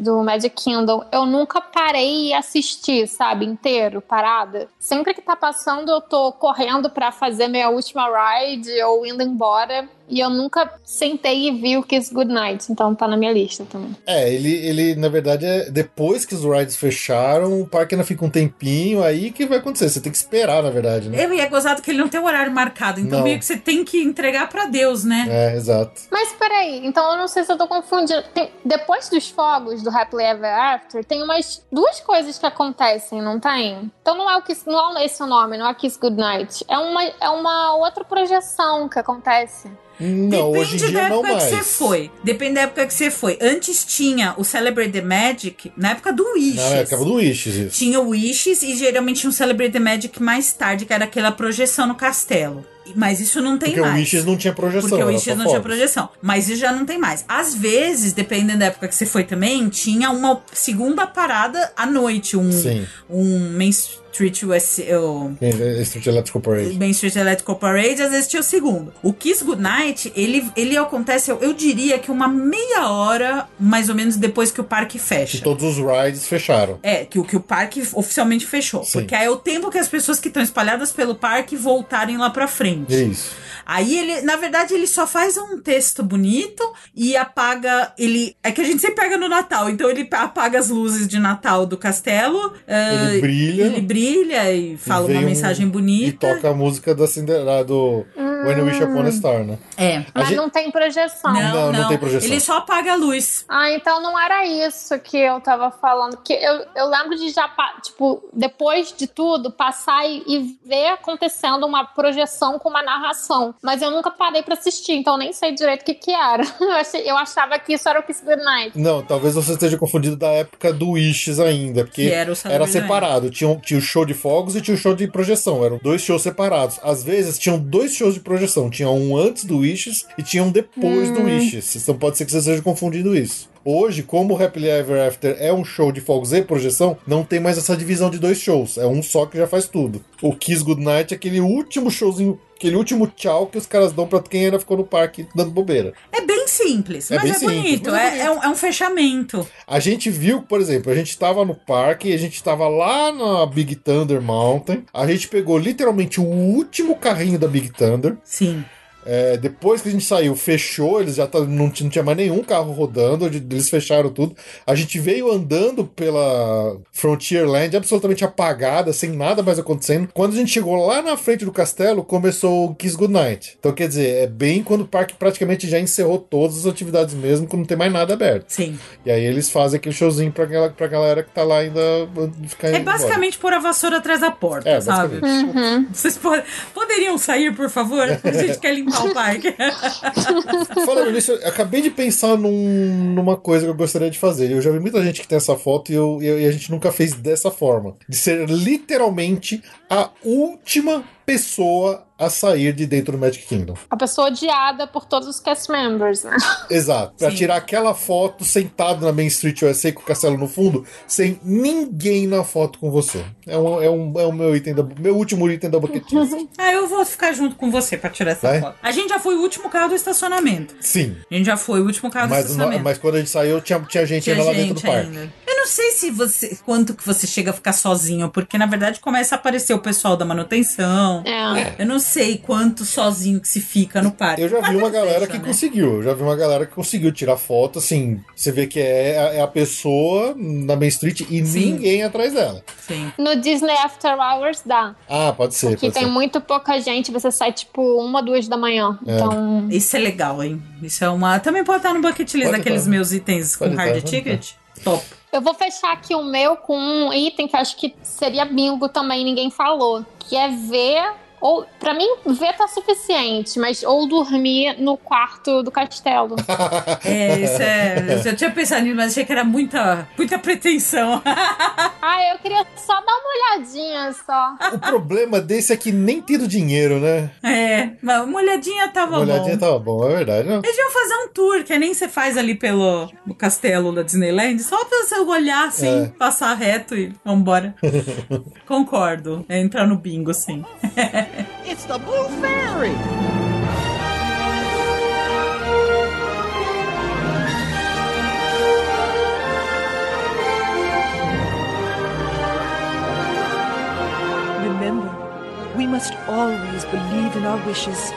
Speaker 4: do Magic Kingdom. Eu nunca parei e assisti, sabe, inteiro, parada. Sempre que tá passando, eu tô correndo pra fazer minha última ride ou indo embora. E eu nunca sentei e vi o Kiss Goodnight, então tá na minha lista também.
Speaker 2: É, ele, ele, na verdade, é depois que os rides fecharam, o parque ainda fica um tempinho, aí que vai acontecer. Você tem que esperar, na verdade, né?
Speaker 3: Eu e é gozado que ele não tem o horário marcado, então
Speaker 2: Não.
Speaker 3: meio que você tem que entregar pra Deus, né?
Speaker 2: É, exato.
Speaker 4: Mas peraí, então eu não sei se eu tô confundindo. Tem- depois dos fogos do Happily Ever After, tem umas duas coisas que acontecem, não tem? Então não é o Kiss, não é esse o nome, não é Kiss Goodnight. É uma, é uma outra projeção que acontece.
Speaker 2: Não, hoje em
Speaker 3: Depende da
Speaker 2: dia não
Speaker 3: época
Speaker 2: mais.
Speaker 3: que você foi. Depende da época que você foi. Antes tinha o Celebrate the Magic, na época do Wishes.
Speaker 2: Na época do Wishes, isso.
Speaker 3: Tinha o Wishes e geralmente tinha um Celebrate the Magic mais tarde, que era aquela projeção no castelo. Mas isso não tem
Speaker 2: Porque o
Speaker 3: mais.
Speaker 2: Wishes não tinha projeção.
Speaker 3: Porque o Wishes não tinha projeção. Mas isso já não tem mais. Às vezes, dependendo da época que você foi também, tinha uma segunda parada à noite. Um,
Speaker 2: Sim.
Speaker 3: um Main Street US. o
Speaker 2: É, Street Electrical Parade.
Speaker 3: Main Street Electrical Parade, às vezes tinha o segundo. O Kiss Goodnight, ele, ele acontece, eu, eu diria que uma meia hora, mais ou menos, depois que o parque
Speaker 2: Que
Speaker 3: fecha.
Speaker 2: todos os rides fecharam.
Speaker 3: É, que, o- que o parque oficialmente fechou.
Speaker 2: Sim.
Speaker 3: Porque aí é o tempo que as pessoas que estão espalhadas pelo parque voltarem lá pra frente.
Speaker 2: Isso.
Speaker 3: Aí ele, na verdade, ele só faz um texto bonito e apaga. Ele. É que a gente sempre pega no Natal, então ele apaga as luzes de Natal do castelo. ah,
Speaker 2: Ele brilha.
Speaker 3: Ele brilha e fala
Speaker 2: vem
Speaker 3: uma
Speaker 2: um-
Speaker 3: mensagem
Speaker 2: E
Speaker 3: bonita.
Speaker 2: toca a música da Cinderela, do When You Wish Upon a Star, né?
Speaker 3: É.
Speaker 2: A
Speaker 4: Mas
Speaker 2: gente-
Speaker 4: não tem projeção.
Speaker 3: Não,
Speaker 2: Não,
Speaker 3: não,
Speaker 2: não tem projeção.
Speaker 3: Ele só apaga a luz.
Speaker 4: Ah, então não era isso que eu tava falando. Porque eu, eu lembro de já, tipo, depois de tudo, passar e, e ver acontecendo uma projeção com uma narração. Mas eu nunca parei pra assistir, então eu nem sei direito o que que era. Eu, achei- eu achava que isso era o Kiss Goodnight.
Speaker 2: Não, talvez você esteja confundido da época do Wishes ainda, porque
Speaker 3: Que era o
Speaker 2: era separado. Tinha, tinha o show de fogos e tinha o show de projeção. Eram dois shows separados. Às vezes tinham dois shows de projeção. Tinha um antes do Wishes e tinha um depois do Wishes. Então pode ser que você esteja confundindo isso. Hoje, como o Happily Ever After é um show de fogos e projeção, não tem mais essa divisão de dois shows. É um só que já faz tudo. O Kiss Goodnight é aquele último showzinho, aquele último tchau que os caras dão pra quem ainda ficou no parque dando bobeira.
Speaker 3: É bem simples,
Speaker 2: É
Speaker 3: mas
Speaker 2: bem
Speaker 3: é
Speaker 2: simples,
Speaker 3: bonito.
Speaker 2: mas é
Speaker 3: É, é um, é um fechamento.
Speaker 2: A gente viu, por exemplo, a gente tava no parque, a gente tava lá na Big Thunder Mountain, a gente pegou literalmente o último carrinho da Big Thunder.
Speaker 3: Sim.
Speaker 2: É, depois que a gente saiu, fechou, eles já tá, não, não tinha mais nenhum carro rodando, eles fecharam tudo. A gente veio andando pela Frontierland absolutamente apagada, sem nada mais acontecendo. Quando a gente chegou lá na frente do castelo, começou o Kiss Goodnight. Então, quer dizer, é bem quando o parque praticamente já encerrou todas as atividades mesmo, quando não tem mais nada aberto.
Speaker 3: Sim.
Speaker 2: E aí eles fazem aquele showzinho pra, galera, pra galera que tá lá ainda ficar
Speaker 3: É basicamente pôr a vassoura atrás da porta,
Speaker 2: É,
Speaker 3: sabe?
Speaker 2: basicamente.
Speaker 3: Vocês po- poderiam sair, por favor? A gente quer limpar parque.
Speaker 2: embora. Falando nisso, eu acabei de pensar num- numa coisa que eu gostaria de fazer. Eu já vi muita gente que tem essa foto e, eu- e eu- e a gente nunca fez dessa forma. De ser literalmente a última pessoa a sair de dentro do Magic Kingdom.
Speaker 4: A pessoa odiada por todos os cast members, né?
Speaker 2: Exato. Pra
Speaker 3: Sim.
Speaker 2: tirar aquela foto sentado na Main Street USA com o castelo no fundo, sem ninguém na foto com você. É, um, é, um, é o meu item da, meu último item da bucket list.
Speaker 3: ah, eu vou ficar junto com você pra tirar essa
Speaker 2: Vai?
Speaker 3: foto. A gente já foi o último carro do estacionamento.
Speaker 2: Sim.
Speaker 3: A gente já foi o último carro do
Speaker 2: Mas,
Speaker 3: estacionamento.
Speaker 2: mas quando a gente saiu, tinha, tinha gente
Speaker 3: Tinha
Speaker 2: ainda lá dentro do
Speaker 3: gente
Speaker 2: parque.
Speaker 3: ainda. Eu não sei se você. quanto que você chega a ficar sozinho, porque na verdade começa a aparecer o pessoal da manutenção.
Speaker 4: É.
Speaker 3: Eu não sei quanto sozinho que se fica no parque.
Speaker 2: Eu já vi uma galera
Speaker 3: fecha,
Speaker 2: que
Speaker 3: né?
Speaker 2: conseguiu. Eu já vi uma galera que conseguiu tirar foto, assim. Você vê que é, a- é a pessoa na Main Street e
Speaker 3: Sim.
Speaker 2: ninguém atrás dela.
Speaker 3: Sim.
Speaker 4: No Disney After Hours dá.
Speaker 2: Ah, pode ser.
Speaker 4: Aqui
Speaker 2: Pode
Speaker 4: tem
Speaker 2: ser.
Speaker 4: muito pouca gente, você sai tipo uma, duas da manhã.
Speaker 2: É.
Speaker 4: Então.
Speaker 3: Isso é legal, hein? Isso é uma. Também pode estar no bucket list
Speaker 2: Pode
Speaker 3: daqueles
Speaker 2: estar.
Speaker 3: meus itens
Speaker 2: Pode
Speaker 3: com hard ticket. Top.
Speaker 4: Eu vou fechar aqui o meu com um item que eu acho que seria bingo também, ninguém falou. Que é ver Ou, pra mim, ver tá suficiente, mas ou dormir no quarto do castelo.
Speaker 3: É, isso é. Eu tinha pensado nisso, mas achei que era muita, muita pretensão.
Speaker 4: ah, eu queria só dar uma olhadinha só.
Speaker 2: O problema desse é que nem tendo dinheiro, né?
Speaker 3: É, mas uma olhadinha tava
Speaker 2: Uma olhadinha
Speaker 3: bom.
Speaker 2: tava bom, é verdade. Não.
Speaker 3: Eles iam fazer um tour, que nem você faz ali pelo no castelo da Disneyland, só pra você olhar assim,
Speaker 2: É.
Speaker 3: passar reto e vambora. Concordo. É entrar no bingo, sim.
Speaker 8: It's the Blue Fairy!
Speaker 9: Remember, we must always believe in our wishes,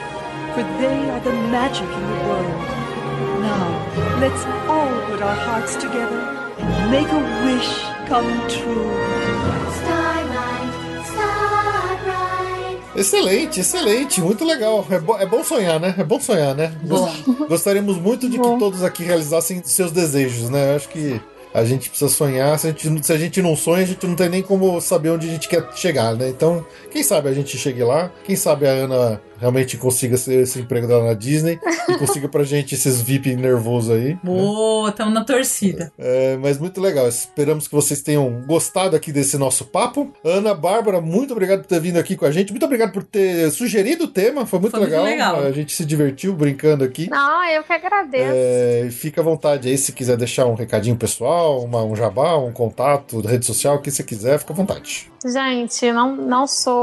Speaker 9: for they are the magic in the world. Now, let's all put our hearts together and make a wish come true.
Speaker 5: Starlight.
Speaker 2: Excelente, excelente, muito legal. É, bo- é bom sonhar, né? É bom sonhar, né? Gos- Gostaríamos muito de que todos aqui realizassem seus desejos, né? Eu acho que a gente precisa sonhar. Se a gente, se a gente não sonha, a gente não tem nem como saber onde a gente quer chegar, né? Então, quem sabe a gente chegue lá. Quem sabe a Ana realmente consiga ser esse emprego dela na Disney e consiga pra gente esses VIP nervosos aí.
Speaker 3: Boa, tamo na torcida.
Speaker 2: É, mas muito legal. Esperamos que vocês tenham gostado aqui desse nosso papo. Ana, Bárbara, muito obrigado por ter vindo aqui com a gente. Muito obrigado por ter sugerido o tema. Foi muito,
Speaker 3: Foi muito
Speaker 2: legal.
Speaker 3: legal.
Speaker 2: A gente se divertiu brincando aqui.
Speaker 4: Não, eu que agradeço.
Speaker 2: É, e fica à vontade aí se quiser deixar um recadinho pessoal, uma- um jabá, um contato, rede social, o que você quiser, fica à vontade.
Speaker 4: Gente, não, não sou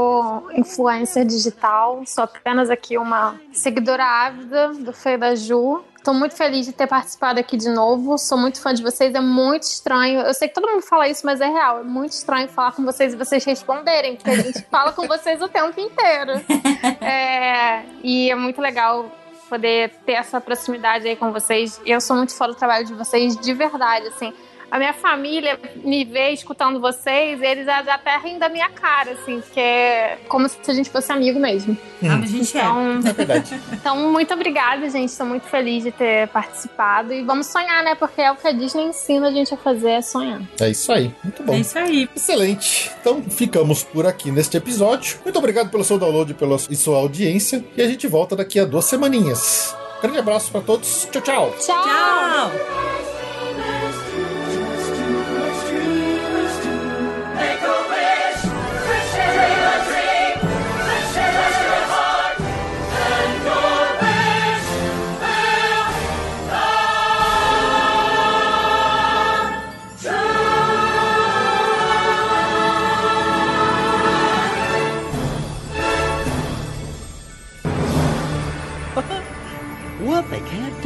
Speaker 4: influencer digital, sou apenas aqui uma seguidora ávida do Feio da Ju. Tô muito feliz de ter participado aqui de novo. Sou muito fã de vocês. É muito estranho. Eu sei que todo mundo fala isso, mas é real. É muito estranho falar com vocês e vocês responderem, porque a gente fala com vocês o tempo inteiro. É, e é muito legal poder ter essa proximidade aí com vocês. Eu sou muito fã do trabalho de vocês, de verdade, assim. A minha família me vê escutando vocês, e eles até riem da minha cara, assim, porque é como se a gente fosse amigo mesmo.
Speaker 3: Ah, mas a gente é.
Speaker 4: Então,
Speaker 2: É verdade.
Speaker 4: então, muito obrigada, gente. Estou muito feliz de ter participado. E vamos sonhar, né? Porque é o que a Disney ensina a gente a fazer, é sonhar.
Speaker 2: É isso aí. Muito bom.
Speaker 3: É isso aí.
Speaker 2: Excelente. Então ficamos por aqui neste episódio. Muito obrigado pelo seu download pela, e sua audiência. E a gente volta daqui a duas semaninhas. Grande abraço para todos. Tchau, tchau.
Speaker 4: Tchau!
Speaker 3: Tchau!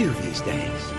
Speaker 8: Do these days.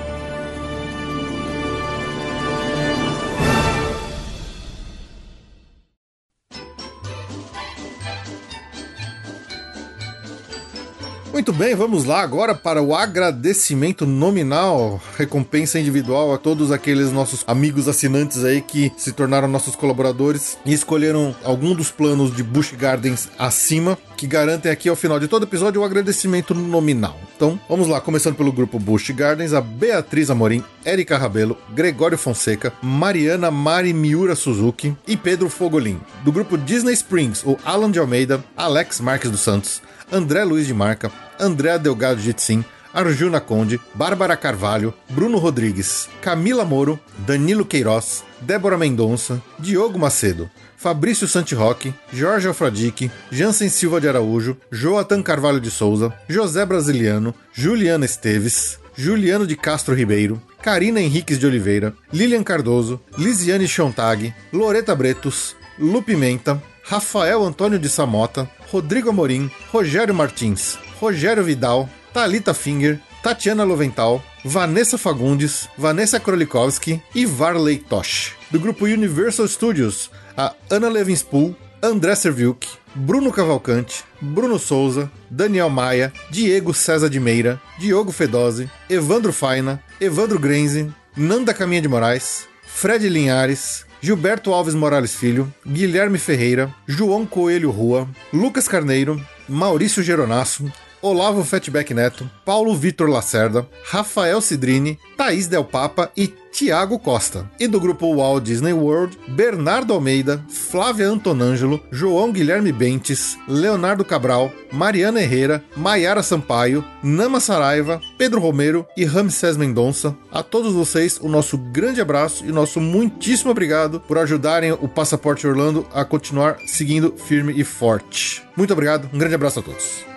Speaker 2: Muito bem, vamos lá agora para o agradecimento nominal, recompensa individual a todos aqueles nossos amigos assinantes aí que se tornaram nossos colaboradores e escolheram algum dos planos de Busch Gardens acima, que garantem aqui ao final de todo episódio o agradecimento nominal. Então, vamos lá, começando pelo grupo Busch Gardens, a Beatriz Amorim, Érica Rabelo, Gregório Fonseca, Mariana Mari Miura Suzuki e Pedro Fogolin. Do grupo Disney Springs, o Alan de Almeida, Alex Marques dos Santos, André Luiz de Marca, André Delgado Jitsin, Arjuna Conde, Bárbara Carvalho, Bruno Rodrigues, Camila Moro, Danilo Queiroz, Débora Mendonça, Diogo Macedo, Fabrício Santiroque, Jorge Alfradique, Jansen Silva de Araújo, Joatan Carvalho de Souza, José Brasiliano, Juliana Esteves, Juliano de Castro Ribeiro, Karina Henriques de Oliveira, Lilian Cardoso, Lisiane Chontag, Loreta Bretos, Lu Pimenta, Rafael Antônio de Samota, Rodrigo Amorim, Rogério Martins, Rogério Vidal, Talita Finger, Tatiana Lovental, Vanessa Fagundes, Vanessa Krolikowski e Varley Tosh. Do grupo Universal Studios, a Ana Levinspool, André Serviuk, Bruno Cavalcante, Bruno Souza, Daniel Maia, Diego César de Meira, Diogo Fedose, Evandro Faina, Evandro Grenze, Nanda Caminha de Moraes, Fred Linhares, Gilberto Alves Morales Filho, Guilherme Ferreira, João Coelho Rua, Lucas Carneiro, Maurício Geronasso, Olavo Fatback Neto, Paulo Vitor Lacerda, Rafael Cidrini, Thaís Del Papa e Tiago Costa. E do grupo Walt Disney World, Bernardo Almeida, Flávia Antonângelo, João Guilherme Bentes, Leonardo Cabral, Mariana Herrera, Maiara Sampaio, Nama Saraiva, Pedro Romero e Ramsés Mendonça. A todos vocês, o nosso grande abraço e nosso muitíssimo obrigado por ajudarem o Passaporte Orlando a continuar seguindo firme e forte. Muito obrigado, um grande abraço a todos.